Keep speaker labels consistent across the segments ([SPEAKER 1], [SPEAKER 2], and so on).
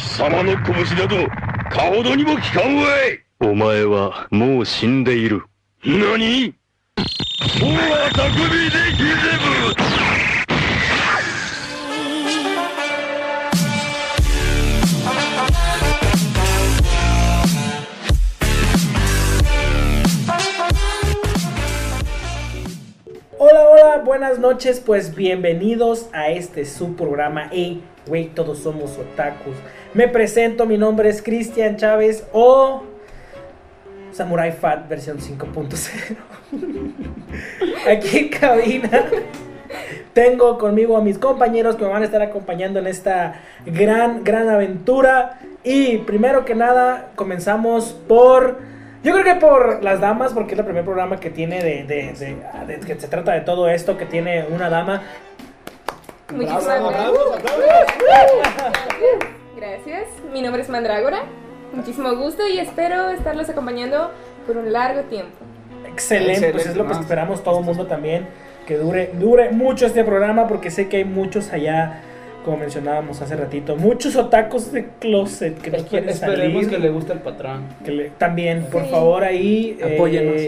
[SPEAKER 1] 貴様の拳など、かほどにも効かんわい
[SPEAKER 2] お前はもう死んでいる。
[SPEAKER 1] 何もうあたくびできぜぶ
[SPEAKER 3] Hola, hola, buenas noches, pues bienvenidos a este su programa. Hey, güey, todos somos otakus. Me presento, mi nombre es Cristian Chávez o Samurai Fat versión 5.0. Aquí en cabina tengo conmigo a mis compañeros que me van a estar acompañando en esta gran, gran aventura. Y primero que nada, comenzamos por. Yo creo que por las damas, porque es el primer programa que tiene de, de- de- de- que se trata de todo esto, que tiene una dama.
[SPEAKER 4] Muchísimas gracias. Gracias. Mi nombre es Mandrágora. Muchísimo gusto y espero estarlos acompañando por un largo tiempo.
[SPEAKER 3] Excelente, pues es lo que
[SPEAKER 5] ¿no?
[SPEAKER 3] esperamos todo el mundo también. Que dure, dure mucho este programa, porque sé que hay muchos allá, como mencionábamos hace ratito, muchos otakus de closet que no
[SPEAKER 5] Espe-
[SPEAKER 3] quieren
[SPEAKER 5] Esperemos
[SPEAKER 3] salir.
[SPEAKER 5] que le guste el patrón.
[SPEAKER 3] Que le- también, por
[SPEAKER 4] Sí.
[SPEAKER 3] favor, ahí. eh,
[SPEAKER 5] Apóyenos.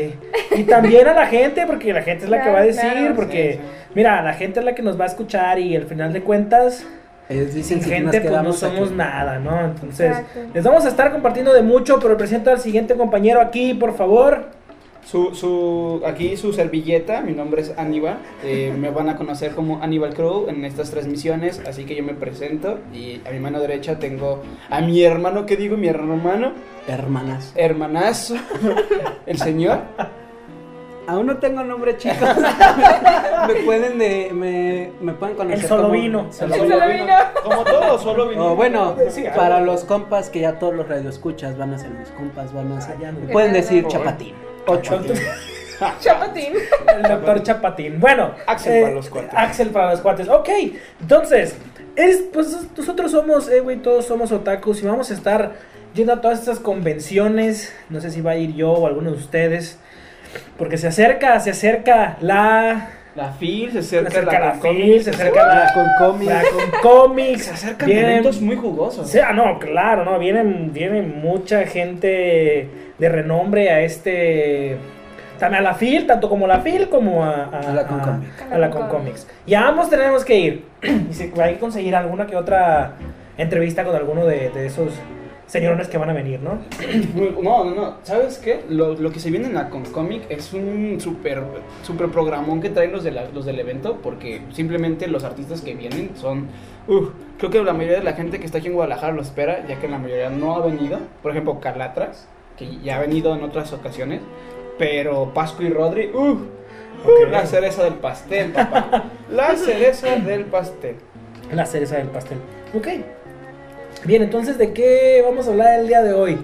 [SPEAKER 3] y también a la gente, porque la gente es la que va a decir.
[SPEAKER 4] claro.
[SPEAKER 3] porque,
[SPEAKER 5] Sí, sí.
[SPEAKER 3] mira, la gente es la que nos va a escuchar y al final de cuentas,
[SPEAKER 6] Ellos dicen
[SPEAKER 3] sin
[SPEAKER 6] que
[SPEAKER 3] gente,
[SPEAKER 6] nos
[SPEAKER 3] pues no somos
[SPEAKER 6] aquí.
[SPEAKER 3] nada, ¿no? Entonces,
[SPEAKER 4] Exacto.
[SPEAKER 3] les vamos a estar compartiendo de mucho, pero presento al siguiente compañero aquí, por favor.
[SPEAKER 5] Su, su, aquí su servilleta, mi nombre es Aníbal. eh, me van a conocer como Aníbal Crow en estas transmisiones, así que yo me presento. Y a mi mano derecha tengo a mi hermano, ¿qué digo? Mi hermano,
[SPEAKER 6] Hermanas.
[SPEAKER 5] hermanazo, el señor.
[SPEAKER 6] Aún no tengo nombre, chicos. me pueden de, me, me pueden conocer
[SPEAKER 3] El solo
[SPEAKER 6] como-
[SPEAKER 3] vino.
[SPEAKER 6] Solo
[SPEAKER 4] El
[SPEAKER 6] vino.
[SPEAKER 4] solo vino.
[SPEAKER 5] Como todo, solo vino.
[SPEAKER 6] O bueno,
[SPEAKER 3] Sí, algo.
[SPEAKER 6] para los compas que ya todos los radioescuchas van a ser mis compas, van a ser.
[SPEAKER 3] Ah,
[SPEAKER 6] me pueden decir chapatín. Ocho.
[SPEAKER 4] Chapatín.
[SPEAKER 3] El doctor Chapatín. Bueno, eh,
[SPEAKER 5] Axel para los cuates.
[SPEAKER 3] Axel para los cuates. Ok, entonces, es, pues nosotros somos, eh, güey, todos somos otakus y vamos a estar yendo a todas estas convenciones. No sé si va a ir yo o alguno de ustedes. Porque se acerca, se acerca la.
[SPEAKER 5] La FIL, se
[SPEAKER 3] Se
[SPEAKER 5] acerca,
[SPEAKER 3] la FIL, se acerca la,
[SPEAKER 6] La Concomix.
[SPEAKER 3] la Concomix.
[SPEAKER 5] Se acercan
[SPEAKER 3] Vienen-
[SPEAKER 5] eventos muy jugosos.
[SPEAKER 3] Sí, ah, no, claro, no, vienen, vienen mucha gente de renombre a este, también a la FIL, tanto como a la FIL como a,
[SPEAKER 6] A la Concomics.
[SPEAKER 3] a la Concomics. Y a ambos tenemos que ir, y si hay que conseguir alguna que otra entrevista con alguno de, de esos señorones que van a venir, ¿no?
[SPEAKER 5] No, no, no. ¿Sabes qué? Lo, lo que se viene en la Concomic es un super, super programón que traen los, de la- los del evento, porque simplemente los artistas que vienen son. Uf, creo que la mayoría de la gente que está aquí en Guadalajara lo espera, ya que la mayoría no ha venido. Por ejemplo, Calatras, que ya ha venido en otras ocasiones. Pero Pascu y Rodri, uf,
[SPEAKER 3] Ok.
[SPEAKER 5] la cereza del pastel, papá. La cereza del pastel.
[SPEAKER 3] La cereza del pastel. Ok. Bien, entonces, ¿de qué vamos a hablar el día de hoy?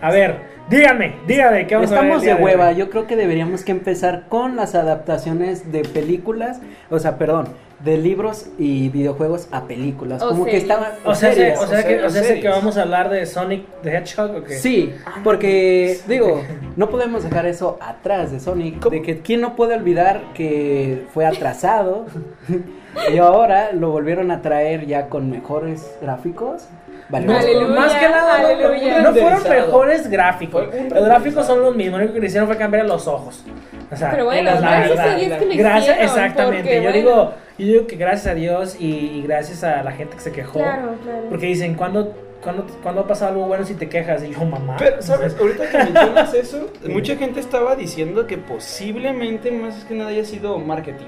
[SPEAKER 3] A ver, díganme, díganme, ¿qué vamos a hablar
[SPEAKER 6] Estamos de hueva. Yo creo que deberíamos que empezar con las adaptaciones de películas, o sea, perdón, de libros y videojuegos a películas.
[SPEAKER 4] O
[SPEAKER 6] Como que estaban
[SPEAKER 3] O sea,
[SPEAKER 6] series.
[SPEAKER 3] o sea, que, o sea,
[SPEAKER 5] series.
[SPEAKER 3] que vamos a hablar de Sonic the Hedgehog, ¿o qué?
[SPEAKER 6] Sí, porque digo, no podemos dejar eso atrás de Sonic,
[SPEAKER 5] ¿Cómo?
[SPEAKER 6] de que quién no puede olvidar que fue atrasado y ahora lo volvieron a traer ya con mejores gráficos.
[SPEAKER 4] Aleluya,
[SPEAKER 3] más que nada, no-
[SPEAKER 4] aleluya.
[SPEAKER 3] no, fueron mejores gráficos. Los gráficos son los mismos, lo único que le hicieron fue cambiar los ojos. O sea,
[SPEAKER 4] Pero bueno, gracias a. Dios que lo
[SPEAKER 3] Gracias,
[SPEAKER 4] hicieron,
[SPEAKER 3] exactamente.
[SPEAKER 4] porque,
[SPEAKER 3] yo
[SPEAKER 4] bueno.
[SPEAKER 3] digo, yo digo que gracias a Dios y, y gracias a la gente que se quejó.
[SPEAKER 4] Claro, claro.
[SPEAKER 3] Porque dicen, ¿cuándo, cuándo, ¿cuándo ha pasado algo bueno si te quejas? Y yo, mamá.
[SPEAKER 5] Pero, ¿sabes? Ahorita que mencionas eso, mucha gente estaba diciendo que posiblemente más que nada haya sido marketing.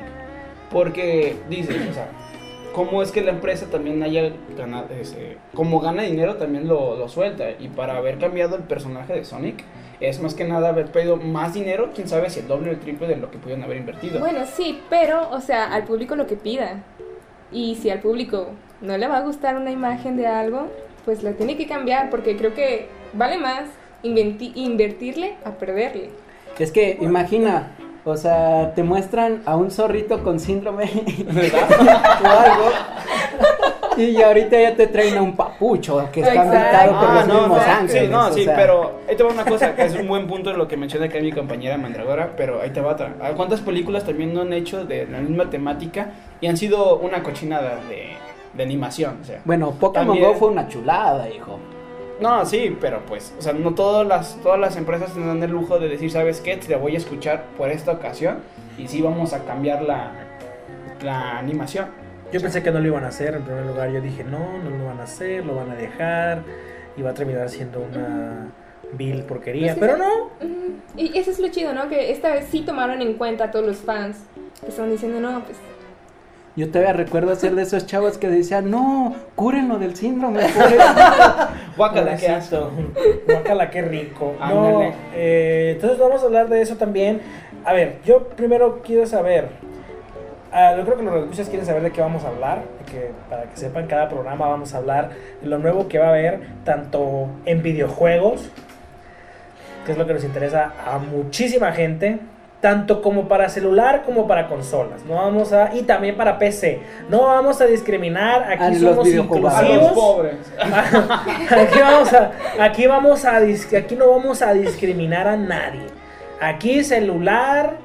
[SPEAKER 5] Porque dicen, o sea, cómo es que la empresa también haya ganado, ese- como gana dinero también lo, lo suelta. Y para haber cambiado el personaje de Sonic, es más que nada haber pedido más dinero, quién sabe si el doble o el triple de lo que pudieron haber invertido.
[SPEAKER 4] Bueno, sí, pero, o sea, al público lo que pida. Y si al público no le va a gustar una imagen de algo, pues la tiene que cambiar, porque creo que vale más inventi- invertirle a perderle.
[SPEAKER 6] Es que imagina, o sea, te muestran a un zorrito con síndrome o algo. Y ahorita ya te traen a un papucho que está ambientado por
[SPEAKER 5] Ah,
[SPEAKER 6] los
[SPEAKER 5] no,
[SPEAKER 6] mismos
[SPEAKER 5] no,
[SPEAKER 6] ángeles.
[SPEAKER 5] Sí, no,
[SPEAKER 6] o
[SPEAKER 5] sí,
[SPEAKER 6] sea,
[SPEAKER 5] pero ahí te va una cosa, que es un buen punto de lo que menciona acá mi compañera Mandragora, pero ahí te va otra. ¿Cuántas películas también no han hecho de la misma temática y han sido una cochinada de de animación, o sea.
[SPEAKER 6] Bueno, Pokémon
[SPEAKER 5] También-
[SPEAKER 6] Go fue una chulada, hijo.
[SPEAKER 5] No, sí, pero pues, o sea, no todas las, todas las empresas tendrán el lujo de decir, ¿sabes qué? Te voy a escuchar por esta ocasión y sí vamos a cambiar la, la animación.
[SPEAKER 3] Yo pensé que no lo iban a hacer en primer lugar. Yo dije, no, no lo van a hacer, lo van a dejar. Y va a terminar siendo una vil porquería.
[SPEAKER 4] Pues que
[SPEAKER 3] Pero
[SPEAKER 4] sí.
[SPEAKER 3] no.
[SPEAKER 4] Y eso es lo chido, ¿no? Que esta vez sí tomaron en cuenta a todos los fans. Que estaban diciendo, no, pues.
[SPEAKER 6] Yo todavía recuerdo ser de esos chavos que decían, no, cúrenlo del síndrome. pobre".
[SPEAKER 5] Guácala, qué asco.
[SPEAKER 3] Guácala, qué rico. No, eh, entonces vamos a hablar de eso también. A ver, yo primero quiero saber. ah, yo creo que los escuchas quieren saber de qué vamos a hablar. de que, para que sepan, cada programa vamos a hablar de lo nuevo que va a haber, tanto en videojuegos, que es lo que nos interesa a muchísima gente. Tanto como para celular como para consolas. No vamos a. Y también para PC. No vamos a discriminar.
[SPEAKER 6] A
[SPEAKER 3] Aquí
[SPEAKER 6] los
[SPEAKER 3] somos
[SPEAKER 6] videojugadores.
[SPEAKER 5] A los
[SPEAKER 3] inclusivos.
[SPEAKER 5] pobres.
[SPEAKER 3] aquí vamos a aquí vamos a aquí no vamos a discriminar a nadie. Aquí celular,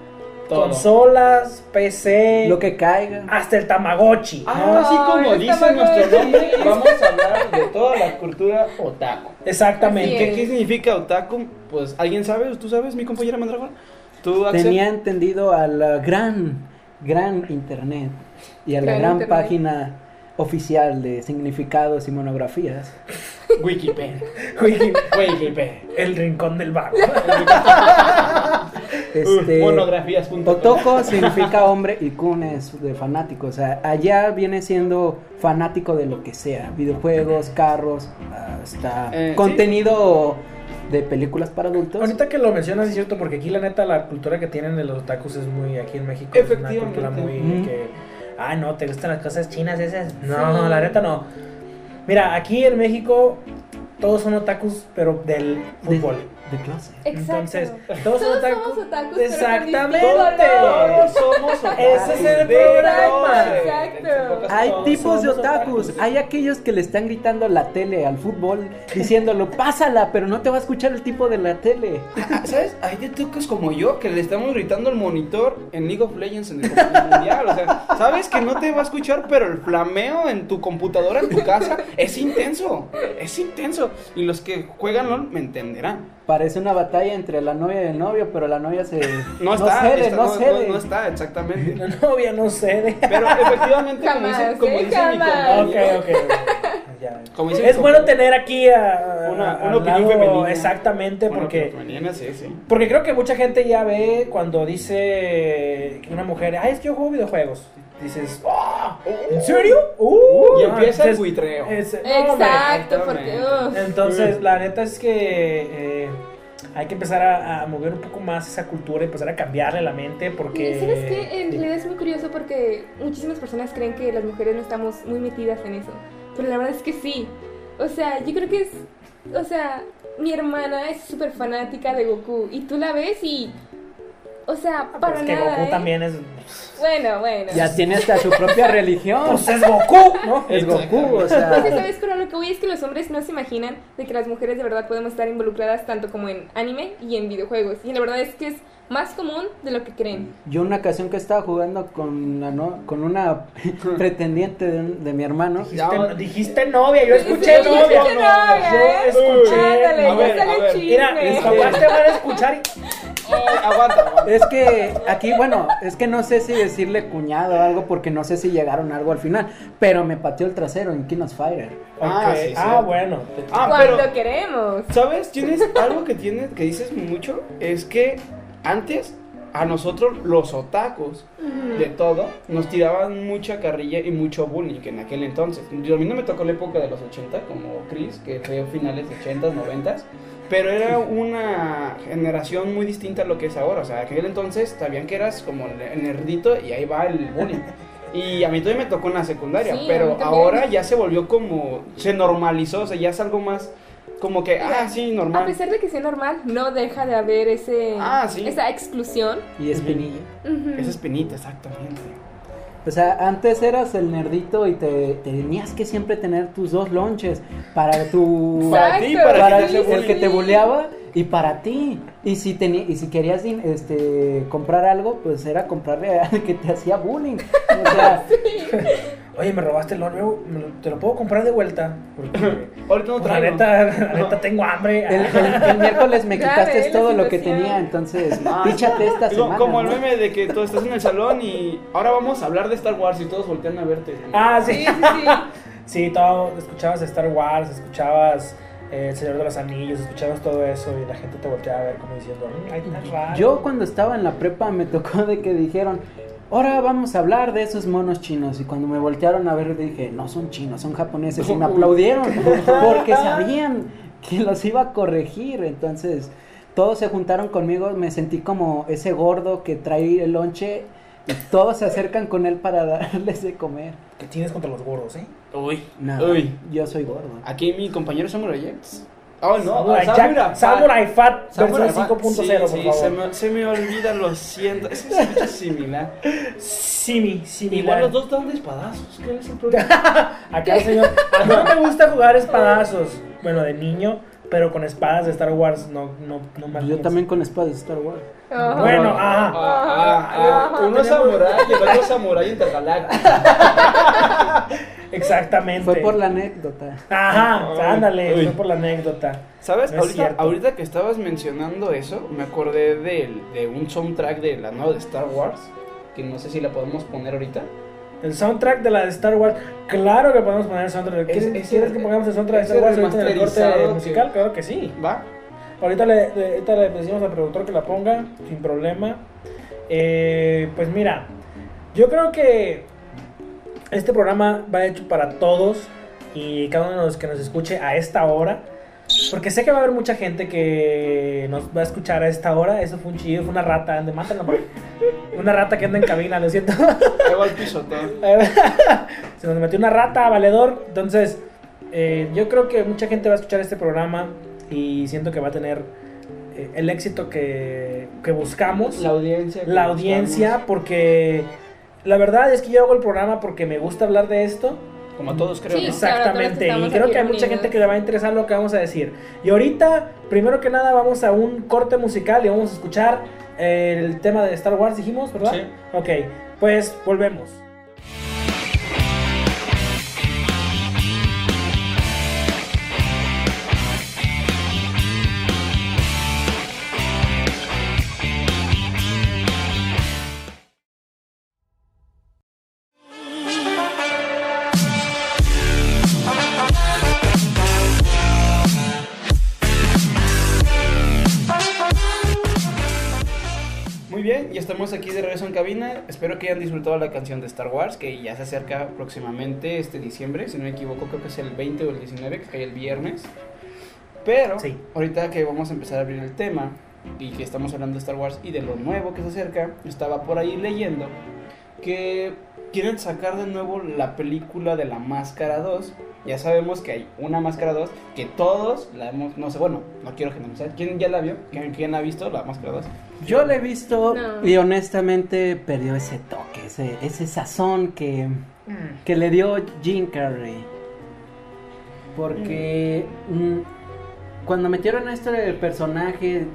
[SPEAKER 5] Todo.
[SPEAKER 3] consolas, PC,
[SPEAKER 6] Lo que caiga.
[SPEAKER 3] hasta el Tamagotchi. ¿no?
[SPEAKER 5] Ah, así como dice nuestro nombre, vamos a hablar de toda la cultura otaku.
[SPEAKER 3] Exactamente.
[SPEAKER 5] ¿Qué, qué significa otaku? Pues, ¿alguien sabe? ¿Tú sabes, mi compañera Mandragora?
[SPEAKER 6] Tenía entendido a la gran, gran internet y a la
[SPEAKER 4] Gran
[SPEAKER 6] gran
[SPEAKER 4] internet.
[SPEAKER 6] página oficial de significados y monografías.
[SPEAKER 5] Wikipedia.
[SPEAKER 3] Wiki-
[SPEAKER 5] Wikipedia.
[SPEAKER 3] el rincón del vago.
[SPEAKER 6] Este,
[SPEAKER 5] Monografías.com.
[SPEAKER 6] Otoko significa hombre y Kun es de fanático. O sea, allá viene siendo fanático de lo que sea: videojuegos, carros, hasta
[SPEAKER 5] Eh, sí.
[SPEAKER 6] contenido de películas para adultos.
[SPEAKER 3] Ahorita que lo mencionas es cierto porque aquí la neta la cultura que tienen de los otakus es muy aquí en México es una
[SPEAKER 5] Efectivamente.
[SPEAKER 3] cultura muy que ah no te gustan las cosas chinas esas no
[SPEAKER 4] Sí.
[SPEAKER 3] la neta no. Mira aquí en México todos son otakus pero del
[SPEAKER 6] de,
[SPEAKER 3] fútbol.
[SPEAKER 6] de clase.
[SPEAKER 4] Exacto.
[SPEAKER 3] Entonces, todos,
[SPEAKER 4] somos otakus,
[SPEAKER 3] Exactamente.
[SPEAKER 5] Todos somos otakus.
[SPEAKER 3] Ese es el
[SPEAKER 5] De
[SPEAKER 3] programa.
[SPEAKER 4] Exacto.
[SPEAKER 6] Hay tipos de otakus. Hay aquellos que le están gritando a la tele, al fútbol, diciéndolo, pásala, pero no te va a escuchar el tipo de la tele.
[SPEAKER 5] Ah, ¿Sabes? Hay de tucos como yo que le estamos gritando al monitor en League of Legends en el mundial. O sea, sabes que no te va a escuchar, pero el flameo en tu computadora, en tu casa, es intenso. Es intenso. Y los que juegan LOL me entenderán.
[SPEAKER 6] Parece una batalla entre la novia y el novio, pero la novia se.
[SPEAKER 5] No está,
[SPEAKER 6] cede,
[SPEAKER 5] está-
[SPEAKER 6] no,
[SPEAKER 5] no,
[SPEAKER 6] cede.
[SPEAKER 5] no- no está, exactamente.
[SPEAKER 3] La novia no cede.
[SPEAKER 5] Pero efectivamente, como dice,
[SPEAKER 4] Jamás,
[SPEAKER 5] como
[SPEAKER 4] ¿eh?
[SPEAKER 5] dice mi
[SPEAKER 4] Jamás.
[SPEAKER 5] Compañero,
[SPEAKER 3] ok. ok. Ya.
[SPEAKER 5] Como dice mi
[SPEAKER 3] Es bueno tener aquí a,
[SPEAKER 5] Una-
[SPEAKER 3] a-
[SPEAKER 5] una
[SPEAKER 3] al
[SPEAKER 5] opinión
[SPEAKER 3] lado-
[SPEAKER 5] femenina.
[SPEAKER 3] Exactamente, porque
[SPEAKER 5] pero femenina, sí, sí.
[SPEAKER 3] Porque creo que mucha gente ya ve cuando dice que una mujer, ay, es que yo juego videojuegos. Dices, "Ah, ¿en serio? Uh,
[SPEAKER 5] Y empieza el buitreo.
[SPEAKER 3] es- no, hombre.
[SPEAKER 4] Exacto, porque. uf.
[SPEAKER 3] Entonces, la neta es que eh, hay que empezar a, a mover un poco más esa cultura y empezar a cambiarle la mente porque...
[SPEAKER 4] Y ¿Sabes qué? En realidad es muy curioso porque muchísimas personas creen que las mujeres no estamos muy metidas en eso. Pero la verdad es que sí. O sea, yo creo que es. O sea, mi hermana es súper fanática de Goku. Y tú la ves y. O sea,
[SPEAKER 3] Pero
[SPEAKER 4] para
[SPEAKER 3] es que
[SPEAKER 4] nada.
[SPEAKER 3] Goku
[SPEAKER 4] ¿eh?
[SPEAKER 3] también es...
[SPEAKER 4] Bueno, bueno.
[SPEAKER 6] Ya tiene hasta su propia religión.
[SPEAKER 3] Pues es Goku, ¿no?
[SPEAKER 6] Es Goku, o
[SPEAKER 4] Pues
[SPEAKER 6] sea.
[SPEAKER 4] sabes, pero lo que voy es que los hombres no se imaginan de que las mujeres de verdad podemos estar involucradas tanto como en anime y en videojuegos. Y la verdad es que es más común de lo que creen.
[SPEAKER 6] Yo una ocasión que estaba jugando con, la no- con una pretendiente de, un- de mi hermano.
[SPEAKER 3] Dijiste, dijiste novia, yo escuché
[SPEAKER 4] Sí, yo
[SPEAKER 3] novia.
[SPEAKER 4] escuché novia,
[SPEAKER 3] Yo escuché
[SPEAKER 4] Ándale, ya sale el chisme.
[SPEAKER 3] Mira, mis papás te van a escuchar y...
[SPEAKER 5] Aguanta, aguanta.
[SPEAKER 6] Es que aquí, bueno, es que no sé si decirle cuñado o algo porque no sé si llegaron a algo al final, pero me pateó el trasero en King of Fighter.
[SPEAKER 5] Ah, sí,
[SPEAKER 3] ah, bueno.
[SPEAKER 5] Ah,
[SPEAKER 4] Cuando
[SPEAKER 5] pero,
[SPEAKER 4] queremos.
[SPEAKER 5] ¿sabes? Tienes algo que tienes, que dices mucho, es que antes a nosotros los otakus de todo nos tiraban mucha carrilla y mucho bullying en aquel entonces. Yo, a mí no me tocó la época de los 80 como Chris, que fue finales de 80s, 90s, pero era una generación muy distinta a lo que es ahora. O sea, aquel entonces sabían que eras como el nerdito y ahí va el bullying. Y a mí todavía me tocó en la secundaria,
[SPEAKER 4] Sí, a
[SPEAKER 5] pero ahora ya se volvió como, se normalizó, o sea, ya es algo más como que, ah, sí,
[SPEAKER 4] A
[SPEAKER 5] normal.
[SPEAKER 4] pesar de que sea normal, no deja de haber ese,
[SPEAKER 5] Ah, sí.
[SPEAKER 4] esa exclusión.
[SPEAKER 6] Y espinilla.
[SPEAKER 4] Ujú.
[SPEAKER 5] Esa espinita, exactamente.
[SPEAKER 6] O sea, antes eras el nerdito y te, tenías que siempre tener tus dos lonches para tu
[SPEAKER 5] Para ti, para,
[SPEAKER 6] el que te buleaba y para ti. Y si teni- y si querías este comprar algo, pues era comprarle al que te hacía bullying. O sea,
[SPEAKER 3] oye, me robaste el lo- te lo puedo comprar de vuelta. Porque,
[SPEAKER 5] Ahorita no
[SPEAKER 3] pues, la
[SPEAKER 5] traigo.
[SPEAKER 3] neta, la neta tengo hambre.
[SPEAKER 6] El, el- el miércoles me quitaste
[SPEAKER 4] la
[SPEAKER 6] todo lo que tenía, entonces píchate esta
[SPEAKER 5] Digo,
[SPEAKER 6] semana.
[SPEAKER 5] como el meme de que tú estás en el salón y ahora vamos a hablar de Star Wars y todos voltean a verte.
[SPEAKER 3] Ah,
[SPEAKER 4] Sí,
[SPEAKER 3] sí.
[SPEAKER 4] sí, sí.
[SPEAKER 3] Sí, todo, escuchabas Star Wars, escuchabas eh, El Señor de los Anillos, escuchabas todo eso y la gente te volteaba a ver como diciendo, "Mm, ay, tan raro.
[SPEAKER 6] Yo cuando estaba en la prepa me tocó de que dijeron, ahora vamos a hablar de esos monos chinos. Y cuando me voltearon a ver dije, no son chinos, son japoneses. Y me aplaudieron porque sabían que los iba a corregir. Entonces todos se juntaron conmigo, me sentí como ese gordo que trae el lonche y todos se acercan con él para darles de comer.
[SPEAKER 3] ¿Qué tienes contra los gordos, eh?
[SPEAKER 5] Uy,
[SPEAKER 6] No,
[SPEAKER 5] uy.
[SPEAKER 6] yo soy gordo.
[SPEAKER 5] Aquí mi compañero Samurai Jax. Oh, no,
[SPEAKER 3] Samurai, Jack-
[SPEAKER 5] Fat.
[SPEAKER 3] Samurai Fat
[SPEAKER 5] Samurai
[SPEAKER 3] versión
[SPEAKER 5] Fat.
[SPEAKER 3] 5.0,
[SPEAKER 5] Sí,
[SPEAKER 3] por
[SPEAKER 5] sí,
[SPEAKER 3] favor.
[SPEAKER 5] Se me, se me olvida, lo siento. Es que se escucha similar.
[SPEAKER 3] Simi, similar.
[SPEAKER 5] Igual los dos dan de espadazos. ¿Qué es el problema?
[SPEAKER 3] Acá el señor. A mí no me gusta jugar espadazos. Bueno, de niño, pero con espadas de Star Wars no, no, no me
[SPEAKER 6] Yo también con espadas de Star Wars.
[SPEAKER 4] Oh.
[SPEAKER 3] Bueno,
[SPEAKER 5] Ah,
[SPEAKER 3] ajá.
[SPEAKER 5] ah, ah,
[SPEAKER 3] Ajá.
[SPEAKER 5] Uno es samurai y el otro samurai intergaláctico.
[SPEAKER 3] Exactamente.
[SPEAKER 6] Fue por la anécdota.
[SPEAKER 3] Ajá, ándale,
[SPEAKER 5] uy.
[SPEAKER 3] fue por la anécdota.
[SPEAKER 5] ¿Sabes?
[SPEAKER 3] No
[SPEAKER 5] ahorita, que estabas mencionando eso, me acordé del- de, un soundtrack de la nueva de Star Wars. Que no sé si la podemos poner ahorita.
[SPEAKER 3] El soundtrack de la de Star Wars, claro que podemos poner el soundtrack. ¿Quieres, quieres que pongamos el soundtrack de Star Wars ahorita en el corte musical?
[SPEAKER 5] que-
[SPEAKER 3] Claro que sí.
[SPEAKER 5] ¿Va?
[SPEAKER 3] Ahorita le, le- ahorita le decimos al productor que la ponga, sin problema. Eh, pues mira, yo creo que este programa va hecho para todos y cada uno de los que nos escuche a esta hora. Porque sé que va a haber mucha gente que nos va a escuchar a esta hora. Eso fue un chillido, fue una rata. Ande, ahí. Una rata que anda en cabina, lo siento.
[SPEAKER 5] Luego al piso.
[SPEAKER 3] Se nos metió una rata, valedor. Entonces, eh, yo creo que mucha gente va a escuchar este programa y siento que va a tener eh, el éxito que, que buscamos.
[SPEAKER 5] La audiencia.
[SPEAKER 3] La
[SPEAKER 5] buscamos.
[SPEAKER 3] audiencia, porque la verdad es que yo hago el programa porque me gusta hablar de esto.
[SPEAKER 5] Como todos creo,
[SPEAKER 4] Sí,
[SPEAKER 5] ¿no?
[SPEAKER 4] claro,
[SPEAKER 3] Exactamente, y creo que hay mucha gente que le va a interesar lo que vamos a decir. Y ahorita, primero que nada, vamos a un corte musical y vamos a escuchar el tema de Star Wars, dijimos, ¿verdad?
[SPEAKER 5] Sí.
[SPEAKER 3] Ok, pues volvemos.
[SPEAKER 5] Cabina. Espero que hayan disfrutado la canción de Star Wars, que ya se acerca próximamente este diciembre. Si no me equivoco, creo que es el 20 o el 19, que cae el viernes. Pero,
[SPEAKER 3] Sí.
[SPEAKER 5] ahorita que vamos a empezar a abrir el tema y que estamos hablando de Star Wars y de lo nuevo que se acerca, estaba por ahí leyendo que quieren sacar de nuevo la película de la Máscara 2. Ya sabemos que hay una Máscara 2 que todos la hemos, no sé, bueno, no quiero generalizar. ¿Quién ya la vio? ¿Quién, quién ha visto la Máscara 2?
[SPEAKER 6] Yo la he visto
[SPEAKER 4] No.
[SPEAKER 6] y honestamente perdió ese toque, ese, ese sazón que, que le dio Jim Carrey. Porque mm, cuando metieron esto del personaje,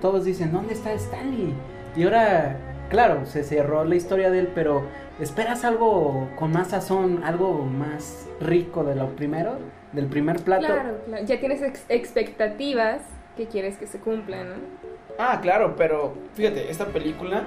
[SPEAKER 6] todos dicen, ¿dónde está Stanley? Y ahora, claro, se cerró la historia de él, pero esperas algo con más sazón, algo más rico de lo primero, del primer plato.
[SPEAKER 4] Claro, claro. Ya tienes ex- expectativas que quieres que se cumplan, ¿no?
[SPEAKER 5] Ah, claro, pero fíjate, esta película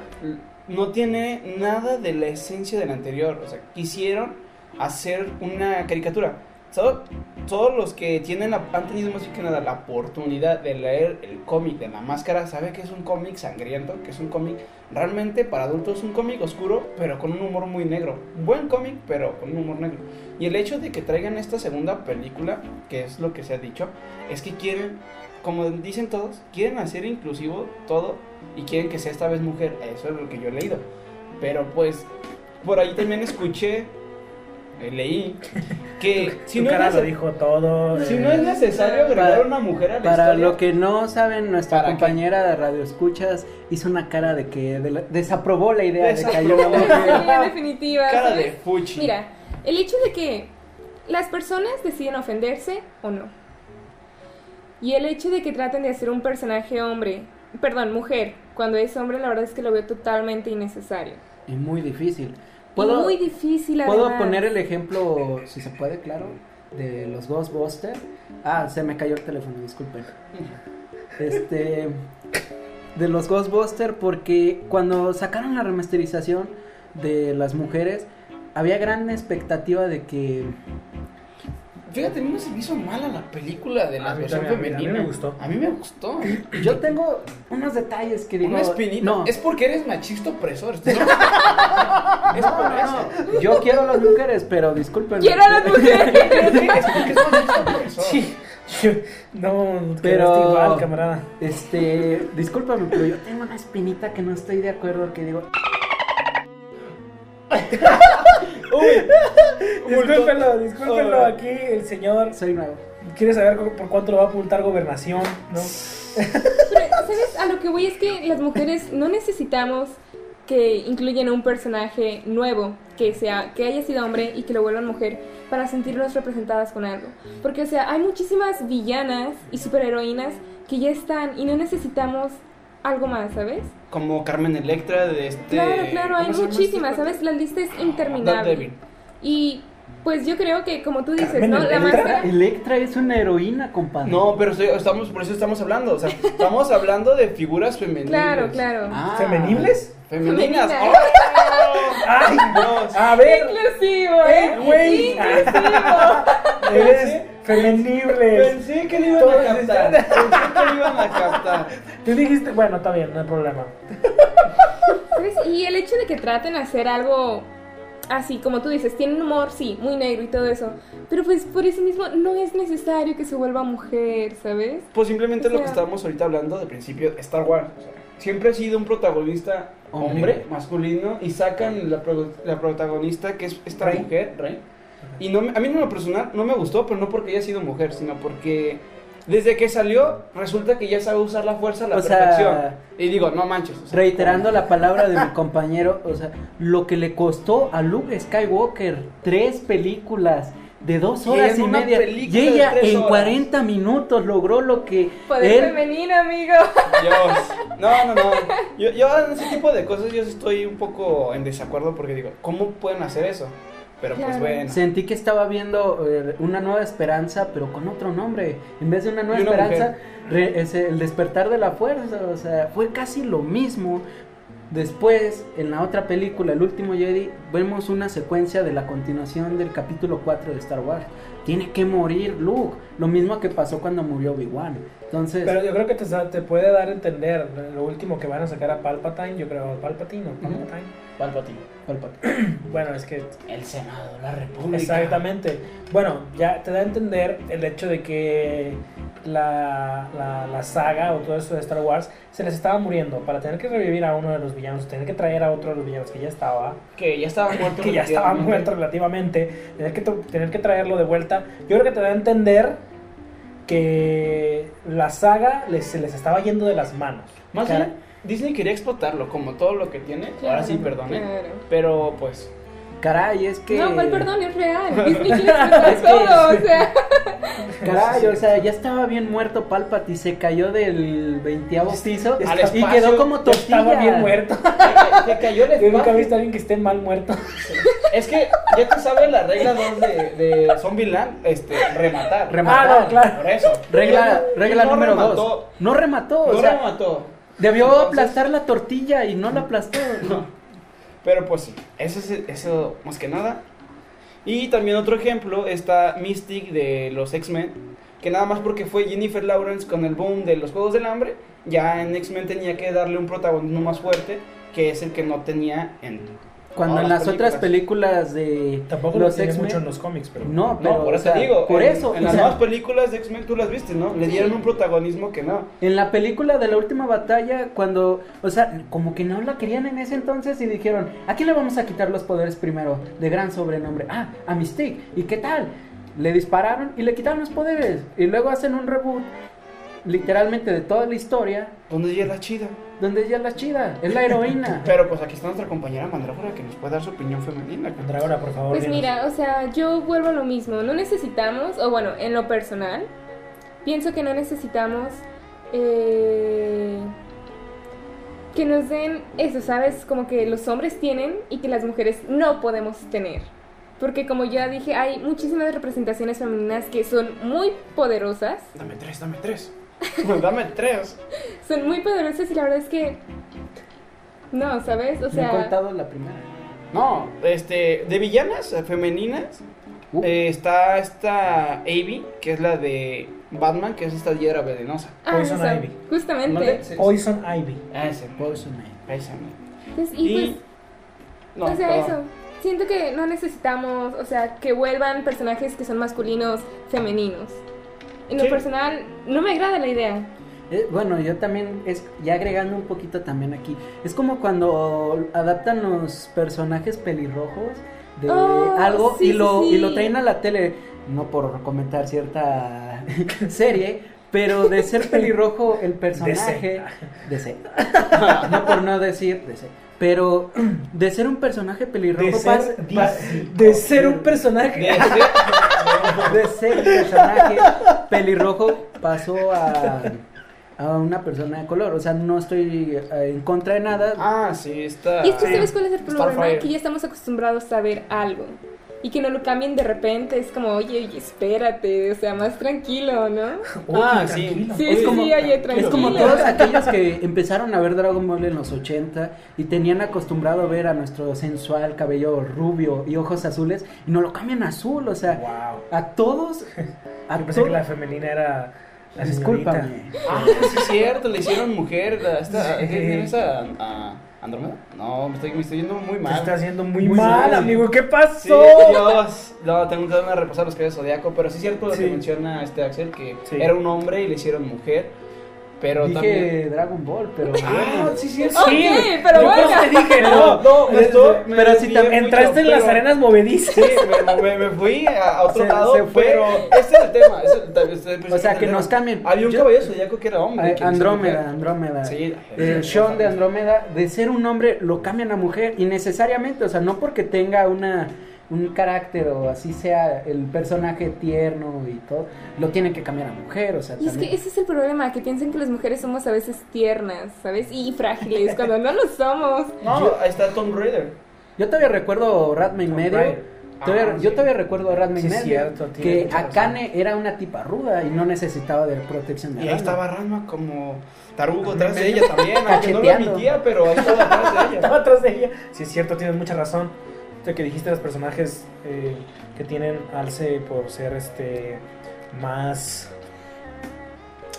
[SPEAKER 5] no tiene nada de la esencia de la anterior. O sea, quisieron hacer una caricatura. Todo- todos los que tienen la- han tenido más que nada la oportunidad de leer el cómic de la máscara saben que es un cómic sangriento, que es un cómic realmente para adultos, un cómic oscuro, pero con un humor muy negro. Buen cómic, pero con un humor negro. Y el hecho de que traigan esta segunda película, que es lo que se ha dicho, es que quieren, como dicen todos, quieren hacer inclusivo todo y quieren que sea esta vez mujer. Eso es lo que yo he leído. Pero pues, por ahí también escuché, leí, que si no, es
[SPEAKER 3] cara lo
[SPEAKER 5] nece-
[SPEAKER 3] dijo todo.
[SPEAKER 5] si
[SPEAKER 3] eh,
[SPEAKER 5] no es necesario agregar
[SPEAKER 6] Para-
[SPEAKER 5] una mujer a la
[SPEAKER 6] Para
[SPEAKER 5] historia,
[SPEAKER 6] lo que no saben, nuestra
[SPEAKER 5] ¿Para qué?
[SPEAKER 6] compañera de Radio Escuchas hizo una cara de que de la- desaprobó la idea de que haya
[SPEAKER 5] Desaprobó.
[SPEAKER 6] una mujer.
[SPEAKER 4] Sí, en definitiva.
[SPEAKER 5] cara
[SPEAKER 4] ¿sabes?
[SPEAKER 5] de fuchi.
[SPEAKER 4] Mira, el hecho de que las personas deciden ofenderse o no. Y el hecho de que traten de hacer un personaje hombre, perdón, mujer, cuando es hombre, la verdad es que lo veo totalmente innecesario.
[SPEAKER 6] Y muy difícil. ¿Puedo-
[SPEAKER 4] muy difícil
[SPEAKER 6] ¿Puedo
[SPEAKER 4] además.
[SPEAKER 6] poner el ejemplo, si se puede, claro, de los Ghostbusters? Ah, se me cayó el teléfono, disculpen. Este. De los Ghostbusters, porque cuando sacaron la remasterización de las mujeres, había gran expectativa de que.
[SPEAKER 5] Fíjate, a mí no se me hizo mala la película de la versión
[SPEAKER 3] también, a mí- a mí
[SPEAKER 5] femenina.
[SPEAKER 3] me gustó.
[SPEAKER 5] A mí me gustó.
[SPEAKER 6] Yo tengo unos detalles que digo.
[SPEAKER 5] Una espinita.
[SPEAKER 6] No,
[SPEAKER 5] Es porque eres machista opresor. ¿estás- es por eso.
[SPEAKER 6] no. Yo quiero a las mujeres, pero disculpen.
[SPEAKER 4] Quiero a las mujeres.
[SPEAKER 5] Es porque es machista opresor.
[SPEAKER 3] Sí. No,
[SPEAKER 6] Pero-
[SPEAKER 3] pero igual, camarada.
[SPEAKER 6] Este, discúlpame, pero yo tengo una espinita que no estoy de acuerdo, que digo,
[SPEAKER 3] Discúlpenlo, discúlpenlo. Aquí el señor
[SPEAKER 6] soy nuevo.
[SPEAKER 3] quiere saber por cuánto lo va a apuntar gobernación, ¿no?
[SPEAKER 4] Pero, ¿sabes? A lo que voy es que las mujeres no necesitamos que incluyan a un personaje nuevo, que sea, que haya sido hombre y que lo vuelvan mujer, para sentirnos representadas con algo. Porque, o sea, hay muchísimas villanas y superheroínas que ya están y no necesitamos algo más, ¿sabes?
[SPEAKER 5] Como Carmen Electra de este.
[SPEAKER 4] Claro, claro, hay
[SPEAKER 5] ¿cómo se llama
[SPEAKER 4] muchísimas,
[SPEAKER 5] este?
[SPEAKER 4] ¿sabes? La lista es interminable. Y pues yo creo que, como tú dices,
[SPEAKER 3] Carmen
[SPEAKER 4] ¿no? La
[SPEAKER 3] Electra.
[SPEAKER 4] máscara...
[SPEAKER 6] Electra es una heroína, compadre.
[SPEAKER 5] No, pero estamos, por eso estamos hablando. O sea, estamos hablando de figuras femeninas.
[SPEAKER 4] Claro, claro.
[SPEAKER 6] Ah.
[SPEAKER 3] ¿Femenibles?
[SPEAKER 5] Femeninas.
[SPEAKER 4] Femeninas.
[SPEAKER 5] ¡Oh!
[SPEAKER 3] ¡Ay!
[SPEAKER 5] Dios.
[SPEAKER 3] A ver,
[SPEAKER 4] Inclusivo,
[SPEAKER 3] ¡eh, güey! Eres femenibles.
[SPEAKER 5] Pensé que lo iban a captar. Pensé que lo iban a captar.
[SPEAKER 3] Tú dijiste, bueno, está bien, no hay problema.
[SPEAKER 4] ¿Sabes? Y el hecho de que traten de hacer algo así, como tú dices, tienen humor, sí, muy negro y todo eso. Pero pues por eso mismo no es necesario que se vuelva mujer, ¿sabes?
[SPEAKER 5] Pues simplemente
[SPEAKER 4] O
[SPEAKER 5] lo que estábamos ahorita hablando de principio, Star Wars. o sea, siempre ha sido un protagonista
[SPEAKER 6] Hombre.
[SPEAKER 5] hombre, masculino, y sacan la, pro- la protagonista que es esta
[SPEAKER 3] Rey.
[SPEAKER 5] mujer, Rey. Y no, a mí en lo personal no me gustó, pero no porque haya sido mujer, sino porque desde que salió resulta que ya sabe usar la fuerza a la
[SPEAKER 6] O sea-
[SPEAKER 5] perfección. y digo, no manches. o sea,
[SPEAKER 6] Reiterando la palabra de mi compañero, o sea, lo que le costó a Luke Skywalker tres películas de dos
[SPEAKER 5] Y
[SPEAKER 6] horas y,
[SPEAKER 5] una
[SPEAKER 6] media y ella en
[SPEAKER 5] horas.
[SPEAKER 6] 40 minutos logró lo que
[SPEAKER 4] Poder
[SPEAKER 6] él
[SPEAKER 4] femenino, amigo.
[SPEAKER 5] Dios. No, no, no. Yo, yo en ese tipo de cosas yo estoy un poco en desacuerdo porque digo, ¿cómo pueden hacer eso? Pero pues
[SPEAKER 4] Claro.
[SPEAKER 5] bueno.
[SPEAKER 6] Sentí que estaba viendo eh, una nueva esperanza, pero con otro nombre. En vez de una nueva
[SPEAKER 5] Y una
[SPEAKER 6] esperanza, re- es el despertar de la fuerza. O sea, fue casi lo mismo. Después, en la otra película, El último Jedi, vemos una secuencia de la continuación del capítulo 4 de Star Wars. Tiene que morir Luke. Lo mismo que pasó cuando murió Obi-Wan. Entonces,
[SPEAKER 3] Pero yo creo que te, te puede dar a entender lo último que van a sacar a Palpatine, yo creo, Palpatine o Palpatine.
[SPEAKER 5] Palpatine.
[SPEAKER 6] Palpatine.
[SPEAKER 3] Bueno, es que
[SPEAKER 5] El Senado, la República.
[SPEAKER 3] Exactamente. Bueno, ya te da a entender el hecho de que la, la, la saga o todo eso de Star Wars se les estaba muriendo para tener que revivir a uno de los villanos, tener que traer a otro de los villanos que ya estaba,
[SPEAKER 5] Que ya estaba muerto.
[SPEAKER 3] que ya estaba muerto relativamente, tener que, tener que traerlo de vuelta. Yo creo que te da a entender que la saga les, se les estaba yendo de las manos.
[SPEAKER 5] Más bien, Disney quería explotarlo como todo lo que tiene. Ahora sí, perdone.
[SPEAKER 4] Claro.
[SPEAKER 5] Pero pues.
[SPEAKER 6] Caray, es que.
[SPEAKER 4] No, ¿cuál perdón? Es real. Disney
[SPEAKER 6] que-
[SPEAKER 4] todo, o sea.
[SPEAKER 6] Caray, o sea, ya estaba bien muerto Palpatine, se cayó del 20 piso
[SPEAKER 5] Al
[SPEAKER 6] y
[SPEAKER 5] espacio,
[SPEAKER 6] quedó como
[SPEAKER 3] Ya
[SPEAKER 6] tortilla.
[SPEAKER 3] estaba bien muerto.
[SPEAKER 5] Que cayó el
[SPEAKER 3] Yo nunca he
[SPEAKER 5] espacio.
[SPEAKER 3] visto a alguien que esté mal muerto.
[SPEAKER 5] Es que ya te sabes la regla 2 de, de Zombieland, este, rematar.
[SPEAKER 6] Rematar.
[SPEAKER 3] Ah, no, claro.
[SPEAKER 5] Por eso.
[SPEAKER 6] Regla, regla
[SPEAKER 5] no
[SPEAKER 6] número
[SPEAKER 5] remató.
[SPEAKER 6] 2. No remató,
[SPEAKER 5] No
[SPEAKER 6] o sea,
[SPEAKER 5] remató.
[SPEAKER 6] debió
[SPEAKER 5] Entonces-
[SPEAKER 6] aplastar la tortilla y no la aplastó.
[SPEAKER 5] Pero pues sí, eso es más que nada. Y también otro ejemplo está Mystic de los X-Men, que nada más porque fue Jennifer Lawrence con el boom de los Juegos del Hambre, ya en X-Men tenía que darle un protagonismo más fuerte, que es el que no tenía en...
[SPEAKER 6] Cuando
[SPEAKER 5] todas
[SPEAKER 6] en las otras películas de
[SPEAKER 3] Tampoco lo
[SPEAKER 6] los X-Men
[SPEAKER 3] mucho en los cómics, pero...
[SPEAKER 6] No, pero
[SPEAKER 5] No, por
[SPEAKER 6] o
[SPEAKER 5] eso
[SPEAKER 6] sea,
[SPEAKER 5] digo,
[SPEAKER 6] por
[SPEAKER 5] en,
[SPEAKER 6] eso,
[SPEAKER 5] en
[SPEAKER 6] o
[SPEAKER 5] las
[SPEAKER 6] sea,
[SPEAKER 5] nuevas películas de X-Men tú las viste, ¿no? Le dieron un protagonismo que no.
[SPEAKER 6] En la película de la última batalla, cuando, o sea, como que no la querían en ese entonces y dijeron, ¿a quién le vamos a quitar los poderes primero? De gran sobrenombre. Ah, a Mystique. ¿Y qué tal? Le dispararon y le quitaron los poderes. Y luego hacen un reboot, literalmente de toda la historia,
[SPEAKER 5] ¿Dónde llega la chida?
[SPEAKER 6] donde ella es la chida, es la heroína.
[SPEAKER 5] Pero pues aquí está nuestra compañera Mandrágora que nos puede dar su opinión femenina.
[SPEAKER 3] Dragona, por favor.
[SPEAKER 4] Pues
[SPEAKER 3] dinos.
[SPEAKER 4] mira, o sea, yo vuelvo a lo mismo. No necesitamos, o bueno, en lo personal, pienso que no necesitamos. eh, que nos den eso, ¿sabes? Como que los hombres tienen y que las mujeres no podemos tener. Porque como ya dije, hay muchísimas representaciones femeninas que son muy poderosas.
[SPEAKER 5] Dame tres, dame tres. dame tres.
[SPEAKER 4] Son muy poderosas y la verdad es que... No, ¿sabes? O
[SPEAKER 6] Me he
[SPEAKER 4] sea...
[SPEAKER 6] contado la primera.
[SPEAKER 5] No, este, de villanas femeninas
[SPEAKER 6] Uh.
[SPEAKER 5] eh, está esta Abby, que es la de Batman, que es esta hiedra venenosa.
[SPEAKER 4] Ah,
[SPEAKER 3] Poison
[SPEAKER 4] esa,
[SPEAKER 3] Ivy.
[SPEAKER 4] Justamente.
[SPEAKER 3] Poison Ivy.
[SPEAKER 5] Ah, ese,
[SPEAKER 6] Poison Ivy.
[SPEAKER 5] ese.
[SPEAKER 4] Pues, y,
[SPEAKER 5] Y-
[SPEAKER 4] pues,
[SPEAKER 5] No,
[SPEAKER 4] o sea,
[SPEAKER 5] perdón.
[SPEAKER 4] eso. Siento que no necesitamos, o sea, que vuelvan personajes que son masculinos femeninos. En lo
[SPEAKER 5] Sí.
[SPEAKER 4] personal, no me agrada la idea.
[SPEAKER 6] Eh, bueno, yo también, es, ya agregando un poquito también aquí, es como cuando adaptan los personajes pelirrojos de
[SPEAKER 4] Oh,
[SPEAKER 6] algo
[SPEAKER 4] sí,
[SPEAKER 6] y, lo,
[SPEAKER 4] sí,
[SPEAKER 6] y lo traen a la tele, no por comentar cierta serie, pero de ser pelirrojo el personaje... De ser. No por no decir de ser. Pero de ser un personaje pelirrojo
[SPEAKER 3] De ser,
[SPEAKER 6] pa-
[SPEAKER 3] de ser un personaje.
[SPEAKER 5] De
[SPEAKER 6] ser un personaje pelirrojo pasó a, a una persona de color. O sea, no estoy eh, en contra de nada.
[SPEAKER 5] Ah, sí, está.
[SPEAKER 4] Y es que sabes cuál es el problema, que ya estamos acostumbrados a ver algo. Y que no lo cambien de repente, es como, oye, oye, espérate, o sea, más tranquilo, ¿no?
[SPEAKER 3] Oye,
[SPEAKER 5] Ah, sí.
[SPEAKER 4] Sí,
[SPEAKER 6] Es
[SPEAKER 4] sí,
[SPEAKER 6] como-
[SPEAKER 4] sí, oye, tranquilo.
[SPEAKER 6] Es como todos aquellos que empezaron a ver Dragon Ball en los 80 y tenían acostumbrado a ver a nuestro sensual cabello rubio y ojos azules y no lo cambian a azul, o sea,
[SPEAKER 3] Wow.
[SPEAKER 6] a todos a
[SPEAKER 3] Yo pensé que
[SPEAKER 6] to-
[SPEAKER 3] la femenina era la.
[SPEAKER 6] Discúlpame.
[SPEAKER 5] Ah, sí, es cierto, le hicieron mujer. a Esta,
[SPEAKER 3] Sí.
[SPEAKER 5] ¿Quién es esa? ¿A ¿Andrómeda? No, me estoy, me estoy yendo muy
[SPEAKER 3] Te
[SPEAKER 5] mal.
[SPEAKER 3] está haciendo muy,
[SPEAKER 6] Muy
[SPEAKER 3] mal,
[SPEAKER 6] mal.
[SPEAKER 3] amigo. ¿Qué
[SPEAKER 5] Sí,
[SPEAKER 3] pasó?
[SPEAKER 5] Dios. No, tengo que darme a repasar los que de Zodíaco, pero sí es cierto lo
[SPEAKER 3] Sí.
[SPEAKER 5] que menciona este Axel, que
[SPEAKER 3] Sí.
[SPEAKER 5] era un hombre y le hicieron mujer. Pero
[SPEAKER 6] Dije
[SPEAKER 5] también.
[SPEAKER 6] Dragon Ball, pero
[SPEAKER 5] Ah, sí, sí, es
[SPEAKER 4] Ok, pero
[SPEAKER 3] Yo
[SPEAKER 4] bueno.
[SPEAKER 3] te dije, no,
[SPEAKER 5] No, me me
[SPEAKER 6] pero si
[SPEAKER 5] desvié
[SPEAKER 6] también
[SPEAKER 5] mucho,
[SPEAKER 3] entraste en las
[SPEAKER 5] pero-
[SPEAKER 3] arenas movedizas.
[SPEAKER 5] Sí, me, me- me fui a, otro
[SPEAKER 6] Se-
[SPEAKER 5] lado,
[SPEAKER 6] se fue.
[SPEAKER 5] pero este es el tema. es el- este- este-
[SPEAKER 6] O sea, que nos cambien.
[SPEAKER 5] Había un
[SPEAKER 6] Yo-
[SPEAKER 5] caballero zodíaco que era hombre.
[SPEAKER 6] Eh, Andrómeda. Andrómeda.
[SPEAKER 5] Sí,
[SPEAKER 6] el
[SPEAKER 5] sí,
[SPEAKER 6] Sean
[SPEAKER 5] sí.
[SPEAKER 6] de Andrómeda, de ser un hombre, lo cambian a mujer innecesariamente, o sea, no porque tenga una un carácter o así sea el personaje tierno y todo, lo tienen que cambiar a mujer, o sea,
[SPEAKER 4] Y es que ese es el problema, que piensan que las mujeres somos a veces tiernas, ¿sabes? Y frágiles, cuando no lo somos.
[SPEAKER 5] No, ahí está Tomb Raider.
[SPEAKER 6] Yo todavía recuerdo Ratman Medio. Todavía-
[SPEAKER 5] Ah,
[SPEAKER 6] yo
[SPEAKER 5] sí.
[SPEAKER 6] todavía recuerdo a Ratman
[SPEAKER 3] Sí,
[SPEAKER 6] Medio
[SPEAKER 3] cierto, tienes
[SPEAKER 6] que
[SPEAKER 3] razón.
[SPEAKER 6] Akane era una tipa ruda y no necesitaba de protección de
[SPEAKER 5] Y ahí
[SPEAKER 6] Ranma.
[SPEAKER 5] estaba Ranma como tarugo atrás de ella también, aunque no lo admitía, pero ahí estaba atrás de ella.
[SPEAKER 3] Estaba atrás de ella. Sí, es cierto, tienes mucha razón. Que dijiste los personajes eh, que tienen alce por ser este más.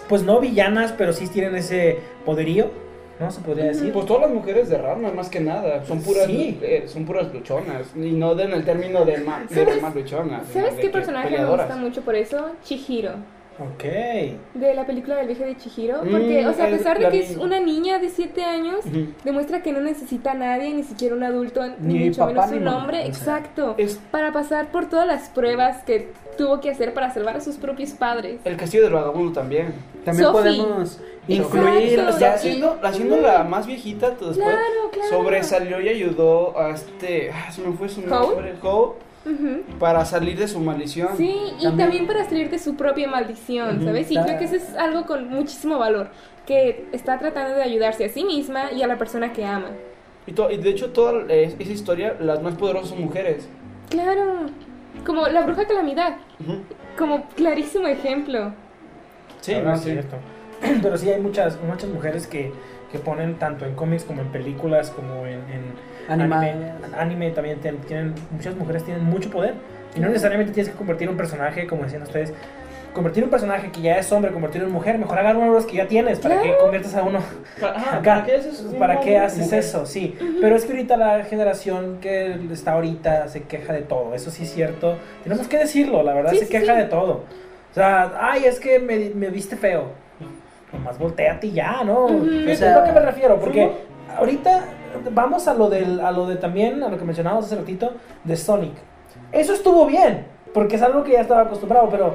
[SPEAKER 3] Pues no villanas, pero sí tienen ese poderío, ¿no? Se podría decir.
[SPEAKER 5] Pues todas las mujeres de Ranma, más que nada, son puras,
[SPEAKER 3] Sí.
[SPEAKER 5] eh, son puras luchonas. Y no en el término de, ma- de
[SPEAKER 4] ¿Sabes-
[SPEAKER 5] más luchonas.
[SPEAKER 4] ¿Sabes
[SPEAKER 5] de
[SPEAKER 4] qué
[SPEAKER 5] que
[SPEAKER 4] personaje me gusta mucho por eso? Chihiro.
[SPEAKER 3] Ok.
[SPEAKER 4] De la película del viaje de Chihiro.
[SPEAKER 5] Mm,
[SPEAKER 4] Porque, o sea, a
[SPEAKER 5] el-
[SPEAKER 4] pesar de que es una niña de 7 años, demuestra que no necesita a nadie, ni siquiera un adulto, ni,
[SPEAKER 6] Ni
[SPEAKER 4] mucho
[SPEAKER 6] papá
[SPEAKER 4] menos un hombre.
[SPEAKER 6] o sea.
[SPEAKER 4] Exacto.
[SPEAKER 5] Es
[SPEAKER 4] Para pasar por todas las pruebas que tuvo que hacer para salvar a sus propios padres.
[SPEAKER 5] el castillo del vagabundo también.
[SPEAKER 6] También
[SPEAKER 4] Sophie.
[SPEAKER 6] podemos incluir
[SPEAKER 5] O sea, haciendo, la más viejita, tú después
[SPEAKER 4] Claro, claro.
[SPEAKER 5] sobresalió y ayudó a este. Ah, se me fue su nombre. Para salir de su maldición.
[SPEAKER 4] Sí, y
[SPEAKER 6] También-
[SPEAKER 4] para salir de su propia maldición. ¿sabes? Y creo que eso es algo con muchísimo valor, que está tratando de ayudarse a sí misma y a la persona que ama.
[SPEAKER 5] Y, to- y de hecho, toda esa historia, las más poderosas son mujeres.
[SPEAKER 4] Claro, como la bruja calamidad,
[SPEAKER 5] Ujú.
[SPEAKER 4] como clarísimo ejemplo.
[SPEAKER 5] Sí, no,
[SPEAKER 3] es
[SPEAKER 5] sí.
[SPEAKER 3] cierto. Pero sí hay muchas, muchas mujeres que, que ponen tanto en cómics como en películas, como en, en Anime. Anime también tienen, tienen- muchas mujeres tienen mucho poder. Y no necesariamente tienes que convertir un personaje, como decían ustedes, convertir un personaje que ya es hombre, convertirlo en mujer, mejor agarra uno de los que ya tienes, para que
[SPEAKER 4] Claro.
[SPEAKER 3] conviertas a uno
[SPEAKER 5] Pa- ajá,
[SPEAKER 3] acá.
[SPEAKER 5] ¿Para qué haces,
[SPEAKER 3] ¿Para qué haces
[SPEAKER 5] mujer?
[SPEAKER 3] eso? Sí, pero es que ahorita la generación que está ahorita se queja de todo, eso sí es cierto. Tenemos que decirlo, la verdad
[SPEAKER 4] Sí,
[SPEAKER 3] se
[SPEAKER 4] sí,
[SPEAKER 3] queja
[SPEAKER 4] sí.
[SPEAKER 3] de todo. O sea, ay, es que me, me viste feo. Nomás volteate y ya, ¿no?
[SPEAKER 4] Ujú.
[SPEAKER 3] Es
[SPEAKER 6] O sea,
[SPEAKER 3] lo que me refiero, porque
[SPEAKER 5] ¿sí,
[SPEAKER 3] ahorita vamos a lo del, a lo de también, a lo que mencionábamos hace ratito, de Sonic. Eso estuvo bien, porque es algo que ya estaba acostumbrado, pero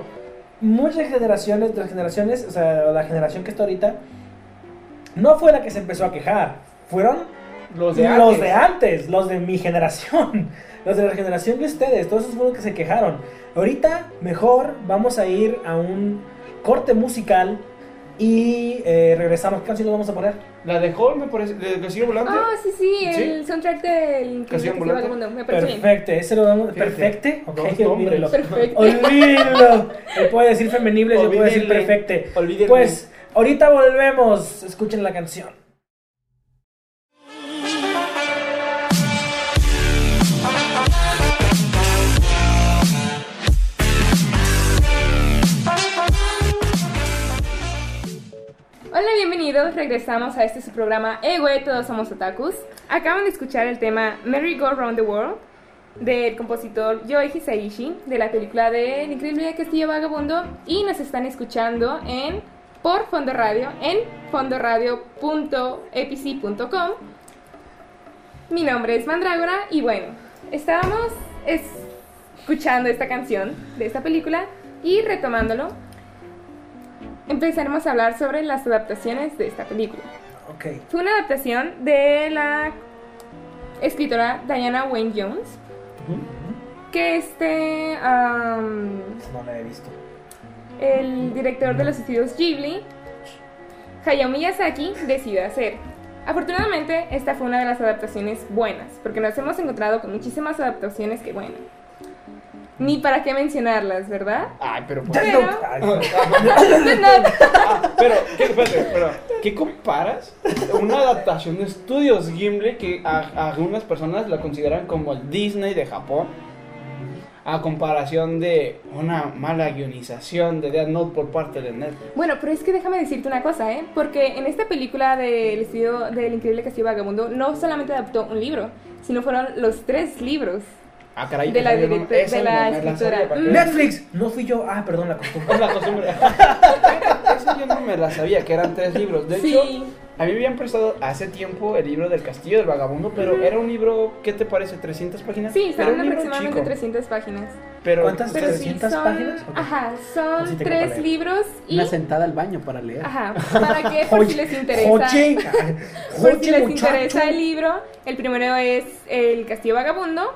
[SPEAKER 3] muchas generaciones, las generaciones, o sea, la generación que está ahorita, no fue la que se empezó a quejar, fueron
[SPEAKER 5] Los de
[SPEAKER 3] los
[SPEAKER 5] antes.
[SPEAKER 3] de antes, los de mi generación, los de la generación de ustedes, todos esos fueron los que se quejaron. Ahorita, mejor vamos a ir a un corte musical Y eh, regresamos. ¿Qué canción nos vamos a poner?
[SPEAKER 5] La de Hall me parece. ¿De Castillo Volante?
[SPEAKER 4] Ah, sí, sí, el
[SPEAKER 5] ¿Sí?
[SPEAKER 4] soundtrack del
[SPEAKER 5] Castillo Ambulante.
[SPEAKER 4] Vagabundo. Me parece bien.
[SPEAKER 3] Perfecto. Ese lo damos. Perfecte. Ok,
[SPEAKER 5] Dos nombres.
[SPEAKER 3] olvídelo.
[SPEAKER 4] Perfecto.
[SPEAKER 3] Olvídelo. Él puede decir femenibles, yo puedo decir perfecte.
[SPEAKER 5] Olvídenle.
[SPEAKER 3] Pues ahorita volvemos. Escuchen la canción.
[SPEAKER 4] Bienvenidos. Regresamos a este su programa Eh, güey, todos somos otakus. Acaban de escuchar el tema Merry Go Round the World del compositor Yoei Hisaishi de la película de El increíble Castillo Vagabundo y nos están escuchando en por Fondo Radio en fondoradio.epc.com. Mi nombre es Mandrágora y bueno, estábamos escuchando esta canción de esta película y retomándolo empezaremos a hablar sobre las adaptaciones de esta película. Fue una adaptación de la escritora Diana Wayne Jones, que este, am,
[SPEAKER 3] No la he visto.
[SPEAKER 4] el director de los estudios Ghibli, Hayao Miyazaki, decidió hacer. Afortunadamente, esta fue una de las adaptaciones buenas, porque nos hemos encontrado con muchísimas adaptaciones que, bueno, ni para qué mencionarlas, ¿verdad?
[SPEAKER 5] Ay, pero.
[SPEAKER 3] Death
[SPEAKER 4] Pero-
[SPEAKER 3] Note. Ay,
[SPEAKER 5] Ah, pero, ¿qué, espérate, pero, ¿qué comparas una adaptación de estudios Gimli que a, a algunas personas la consideran como el Disney de Japón? A comparación de una mala guionización de Death Note por parte de Netflix.
[SPEAKER 4] Bueno, pero es que déjame decirte una cosa, ¿eh? Porque en esta película del estudio del Increíble Castillo Vagabundo no solamente adaptó un libro, sino fueron los tres libros.
[SPEAKER 5] Ah, caray.
[SPEAKER 4] De la
[SPEAKER 5] esa yo no-
[SPEAKER 4] director-
[SPEAKER 5] esa
[SPEAKER 4] de la escritora. Mm.
[SPEAKER 3] Netflix. No fui yo. Ah, perdón, la costumbre.
[SPEAKER 5] Es la costumbre. Esa yo no me la sabía, que eran tres libros. De hecho,
[SPEAKER 4] Sí.
[SPEAKER 5] a mí me habían prestado hace tiempo el libro del Castillo del Vagabundo, pero era un libro, ¿qué te parece? ¿300 páginas?
[SPEAKER 4] Sí, son
[SPEAKER 5] un libro
[SPEAKER 4] aproximadamente
[SPEAKER 5] chico,
[SPEAKER 4] 300 páginas.
[SPEAKER 5] Pero,
[SPEAKER 3] ¿Cuántas?
[SPEAKER 4] Pero sí,
[SPEAKER 3] 300
[SPEAKER 4] son,
[SPEAKER 3] páginas?
[SPEAKER 4] Ajá, son
[SPEAKER 3] tengo
[SPEAKER 4] tres libros y...
[SPEAKER 6] Una sentada al baño para leer.
[SPEAKER 4] Ajá, para que por si les interesa...
[SPEAKER 3] Joche.
[SPEAKER 4] Por si les
[SPEAKER 3] muchacho.
[SPEAKER 4] interesa el libro, el primero es El Castillo Vagabundo,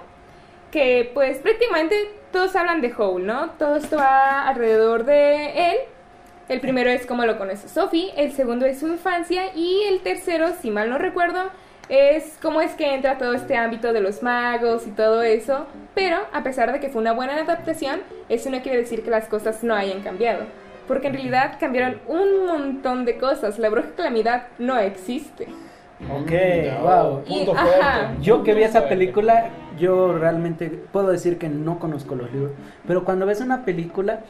[SPEAKER 4] que pues prácticamente todos hablan de Howl, ¿no? Todo esto va alrededor de él. El primero es cómo lo conoce Sophie, el segundo es su infancia y el tercero, si mal no recuerdo, es cómo es que entra todo este ámbito de los magos y todo eso. Pero a pesar de que fue una buena adaptación, eso no quiere decir que las cosas no hayan cambiado. Porque en realidad cambiaron un montón de cosas. La bruja calamidad no existe.
[SPEAKER 3] Ok.
[SPEAKER 6] Wow.
[SPEAKER 4] Y-
[SPEAKER 5] Punto
[SPEAKER 4] ajá.
[SPEAKER 5] fuerte.
[SPEAKER 6] Yo que vi esa
[SPEAKER 5] fuerte.
[SPEAKER 6] película, yo realmente puedo decir que no conozco los libros, pero cuando ves una película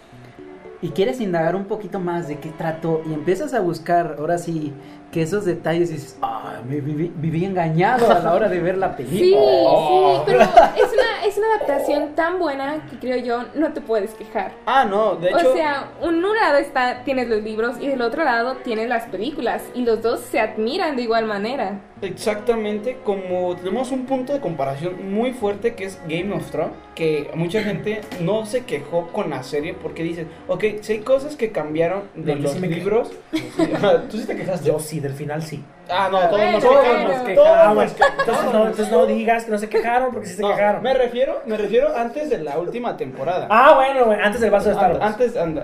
[SPEAKER 6] y quieres indagar un poquito más de qué trató y empiezas a buscar, ahora sí, que esos detalles dices, ah, me viví, viví engañado a la hora de ver la
[SPEAKER 4] Sí,
[SPEAKER 6] película.
[SPEAKER 4] sí, pero es una, es una adaptación tan buena que creo yo no te puedes quejar.
[SPEAKER 5] Ah, no, de hecho.
[SPEAKER 4] o sea, un un lado está, tienes los libros y del otro lado tienes las películas y los dos se admiran de igual manera.
[SPEAKER 5] Exactamente, como tenemos un punto de comparación muy fuerte que es Game of Thrones, que mucha gente no se quejó con la serie porque dicen, ok, si hay cosas que cambiaron de
[SPEAKER 3] No,
[SPEAKER 5] los
[SPEAKER 3] sí
[SPEAKER 5] libros, tú sí te quejaste.
[SPEAKER 3] Yo sí, del final sí.
[SPEAKER 5] Ah, no, todos
[SPEAKER 4] Bueno,
[SPEAKER 5] nos
[SPEAKER 3] Todos
[SPEAKER 5] quejamos.
[SPEAKER 4] bueno.
[SPEAKER 3] nos
[SPEAKER 5] todos
[SPEAKER 3] quejamos.
[SPEAKER 5] nos quejamos.
[SPEAKER 3] Entonces no, entonces no digas que no se quejaron porque sí se
[SPEAKER 5] No,
[SPEAKER 3] quejaron.
[SPEAKER 5] me refiero, me refiero antes de la última temporada.
[SPEAKER 3] Ah, bueno, bueno, antes del vaso de Starbucks.
[SPEAKER 5] antes, anda.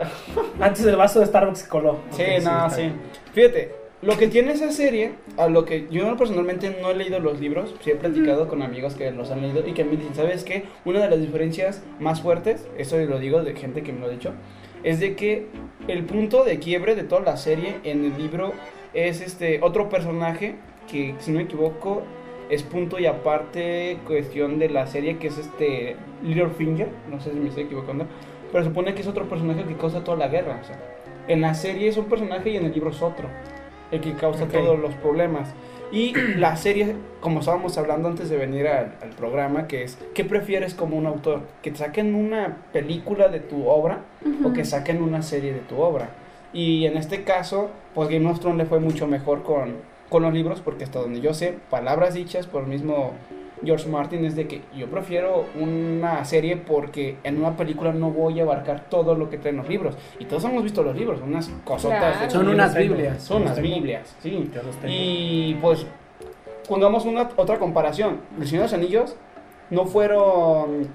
[SPEAKER 3] Antes del vaso de Starbucks coló.
[SPEAKER 5] Sí,
[SPEAKER 3] Ok,
[SPEAKER 5] no, sí. Fíjate, lo que tiene esa serie, a lo que yo personalmente no he leído los libros, sí he platicado con amigos que los han leído y que me dicen, ¿sabes qué? Una de las diferencias más fuertes, eso lo digo de gente que me lo ha dicho, es de que el punto de quiebre de toda la serie en el libro es este otro personaje que, si no me equivoco, es punto y aparte cuestión de la serie que es este Littlefinger, no sé si me estoy equivocando, pero supone que es otro personaje que causa toda la guerra, o sea, en la serie es un personaje y en el libro es otro, el que causa
[SPEAKER 3] Ok.
[SPEAKER 5] todos los problemas. Y la serie, como estábamos hablando antes de venir al, al programa, que es, ¿qué prefieres como un autor? ¿Que te saquen una película de tu obra o que saquen una serie de tu obra? Y en este caso, pues Game of Thrones le fue mucho mejor con, con los libros, porque hasta donde yo sé, palabras dichas por el mismo George Martin es de que yo prefiero una serie porque en una película no voy a abarcar todo lo que traen los libros. Y todos hemos visto los libros, unas cosotas.
[SPEAKER 4] Claro.
[SPEAKER 6] Son unas. Biblias.
[SPEAKER 5] Son unas. Biblias, sí. Y pues, pongamos una otra comparación. El Señor de los Anillos no fueron.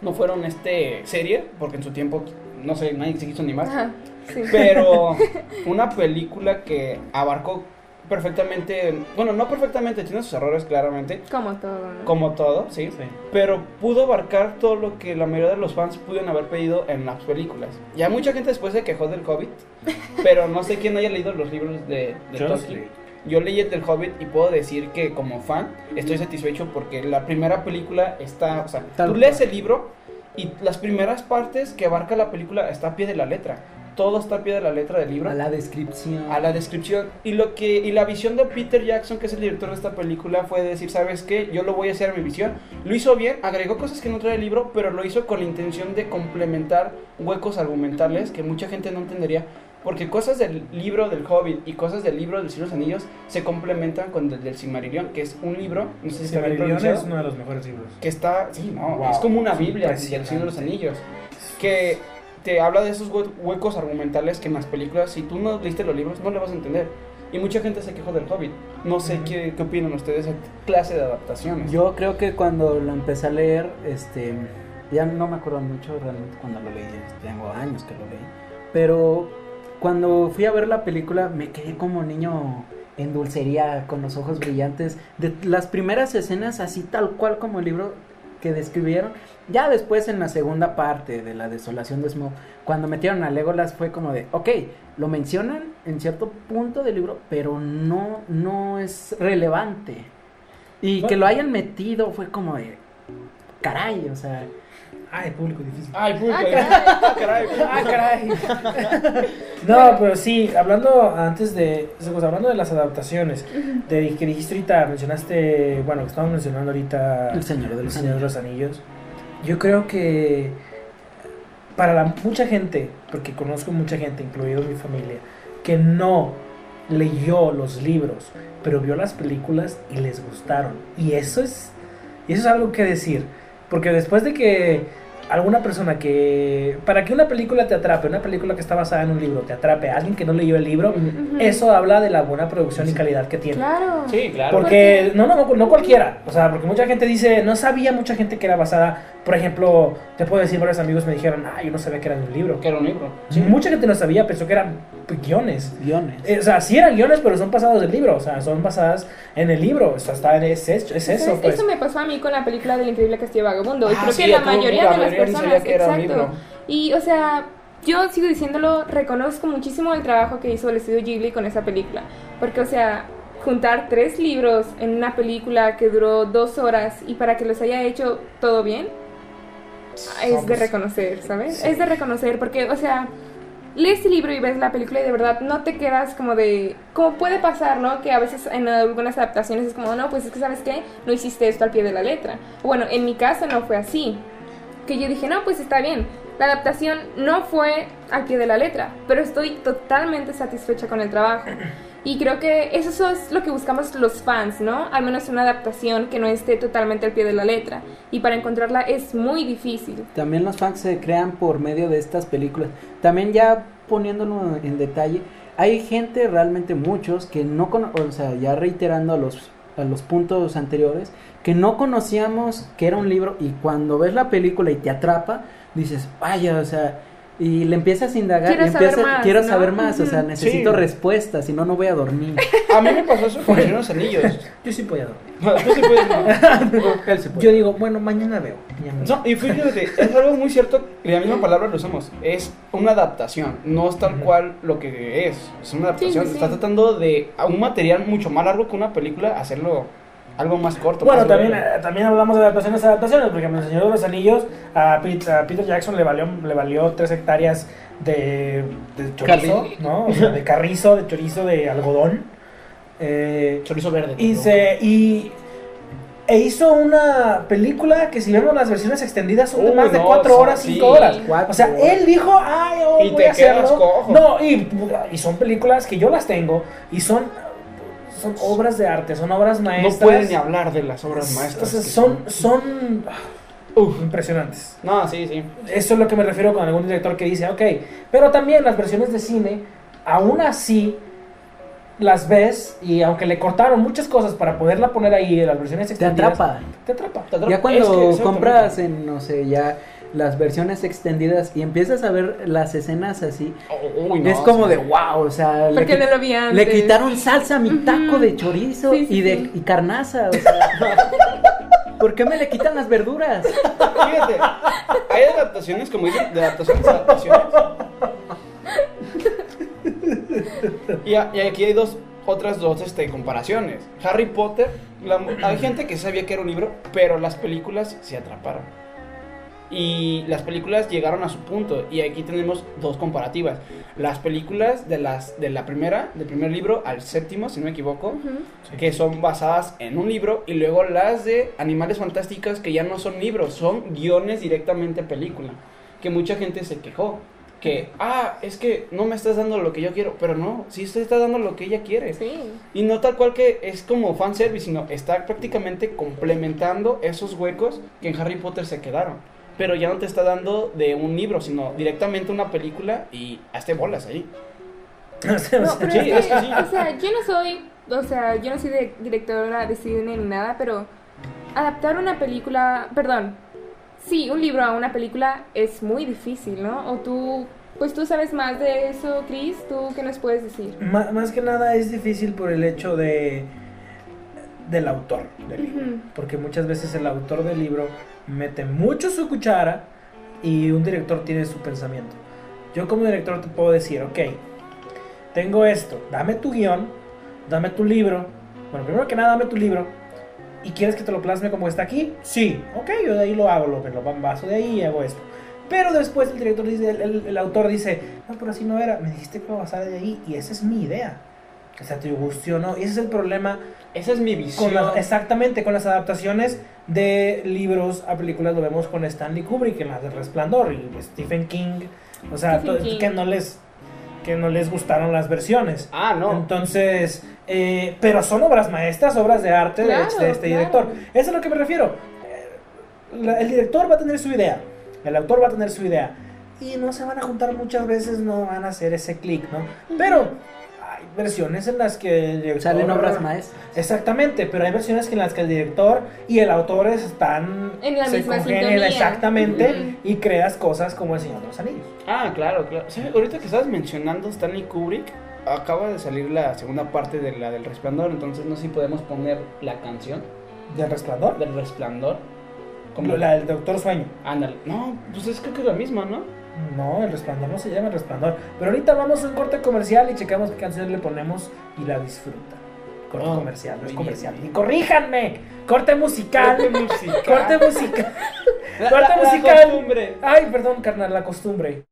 [SPEAKER 5] No fueron este serie, porque en su tiempo, no sé, nadie se quiso animar.
[SPEAKER 4] Ajá. Sí.
[SPEAKER 5] Pero una película que abarcó perfectamente, bueno, no perfectamente, tiene sus errores claramente,
[SPEAKER 4] Como todo, ¿no?
[SPEAKER 5] como todo, ¿sí?
[SPEAKER 3] Sí.
[SPEAKER 5] Pero pudo abarcar todo lo que la mayoría de los fans pudieron haber pedido en las películas. Ya mucha gente después se quejó del Hobbit, pero no sé quién haya leído los libros de, de
[SPEAKER 3] Yo
[SPEAKER 5] Tolkien.
[SPEAKER 3] sí.
[SPEAKER 5] Yo leí el del Hobbit y puedo decir que como fan estoy satisfecho porque la primera película está, o sea,
[SPEAKER 6] Tal
[SPEAKER 5] tú
[SPEAKER 6] cual.
[SPEAKER 5] lees el libro y las primeras partes que abarca la película está a pie de la letra. Todo está a pie de la letra del libro
[SPEAKER 6] A la descripción.
[SPEAKER 5] a la descripción y lo que y la visión de Peter Jackson que es el director de esta película fue decir sabes qué yo lo voy a hacer a mi visión lo hizo bien agregó cosas que no trae el libro pero lo hizo con la intención de complementar huecos argumentales que mucha gente no entendería porque cosas del libro del Hobbit y cosas del libro del Señor de los Anillos se complementan con el del Silmarillion que es un libro no sé si
[SPEAKER 3] es uno de los mejores libros.
[SPEAKER 5] que está, sí, no,
[SPEAKER 3] Wow,
[SPEAKER 5] es como una Biblia del. Señor de los Anillos, que te habla de esos hue- huecos argumentales que en las películas, si tú no leíste los libros, no le vas a entender. Y mucha gente se quejó del Hobbit. No sé qué, qué opinan ustedes de esta clase de adaptaciones.
[SPEAKER 6] Yo creo que cuando lo empecé a leer, este, ya no me acuerdo mucho realmente cuando lo leí, tengo años que lo leí, pero cuando fui a ver la película me quedé como niño en dulcería con los ojos brillantes de las primeras escenas así tal cual como el libro que describieron. Ya después en la segunda parte de la desolación de Smoke, cuando metieron a Legolas fue como de, ok, lo mencionan en cierto punto del libro, pero no, no es relevante. Y que lo hayan metido fue como de, caray, o sea,
[SPEAKER 3] Ay, público difícil.
[SPEAKER 5] Ay, público.
[SPEAKER 4] Ah, caray.
[SPEAKER 5] Ah, caray.
[SPEAKER 3] Ah, caray. no, pero sí, hablando antes de, o sea, hablando de las adaptaciones, de que dijiste ahorita, mencionaste, bueno, que estamos mencionando ahorita
[SPEAKER 6] El Señor de los
[SPEAKER 3] Señor de
[SPEAKER 6] Anillos.
[SPEAKER 3] los Anillos. Yo creo que para la, mucha gente, porque conozco mucha gente, incluido mi familia, que no leyó los libros, pero vio las películas y les gustaron. Y eso es, y eso es algo que decir. Porque después de que alguna persona que, para que una película te atrape, una película que está basada en un libro, te atrape, alguien que no leyó el libro, eso habla de la buena producción y calidad que tiene.
[SPEAKER 4] Claro.
[SPEAKER 5] Sí, claro.
[SPEAKER 3] Porque, no, no, no, no cualquiera. O sea, porque mucha gente dice, no sabía mucha gente que era basada. Por ejemplo, te puedo decir, varios amigos me dijeron, ah, yo no sabía que era de un libro.
[SPEAKER 5] Que era un libro.
[SPEAKER 3] Mucha gente no sabía, pensó que eran guiones.
[SPEAKER 6] Guiones.
[SPEAKER 3] Eh, o sea, sí eran guiones, pero son basados del libro. O sea, son basadas en el libro. O sea, está en es, es, es eso,
[SPEAKER 4] ¿Sabes?
[SPEAKER 3] pues.
[SPEAKER 4] Eso me pasó a mí con la película del Increíble Castillo Vagabundo. y
[SPEAKER 5] Ah,
[SPEAKER 4] creo
[SPEAKER 5] sí,
[SPEAKER 4] que la
[SPEAKER 5] a
[SPEAKER 4] mayoría de las personas,
[SPEAKER 5] que
[SPEAKER 4] exacto. Y, o sea, yo sigo diciéndolo, reconozco muchísimo el trabajo que hizo el estudio Ghibli con esa película. Porque, o sea, juntar tres libros en una película que duró dos horas y para que los haya hecho todo bien, es de reconocer, ¿sabes?
[SPEAKER 3] sí.
[SPEAKER 4] Es de reconocer, porque, o sea, lees el libro y ves la película y de verdad no te quedas como de... Como puede pasar, ¿no? Que a veces en algunas adaptaciones es como, no, pues es que, ¿sabes qué? No hiciste esto al pie de la letra. Bueno, en mi caso no fue así. Que yo dije, no, pues está bien. La adaptación no fue al pie de la letra, pero estoy totalmente satisfecha con el trabajo. Y creo que eso es lo que buscamos los fans, ¿no? Al menos una adaptación que no esté totalmente al pie de la letra. Y para encontrarla es muy difícil.
[SPEAKER 6] También los fans se crean por medio de estas películas. También ya poniéndolo en detalle, hay gente, realmente muchos, que no cono- o sea, ya reiterando a los, a los puntos anteriores, que no conocíamos que era un libro y cuando ves la película y te atrapa, dices, vaya, o sea, y le empiezas a indagar,
[SPEAKER 4] Quiero
[SPEAKER 6] y
[SPEAKER 4] saber
[SPEAKER 6] empiezas-
[SPEAKER 4] más,
[SPEAKER 6] quiero
[SPEAKER 4] ¿no?
[SPEAKER 6] saber más, o sea, necesito
[SPEAKER 5] Sí.
[SPEAKER 6] respuestas, si no, no voy a dormir.
[SPEAKER 5] A mí me pasó eso con los Anillos.
[SPEAKER 3] Yo sí podía dormir.
[SPEAKER 5] Tú sí puedes, ¿no?
[SPEAKER 6] Él se puede.
[SPEAKER 3] Yo digo, bueno, mañana veo. mañana veo.
[SPEAKER 5] No, y fíjate, es algo muy cierto, y la misma palabra lo usamos, es una adaptación, no es tal cual lo que es, es una adaptación,
[SPEAKER 4] Sí, sí,
[SPEAKER 5] está
[SPEAKER 4] sí.
[SPEAKER 5] tratando de a un material mucho más largo que una película, hacerlo algo más corto.
[SPEAKER 3] Bueno,
[SPEAKER 5] más
[SPEAKER 3] también, eh, también hablamos de adaptaciones, adaptaciones, porque en El Señor de los Anillos a, Pete- a Peter Jackson le valió, le valió tres hectáreas de, de chorizo,
[SPEAKER 6] Carri-
[SPEAKER 3] ¿no? O sea, de carrizo, de chorizo, de algodón. Eh,
[SPEAKER 5] Chorizo verde.
[SPEAKER 3] y
[SPEAKER 5] ¿no?
[SPEAKER 3] se y e hizo una película que si vemos las versiones extendidas son de más de
[SPEAKER 5] no,
[SPEAKER 3] cuatro horas,
[SPEAKER 5] sí.
[SPEAKER 3] cinco horas.
[SPEAKER 6] Cuatro
[SPEAKER 3] O sea, él dijo, ay, yo
[SPEAKER 5] Y
[SPEAKER 3] voy
[SPEAKER 5] te
[SPEAKER 3] a hacerlo.
[SPEAKER 5] cojo.
[SPEAKER 3] No, y, y son películas que yo las tengo y son, son obras de arte, son obras
[SPEAKER 5] no
[SPEAKER 3] maestras.
[SPEAKER 5] pueden ni hablar de las obras
[SPEAKER 3] O
[SPEAKER 5] maestras.
[SPEAKER 3] sea,
[SPEAKER 5] que
[SPEAKER 3] son, son
[SPEAKER 5] Uf.
[SPEAKER 3] impresionantes.
[SPEAKER 5] No, sí, sí.
[SPEAKER 3] Eso es lo que me refiero con algún director que dice, ok, pero también las versiones de cine, aún así las ves y aunque le cortaron muchas cosas para poderla poner ahí en las versiones
[SPEAKER 6] Te
[SPEAKER 3] extendidas,
[SPEAKER 6] atrapa.
[SPEAKER 3] Te atrapa.
[SPEAKER 5] Te atrapa.
[SPEAKER 6] Ya
[SPEAKER 5] Es
[SPEAKER 6] cuando
[SPEAKER 5] que,
[SPEAKER 6] compras en, no sé, ya las versiones extendidas y empiezas a ver las escenas así,
[SPEAKER 5] Uy, no,
[SPEAKER 6] es como
[SPEAKER 5] sí.
[SPEAKER 6] de wow, o sea, le,
[SPEAKER 4] no lo vi antes.
[SPEAKER 6] le quitaron salsa a mi taco de chorizo
[SPEAKER 4] Sí, sí,
[SPEAKER 6] y de
[SPEAKER 4] sí.
[SPEAKER 6] y carnaza, o sea, ¿por qué me le quitan las verduras?
[SPEAKER 5] Fíjate, hay adaptaciones, como dicen, de adaptaciones a adaptaciones. Y, a- y aquí hay dos, otras dos este, comparaciones. Harry Potter, la- hay gente que sabía que era un libro, pero las películas se atraparon. Y las películas llegaron a su punto. Y aquí tenemos dos comparativas. Las películas de, las, de la primera, del primer libro al séptimo, si no me equivoco, que son basadas en un libro y luego las de Animales Fantásticos que ya no son libros, son guiones directamente a película, que mucha gente se quejó, que, ah, es que no me estás dando lo que yo quiero, pero no, sí se está dando lo que ella quiere.
[SPEAKER 4] Sí.
[SPEAKER 5] Y no tal cual que es como fanservice, sino está prácticamente complementando esos huecos que en Harry Potter se quedaron. Pero ya no te está dando de un libro, sino directamente una película y hazte bolas ahí.
[SPEAKER 4] No, pero
[SPEAKER 5] Sí,
[SPEAKER 4] es,
[SPEAKER 5] es
[SPEAKER 4] que,
[SPEAKER 5] sí.
[SPEAKER 4] o sea, yo no soy, o sea, yo no soy de- directora de cine ni nada, pero adaptar una película, perdón, sí, un libro a una película es muy difícil, ¿no? O tú, pues tú sabes más de eso, Chris, ¿tú qué nos puedes decir?
[SPEAKER 3] Ma- Más que nada es difícil por el hecho de del autor del libro. Porque muchas veces el autor del libro mete mucho su cuchara y un director tiene su pensamiento. Yo como director te puedo decir, ok, tengo esto, dame tu guion, dame tu libro. Bueno, primero que nada, dame tu libro. ¿Y quieres que te lo plasme como está aquí? Sí, ok, yo de ahí lo hago, lo, lo paso de ahí y hago esto. Pero después el director dice, el, autor dice, no, pero así no era, me dijiste que iba a basar de ahí y esa es mi idea. Te gustó, ¿no? Y ese es el problema
[SPEAKER 5] Esa es mi visión.
[SPEAKER 3] con las- exactamente, con las adaptaciones de libros a películas lo vemos con Stanley Kubrick en las de Resplandor y Stephen King, o sea,
[SPEAKER 4] King.
[SPEAKER 3] que no les que no les gustaron las versiones.
[SPEAKER 5] Ah, no.
[SPEAKER 3] Entonces, eh, pero son obras maestras, obras de arte de-
[SPEAKER 4] Claro,
[SPEAKER 3] de, este
[SPEAKER 4] claro.
[SPEAKER 3] director. Eso es a lo que me refiero. Eh, el director va a tener su idea, el autor va a tener su idea y no se van a juntar muchas veces, no van a hacer ese clic, ¿no? Pero hay versiones en las que el director
[SPEAKER 6] Salen obras maestras.
[SPEAKER 3] Exactamente, pero hay versiones en las que el director y el autor están
[SPEAKER 4] En la
[SPEAKER 3] se
[SPEAKER 4] misma sintonía.
[SPEAKER 3] exactamente y creas cosas como el Señor de los Anillos.
[SPEAKER 5] Ah, claro, claro. Ahorita que estabas mencionando Stanley Kubrick, acaba de salir la segunda parte de la del Resplandor, entonces no sé si podemos poner la canción
[SPEAKER 3] ¿Del Resplandor?
[SPEAKER 5] del Resplandor.
[SPEAKER 3] Como la del Doctor Sueño.
[SPEAKER 5] Ándale. No, pues es creo que es la misma, ¿no?
[SPEAKER 3] No, el Resplandor no se llama el Resplandor. Pero ahorita vamos a un corte comercial y checamos qué canción le ponemos y la disfruta. Corte
[SPEAKER 5] Oh,
[SPEAKER 3] comercial, no es comercial.
[SPEAKER 5] bien.
[SPEAKER 3] Y corríjanme, corte musical.
[SPEAKER 5] Corte musical.
[SPEAKER 3] corte musical.
[SPEAKER 5] La-
[SPEAKER 3] corte
[SPEAKER 5] la-
[SPEAKER 3] musical. Ay, perdón, carnal, la costumbre.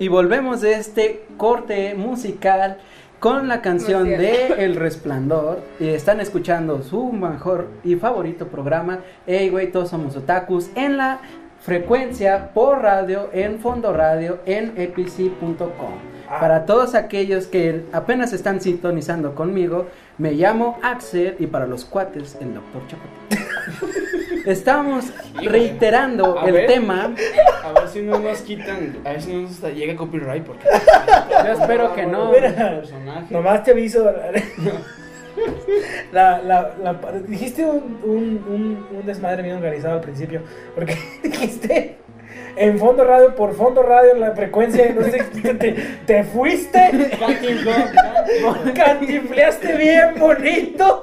[SPEAKER 6] Y volvemos de este corte musical con la canción de. El Resplandor. Y están escuchando su mejor y favorito programa, Hey, güey, todos somos otakus, en la frecuencia por radio, en Fondo Radio, en epc.com.
[SPEAKER 3] Ah.
[SPEAKER 6] Para todos aquellos que apenas están sintonizando conmigo, me llamo Axel y para los cuates, el doctor Chapatín. Estamos reiterando
[SPEAKER 5] A
[SPEAKER 6] el
[SPEAKER 5] ver.
[SPEAKER 6] tema.
[SPEAKER 5] A ver si no nos quitan, a ver si no nos llega copyright porque
[SPEAKER 6] Yo espero que no.
[SPEAKER 3] Mira. Nomás te aviso. La, la, la- dijiste un, un, un, un desmadre bien organizado al principio. Porque dijiste en fondo radio, por fondo radio, la frecuencia. No sé, te, te fuiste, cantifleaste bien bonito.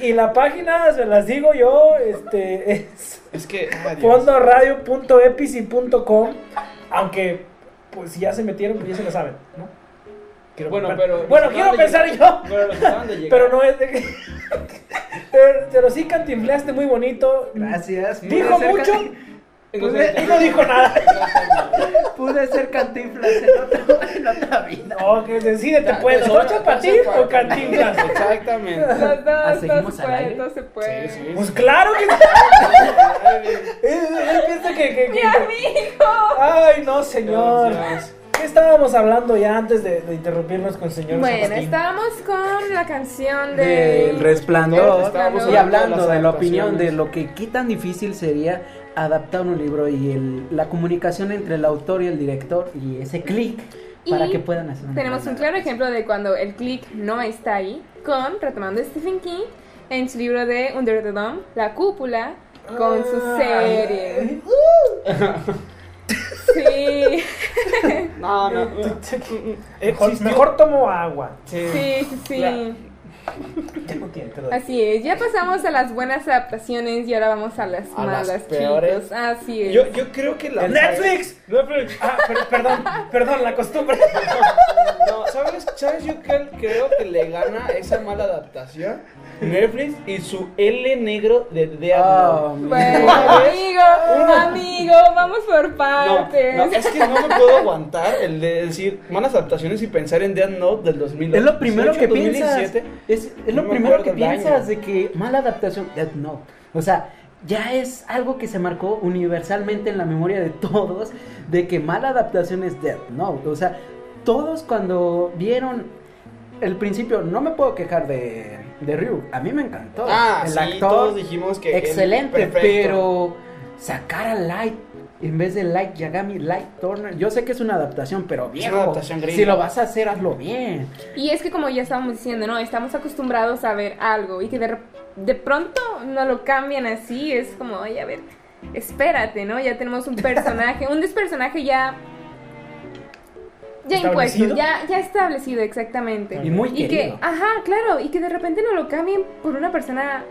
[SPEAKER 3] Y la página, se las digo yo, este es
[SPEAKER 5] Es que, ah,
[SPEAKER 3] fondoradio.epici.com. Aunque, pues si ya se metieron, pues ya se lo saben, ¿no? Quiero
[SPEAKER 5] Bueno,
[SPEAKER 3] pensar-
[SPEAKER 5] pero.
[SPEAKER 3] Bueno, quiero pensar
[SPEAKER 5] llegar.
[SPEAKER 3] yo.
[SPEAKER 5] Pero.
[SPEAKER 3] Pero no es de pero, pero sí cantinfleaste muy bonito.
[SPEAKER 6] Gracias.
[SPEAKER 3] Dijo mucho
[SPEAKER 5] Entonces,
[SPEAKER 3] y no dijo nada.
[SPEAKER 6] Pude ser cantinflas en otra, en otra vida.
[SPEAKER 3] No, que decídete, pues,
[SPEAKER 5] pues,
[SPEAKER 3] ¿doctor
[SPEAKER 5] ahora,
[SPEAKER 3] Chapatín o cantinflas?
[SPEAKER 5] Exactamente.
[SPEAKER 4] Los dos,
[SPEAKER 6] Ah, ¿seguimos
[SPEAKER 4] se
[SPEAKER 6] al
[SPEAKER 4] puede,
[SPEAKER 6] aire?
[SPEAKER 4] todo se puede.
[SPEAKER 5] Sí, sí.
[SPEAKER 3] Pues claro que Él, él piensa que, que-
[SPEAKER 4] ¡Mi amigo!
[SPEAKER 3] Ay, no, señor.
[SPEAKER 5] Dios.
[SPEAKER 3] ¿Qué estábamos hablando ya antes de, de interrumpirnos con el señor
[SPEAKER 4] Bueno,
[SPEAKER 3] Zapatín?
[SPEAKER 4] estábamos con la canción de...
[SPEAKER 6] Del resplandor
[SPEAKER 5] Estábamos
[SPEAKER 6] y
[SPEAKER 5] hablando de las
[SPEAKER 6] de la opinión de lo que qué tan difícil sería adaptar un libro y el- la comunicación entre el autor y el director y ese clic para
[SPEAKER 4] Y
[SPEAKER 6] que puedan hacer una
[SPEAKER 4] Tenemos un claro ejemplo de cuando el click no está ahí, con, retomando Stephen King, en su libro de Under the Dome, La Cúpula, con su serie. Sí,
[SPEAKER 5] No, no.
[SPEAKER 3] Mejor, mejor tomo agua.
[SPEAKER 5] Sí.
[SPEAKER 4] sí, sí, sí.
[SPEAKER 5] La-
[SPEAKER 4] Así es, ya pasamos a las buenas adaptaciones y ahora vamos a las
[SPEAKER 5] A las
[SPEAKER 4] malas,
[SPEAKER 5] peores.
[SPEAKER 4] chicos. Así es.
[SPEAKER 5] Yo, yo creo que la.
[SPEAKER 3] ¡Netflix!
[SPEAKER 5] Netflix.
[SPEAKER 3] Ah, per- perdón, perdón, la costumbre.
[SPEAKER 5] No, ¿sabes? ¿Sabes? Yo creo, que le gana esa mala adaptación. Netflix y su L negro de
[SPEAKER 6] Ah,
[SPEAKER 5] Note.
[SPEAKER 4] Bueno, amigo, amigo, vamos por partes.
[SPEAKER 5] no, es que no me puedo aguantar el de decir malas adaptaciones y pensar en Death Note del 2008.
[SPEAKER 6] Es lo primero que piensas.
[SPEAKER 5] 2017.
[SPEAKER 6] Es, es
[SPEAKER 5] No
[SPEAKER 6] lo
[SPEAKER 5] me
[SPEAKER 6] primero que piensas de que mala adaptación. Death Note. O sea, ya es algo que se marcó universalmente en la memoria de todos de que mala adaptación es Death Note. O sea, todos cuando vieron el principio, no me puedo quejar de, de Ryu. A mí me encantó.
[SPEAKER 5] Ah,
[SPEAKER 6] el
[SPEAKER 5] sí,
[SPEAKER 6] actor
[SPEAKER 5] todos dijimos que
[SPEAKER 6] excelente, pero sacar a Light en vez de Light Yagami, Light Turner. Yo sé que es una adaptación, pero
[SPEAKER 5] gringa.
[SPEAKER 6] si lo vas a hacer, hazlo bien.
[SPEAKER 4] Y es que como ya estábamos diciendo, ¿no? Estamos acostumbrados a ver algo y que de, rep- de pronto no lo cambian así, es como, oye, a ver, espérate, ¿no? Ya tenemos un personaje, un despersonaje ya... Ya impuesto,
[SPEAKER 3] ¿Establecido?
[SPEAKER 4] ya, ya establecido que,
[SPEAKER 6] Y muy
[SPEAKER 4] y que, ajá, claro, y que de repente no lo cambien por una persona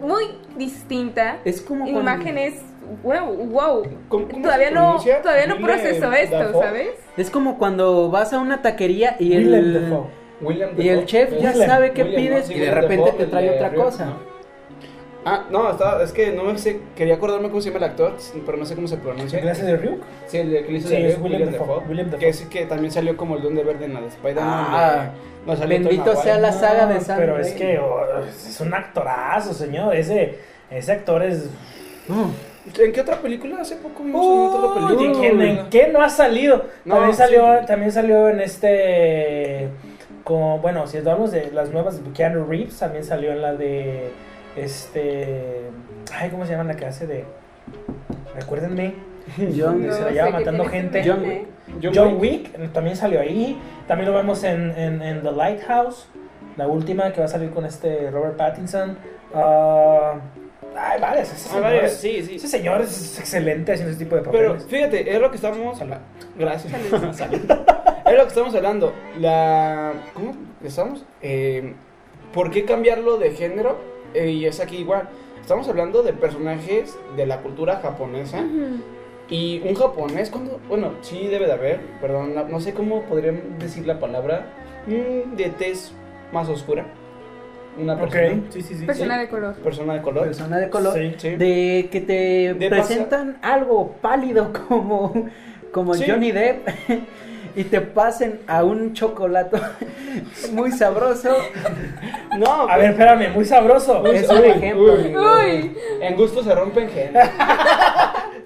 [SPEAKER 4] muy distinta.
[SPEAKER 6] Es como cuando-
[SPEAKER 4] Imágenes, wow, wow.
[SPEAKER 5] ¿Cómo- cómo
[SPEAKER 4] Todavía no, todavía no proceso esto,
[SPEAKER 5] Dafoe.
[SPEAKER 4] ¿sabes?
[SPEAKER 6] Es como cuando vas a una taquería y
[SPEAKER 3] Willem
[SPEAKER 6] el,
[SPEAKER 3] Dafoe.
[SPEAKER 5] William
[SPEAKER 6] y el chef ya sabe qué pides
[SPEAKER 5] Sí,
[SPEAKER 6] y de repente
[SPEAKER 5] Dafoe,
[SPEAKER 6] te trae otra
[SPEAKER 5] Río,
[SPEAKER 6] cosa.
[SPEAKER 5] ¿no? Ah, no, estaba, es que no me sé, quería acordarme cómo se llama el actor, pero no sé cómo se pronuncia.
[SPEAKER 3] ¿En clase de Ryuk?
[SPEAKER 5] Sí, el de que hizo
[SPEAKER 3] Sí,
[SPEAKER 5] de
[SPEAKER 3] Willem
[SPEAKER 5] William
[SPEAKER 3] Dafoe,
[SPEAKER 5] Dafoe,
[SPEAKER 3] Willem Dafoe.
[SPEAKER 5] Que es que también salió como el Duende Verde en la de Spider-Man.
[SPEAKER 6] Ah,
[SPEAKER 5] de- no, salió
[SPEAKER 6] bendito sea la saga de
[SPEAKER 3] No,
[SPEAKER 6] Sam
[SPEAKER 3] Pero es que oh, es un actorazo, señor. Ese, ese actor es.
[SPEAKER 6] Mm.
[SPEAKER 5] ¿En qué otra película? Hace poco vimos en
[SPEAKER 3] Uy,
[SPEAKER 5] otra película.
[SPEAKER 3] ¿de quién- ¿En qué no ha salido?
[SPEAKER 5] No,
[SPEAKER 3] también,
[SPEAKER 5] sí.
[SPEAKER 3] salió, también salió en este. Como, bueno, si hablamos de las nuevas de Keanu Reeves, también salió en la de. Este. Ay, ¿cómo se llama la que hace de.? Recuérdenme.
[SPEAKER 6] John,
[SPEAKER 3] Se
[SPEAKER 4] No
[SPEAKER 3] la
[SPEAKER 4] sé
[SPEAKER 3] lleva matando gente.
[SPEAKER 6] John. Wick.
[SPEAKER 3] John, Wick. también salió ahí. También lo vemos en, en, en The Lighthouse. La última que va a salir con este Robert Pattinson. Ah, ay, vale, ese,
[SPEAKER 5] Ah,
[SPEAKER 3] señor,
[SPEAKER 5] vale,
[SPEAKER 3] es,
[SPEAKER 5] sí, sí.
[SPEAKER 3] ese señor es excelente haciendo ese tipo de
[SPEAKER 5] Pero
[SPEAKER 3] papeles.
[SPEAKER 5] fíjate, es lo que estamos.
[SPEAKER 3] Salud.
[SPEAKER 5] Gracias. Salud. es lo que estamos hablando. La. ¿Cómo estamos? Eh, ¿Por qué cambiarlo de género? Eh, y es aquí igual. Estamos hablando de personajes de la cultura japonesa. Y un japonés, cuando. Bueno, sí debe de haber, perdón, no sé cómo podrían decir la palabra. mm, de tez más oscura. Una persona.
[SPEAKER 3] sí, sí, sí.
[SPEAKER 4] Persona
[SPEAKER 5] Sí.
[SPEAKER 4] de color.
[SPEAKER 5] Persona de color.
[SPEAKER 6] persona de color
[SPEAKER 3] Sí.
[SPEAKER 5] Sí.
[SPEAKER 6] de que te
[SPEAKER 5] De
[SPEAKER 6] presentan algo pálido como como
[SPEAKER 5] Sí.
[SPEAKER 6] Johnny Depp y te pasen a un chocolate muy sabroso
[SPEAKER 5] No,
[SPEAKER 3] A ver, espérame, muy sabroso.
[SPEAKER 6] es un ejemplo
[SPEAKER 5] uy.
[SPEAKER 4] Uy,
[SPEAKER 5] en gusto se rompen géneros.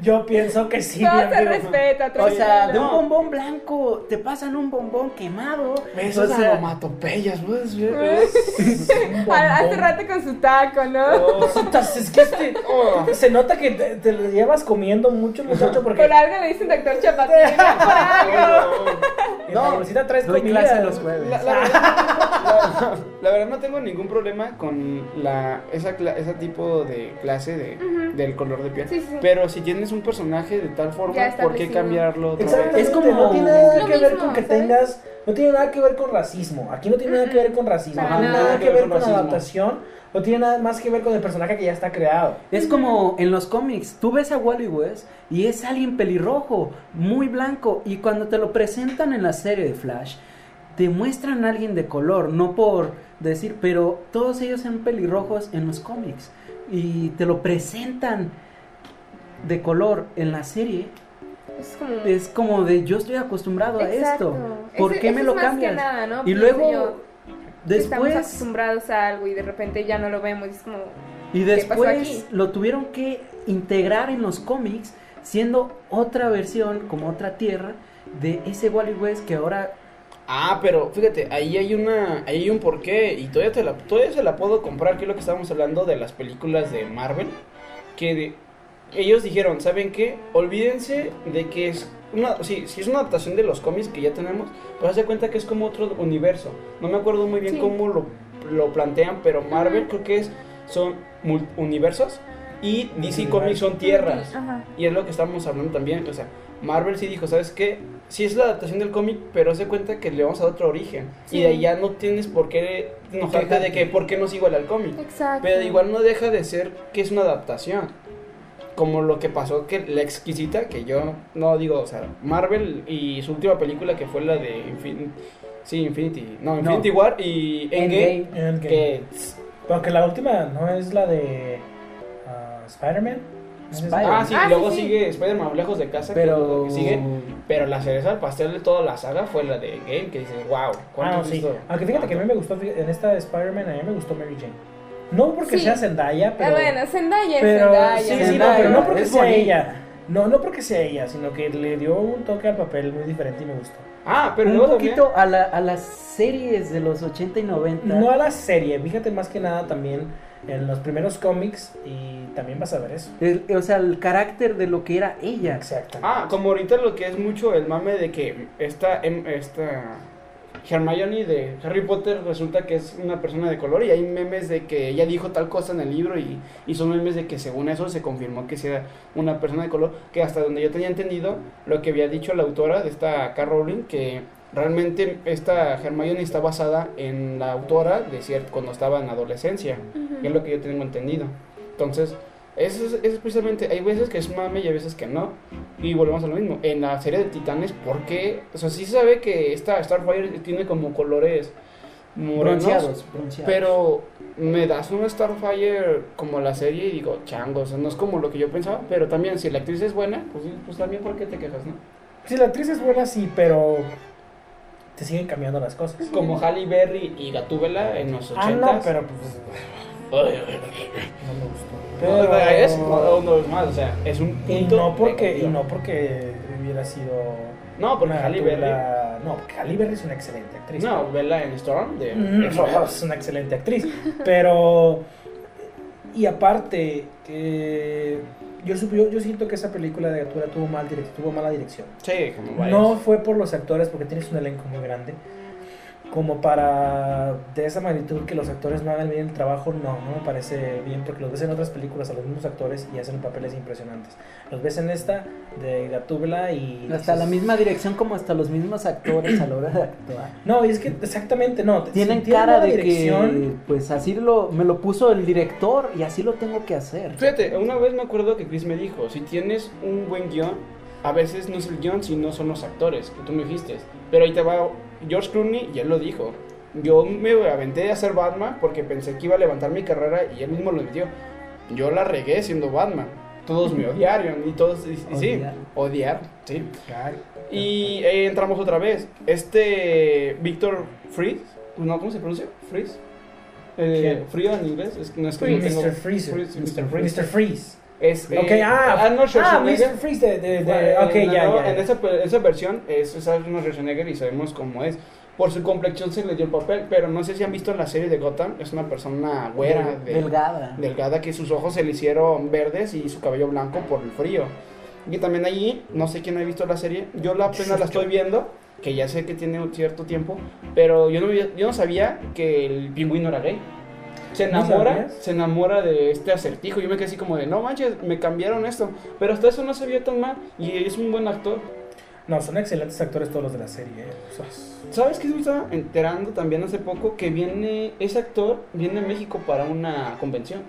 [SPEAKER 3] Yo pienso que sí.
[SPEAKER 4] todo
[SPEAKER 3] mi
[SPEAKER 4] se respeta.
[SPEAKER 6] o sea de un bombón blanco te pasan un bombón quemado
[SPEAKER 5] Esas
[SPEAKER 6] o sea,
[SPEAKER 5] onomatopeyas, puedes ver.
[SPEAKER 4] Ah, Hace rato con su taco, ¿no?
[SPEAKER 5] Oh,
[SPEAKER 3] es que este-
[SPEAKER 5] oh.
[SPEAKER 3] se nota que te, te lo llevas comiendo mucho, muchacho, porque
[SPEAKER 4] Por algo le dicen doctor Chapatín. Por algo.
[SPEAKER 3] en la bolsita traes
[SPEAKER 6] doy
[SPEAKER 3] comida.
[SPEAKER 6] clase los jueves
[SPEAKER 5] La, la verdad, la- la verdad no tengo ningún problema con la esa cla- ese tipo de clase de, del color de piel.
[SPEAKER 4] Sí, sí, sí.
[SPEAKER 5] Pero si tienes un personaje de tal forma, ¿por qué cambiarlo?
[SPEAKER 6] Es como-
[SPEAKER 3] no tiene nada
[SPEAKER 4] Lo
[SPEAKER 3] que ver con que
[SPEAKER 4] ¿sabes?
[SPEAKER 3] tengas, no tiene nada que ver con racismo. Aquí no tiene nada que ver con racismo, no tiene
[SPEAKER 4] nada.
[SPEAKER 3] nada que ver con
[SPEAKER 5] racismo.
[SPEAKER 3] adaptación, no tiene nada más que ver con el personaje que ya está creado.
[SPEAKER 6] Es como en los cómics, tú ves a Wally West y es alguien pelirrojo, muy blanco, y cuando te lo presentan en la serie de Flash, te muestran a alguien de color, no por decir, pero todos ellos son pelirrojos en los cómics, y te lo presentan de color en la serie,
[SPEAKER 4] Es como.
[SPEAKER 6] es como de yo estoy acostumbrado a
[SPEAKER 4] Exacto.
[SPEAKER 6] esto, ¿por
[SPEAKER 4] Ese-
[SPEAKER 6] qué
[SPEAKER 4] eso
[SPEAKER 6] me
[SPEAKER 4] es
[SPEAKER 6] lo
[SPEAKER 4] más que
[SPEAKER 6] cambias?
[SPEAKER 4] nada, ¿no?
[SPEAKER 6] Y
[SPEAKER 4] Pienso
[SPEAKER 6] luego,
[SPEAKER 4] yo, que Estamos
[SPEAKER 6] después...
[SPEAKER 4] acostumbrados a algo y de repente ya no lo vemos. y es como.
[SPEAKER 6] Y
[SPEAKER 4] ¿Qué pasó
[SPEAKER 6] después
[SPEAKER 4] aquí?
[SPEAKER 6] lo tuvieron que integrar en los cómics, siendo otra versión, como otra tierra, de ese Wally West que ahora
[SPEAKER 5] Ah, pero fíjate, ahí hay una, ahí hay un porqué y todavía te la, todavía se la puedo comprar, que es lo que estábamos hablando de las películas de Marvel, que de- ellos dijeron, ¿saben qué? Olvídense de que es una, sí, sí es una adaptación de los cómics que ya tenemos, pero hace cuenta que es como otro universo. No me acuerdo muy bien
[SPEAKER 4] Sí.
[SPEAKER 5] cómo lo, lo plantean, pero Marvel creo que es, son universos y DC Comics son tierras. Y es lo que estamos hablando también. O sea, Marvel sí dijo, ¿sabes qué? Sí es la adaptación del cómic, pero hace cuenta que le vamos a dar otro origen.
[SPEAKER 4] Sí.
[SPEAKER 5] Y de ahí ya no tienes por qué enojarte de que por qué no es igual al cómic.
[SPEAKER 4] Exacto.
[SPEAKER 5] Pero igual no deja de ser que es una adaptación. Como lo que pasó que la exquisita, que yo no digo, o sea, Marvel y su última película que fue la de Infinity, sí, Infinity, no, Infinity War y Endgame,
[SPEAKER 6] Endgame.
[SPEAKER 3] Endgame.
[SPEAKER 5] que
[SPEAKER 3] Aunque la última no es la de ah, Spider-Man. ¿No?
[SPEAKER 6] Spider-
[SPEAKER 5] ah, sí,
[SPEAKER 4] Ah,
[SPEAKER 5] y luego
[SPEAKER 4] sí, sí.
[SPEAKER 5] sigue Spider-Man lejos de casa,
[SPEAKER 6] Pero.
[SPEAKER 5] que sigue, pero la cereza al pastel de toda la saga fue la de Endgame, que dices, wow,
[SPEAKER 3] Ah,
[SPEAKER 5] ¿cuánto
[SPEAKER 3] no, sí.
[SPEAKER 5] visto?
[SPEAKER 3] Aunque fíjate que a mí me gustó, en esta de Spider-Man, a mí me gustó Mary Jane. No porque
[SPEAKER 4] Sí.
[SPEAKER 3] sea Zendaya,
[SPEAKER 4] Ah,
[SPEAKER 3] pero...
[SPEAKER 4] bueno, Zendaya es
[SPEAKER 3] pero
[SPEAKER 4] Zendaya.
[SPEAKER 3] sí, sí, no, pero no porque
[SPEAKER 6] es
[SPEAKER 3] sea
[SPEAKER 6] bonita.
[SPEAKER 3] ella. No, no porque sea ella, sino que le dio un toque al papel muy diferente y me gustó.
[SPEAKER 5] Ah, pero
[SPEAKER 6] un
[SPEAKER 5] luego también-
[SPEAKER 6] poquito a, la- a las series de los 80 y 90.
[SPEAKER 3] No a la serie, fíjate más que nada también en los primeros cómics y también vas a ver eso.
[SPEAKER 6] El- o sea, el carácter de lo que era ella.
[SPEAKER 3] Exacto.
[SPEAKER 5] Ah, como ahorita lo que es mucho el mame de que esta, em- esta Hermione de Harry Potter resulta que es una persona de color y hay memes de que ella dijo tal cosa en el libro y, y son memes de que según eso se confirmó que sea una persona de color, que hasta donde yo tenía entendido lo que había dicho la autora de esta K. Rowling, que realmente esta Hermione está basada en la autora de cier- cuando estaba en adolescencia, que es lo que yo tengo entendido. Entonces, eso es, eso es precisamente, hay veces que es mame y hay veces que no. Y volvemos a lo mismo. En la serie de Titanes, ¿por qué? O sea, sí se sabe que esta Starfire tiene como colores morenos.
[SPEAKER 6] Bronceados, bronceados.
[SPEAKER 5] Pero me das una Starfire como la serie y digo, chango, o sea, no es como lo que yo pensaba. Pero también, si la actriz es buena, pues, pues también, ¿por qué te quejas, no?
[SPEAKER 3] Si la actriz es buena, sí, pero te siguen cambiando las cosas.
[SPEAKER 5] Como Halle Berry y Gatúbela en los 80
[SPEAKER 3] Ah, no, pero pues no me gustó.
[SPEAKER 5] Pero es una vez más, o sea, es un
[SPEAKER 3] y
[SPEAKER 5] punto.
[SPEAKER 3] no porque y no porque hubiera sido
[SPEAKER 5] No, porque Halle Berry.
[SPEAKER 3] No, porque Halle Berry es una excelente actriz.
[SPEAKER 5] No, vela en Storm de.
[SPEAKER 3] Mm, es una excelente actriz. Pero. Y aparte, yo, yo, yo siento que esa película de Gatúbela tuvo, mal tuvo mala dirección.
[SPEAKER 5] Sí, como varias.
[SPEAKER 3] No fue por los actores, porque tienes un elenco muy grande. Como para de esa magnitud que los actores no hagan bien el trabajo, no, no me parece bien, porque los ves en otras películas a los mismos actores y hacen papeles impresionantes. Los ves en esta de Gatúbela y.
[SPEAKER 6] Hasta la misma dirección como hasta los mismos actores a la hora de actuar.
[SPEAKER 3] No, y es que exactamente no.
[SPEAKER 6] Tienen
[SPEAKER 3] si
[SPEAKER 6] cara de
[SPEAKER 3] dirección,
[SPEAKER 6] que, pues así lo, me lo puso el director y así lo tengo que hacer.
[SPEAKER 5] Fíjate, una vez me acuerdo que Chris me dijo: si tienes un buen guion, a veces no es el guion, sino son los actores, que tú me dijiste. Pero ahí te va George Clooney y él lo dijo. Yo me aventé a ser Batman porque pensé que iba a levantar mi carrera y él mismo lo admitió. Yo la regué siendo Batman. Todos me odiaron y todos, y- y sí,
[SPEAKER 6] Odiar.
[SPEAKER 5] sí. Y ahí entramos otra vez. Este Víctor Fries, no, ¿cómo se pronuncia? Fries. Eh, frío en inglés, es, no es que no
[SPEAKER 3] Mr. Freezer.
[SPEAKER 5] Fries, Mr. Freeze.
[SPEAKER 3] Mr. Freeze.
[SPEAKER 5] Es,
[SPEAKER 3] Ok, ah,
[SPEAKER 5] Arnold
[SPEAKER 3] ah,
[SPEAKER 5] Schwarzenegger.
[SPEAKER 3] Mr. Freeze de, de, de- ok,
[SPEAKER 5] en
[SPEAKER 3] ya, ya.
[SPEAKER 5] En esa, esa versión es, es Arnold Schwarzenegger y sabemos cómo es. Por su complexión se le dio el papel, pero no sé si han visto la serie de Gotham. Es una persona güera, de-
[SPEAKER 6] delgada.
[SPEAKER 5] delgada, que sus ojos se le hicieron verdes y su cabello blanco por el frío. Y también allí, no sé quién ha visto la serie, yo la apenas la estoy viendo, que ya sé que tiene un cierto tiempo, pero yo no, yo no sabía que el pingüino era gay. Se
[SPEAKER 3] ¿No
[SPEAKER 5] enamora,
[SPEAKER 3] sabías?
[SPEAKER 5] se enamora de este acertijo. Yo me quedé así como de, no manches, me cambiaron esto. Pero hasta eso no se vio tan mal y es un buen actor.
[SPEAKER 3] No, son excelentes actores todos los de la serie. eh. O sea,
[SPEAKER 5] ¿Sabes qué? Me estaba enterando también hace poco que viene, ese actor viene a México para una convención.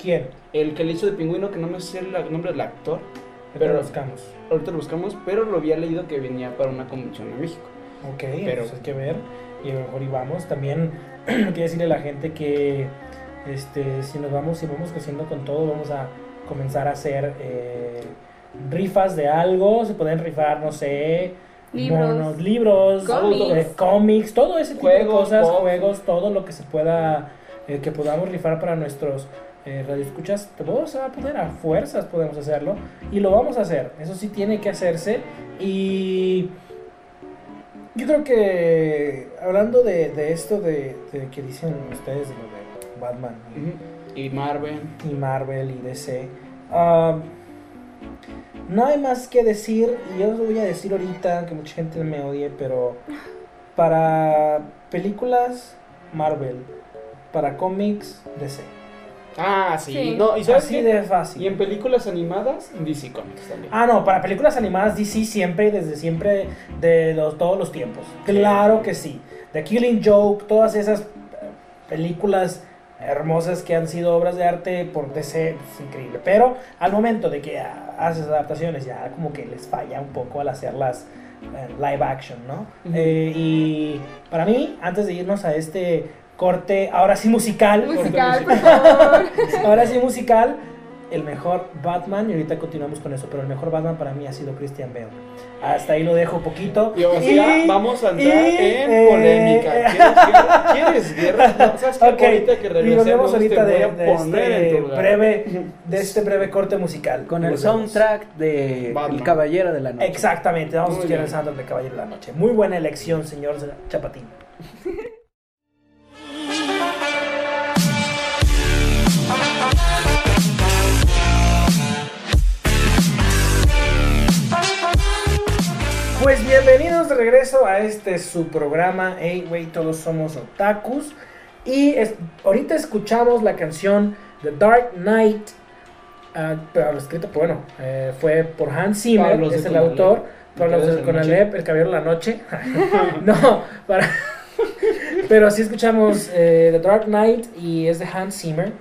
[SPEAKER 3] ¿Quién?
[SPEAKER 5] El que le hizo de pingüino, que no me sé el nombre del actor,
[SPEAKER 3] Pero los buscamos.
[SPEAKER 5] ahorita lo buscamos, pero lo había leído que venía para una convención en México.
[SPEAKER 3] Ok,
[SPEAKER 5] Pero-
[SPEAKER 3] pues hay que ver. Y a lo mejor y vamos. También quiero decirle a la gente que este, si nos vamos, si vamos creciendo con todo, vamos a comenzar a hacer eh, rifas de algo. Se pueden rifar, no sé.
[SPEAKER 4] Libros.
[SPEAKER 3] monos, libros,
[SPEAKER 4] Cómics.
[SPEAKER 3] eh, cómics, todo ese tipo de
[SPEAKER 5] Juegos,
[SPEAKER 3] cosas,
[SPEAKER 5] pop.
[SPEAKER 3] juegos, todo lo que se pueda, eh, que podamos rifar para nuestros eh, radioescuchas, todo se va a poder, a fuerzas podemos hacerlo y lo vamos a hacer, eso sí tiene que hacerse y yo creo que hablando de, de esto de, de que dicen ustedes de lo de Batman y-
[SPEAKER 5] Y Marvel.
[SPEAKER 3] y Marvel y DC. ah, no hay más que decir, y yo lo voy a decir ahorita, que mucha gente me odie, pero para películas, Marvel, para cómics, DC.
[SPEAKER 5] Ah, sí.
[SPEAKER 4] Sí.
[SPEAKER 5] No, y sabes
[SPEAKER 3] Así
[SPEAKER 5] qué?
[SPEAKER 3] de fácil.
[SPEAKER 5] Y en películas animadas, DC Comics también.
[SPEAKER 3] Ah, no, para películas animadas DC siempre y desde siempre de los, todos los tiempos. Claro que sí. The Killing Joke, todas esas eh, películas hermosas que han sido obras de arte por DC, es increíble. Pero al momento de que haces adaptaciones ya como que les falla un poco al hacerlas eh, live action, ¿no? Eh, y para mí, antes de irnos a este corte, ahora sí musical,
[SPEAKER 4] Musical, por favor.
[SPEAKER 3] Ahora sí, musical. El mejor Batman, y ahorita continuamos con eso, pero el mejor Batman para mí ha sido Christian Bale. Hasta ahí lo dejo poquito.
[SPEAKER 5] Y ahora sí, ya vamos a entrar
[SPEAKER 3] y,
[SPEAKER 5] en
[SPEAKER 3] eh,
[SPEAKER 5] polémica. ¿Quieres guerra? ¿Quieres guerra? No, ¿Sabes qué? Ahorita que
[SPEAKER 3] y
[SPEAKER 5] regresemos
[SPEAKER 3] volvemos ahorita
[SPEAKER 5] te
[SPEAKER 3] de,
[SPEAKER 5] voy a
[SPEAKER 3] de
[SPEAKER 5] poner en
[SPEAKER 3] este
[SPEAKER 5] tu lugar.
[SPEAKER 3] breve, de este breve corte musical.
[SPEAKER 6] Con el
[SPEAKER 3] Volvemos.
[SPEAKER 6] soundtrack de
[SPEAKER 5] Batman.
[SPEAKER 6] El Caballero de la Noche.
[SPEAKER 3] Exactamente, vamos
[SPEAKER 5] Muy
[SPEAKER 3] a escuchar el soundtrack de Caballero de la Noche. Muy buena elección, señor Chapatín. Pues bienvenidos de regreso a este su programa Hey Wey Todos Somos Otakus. Y es- ahorita escuchamos la canción The Dark Knight ah, pero escrito bueno eh, fue por Hans Zimmer
[SPEAKER 5] Pablos de
[SPEAKER 3] es el
[SPEAKER 5] Conalep.
[SPEAKER 3] autor
[SPEAKER 5] Cabellos
[SPEAKER 3] de
[SPEAKER 5] de
[SPEAKER 3] Conalep el caballero de la noche. No para pero sí escuchamos eh, The Dark Knight y es de Hans Zimmer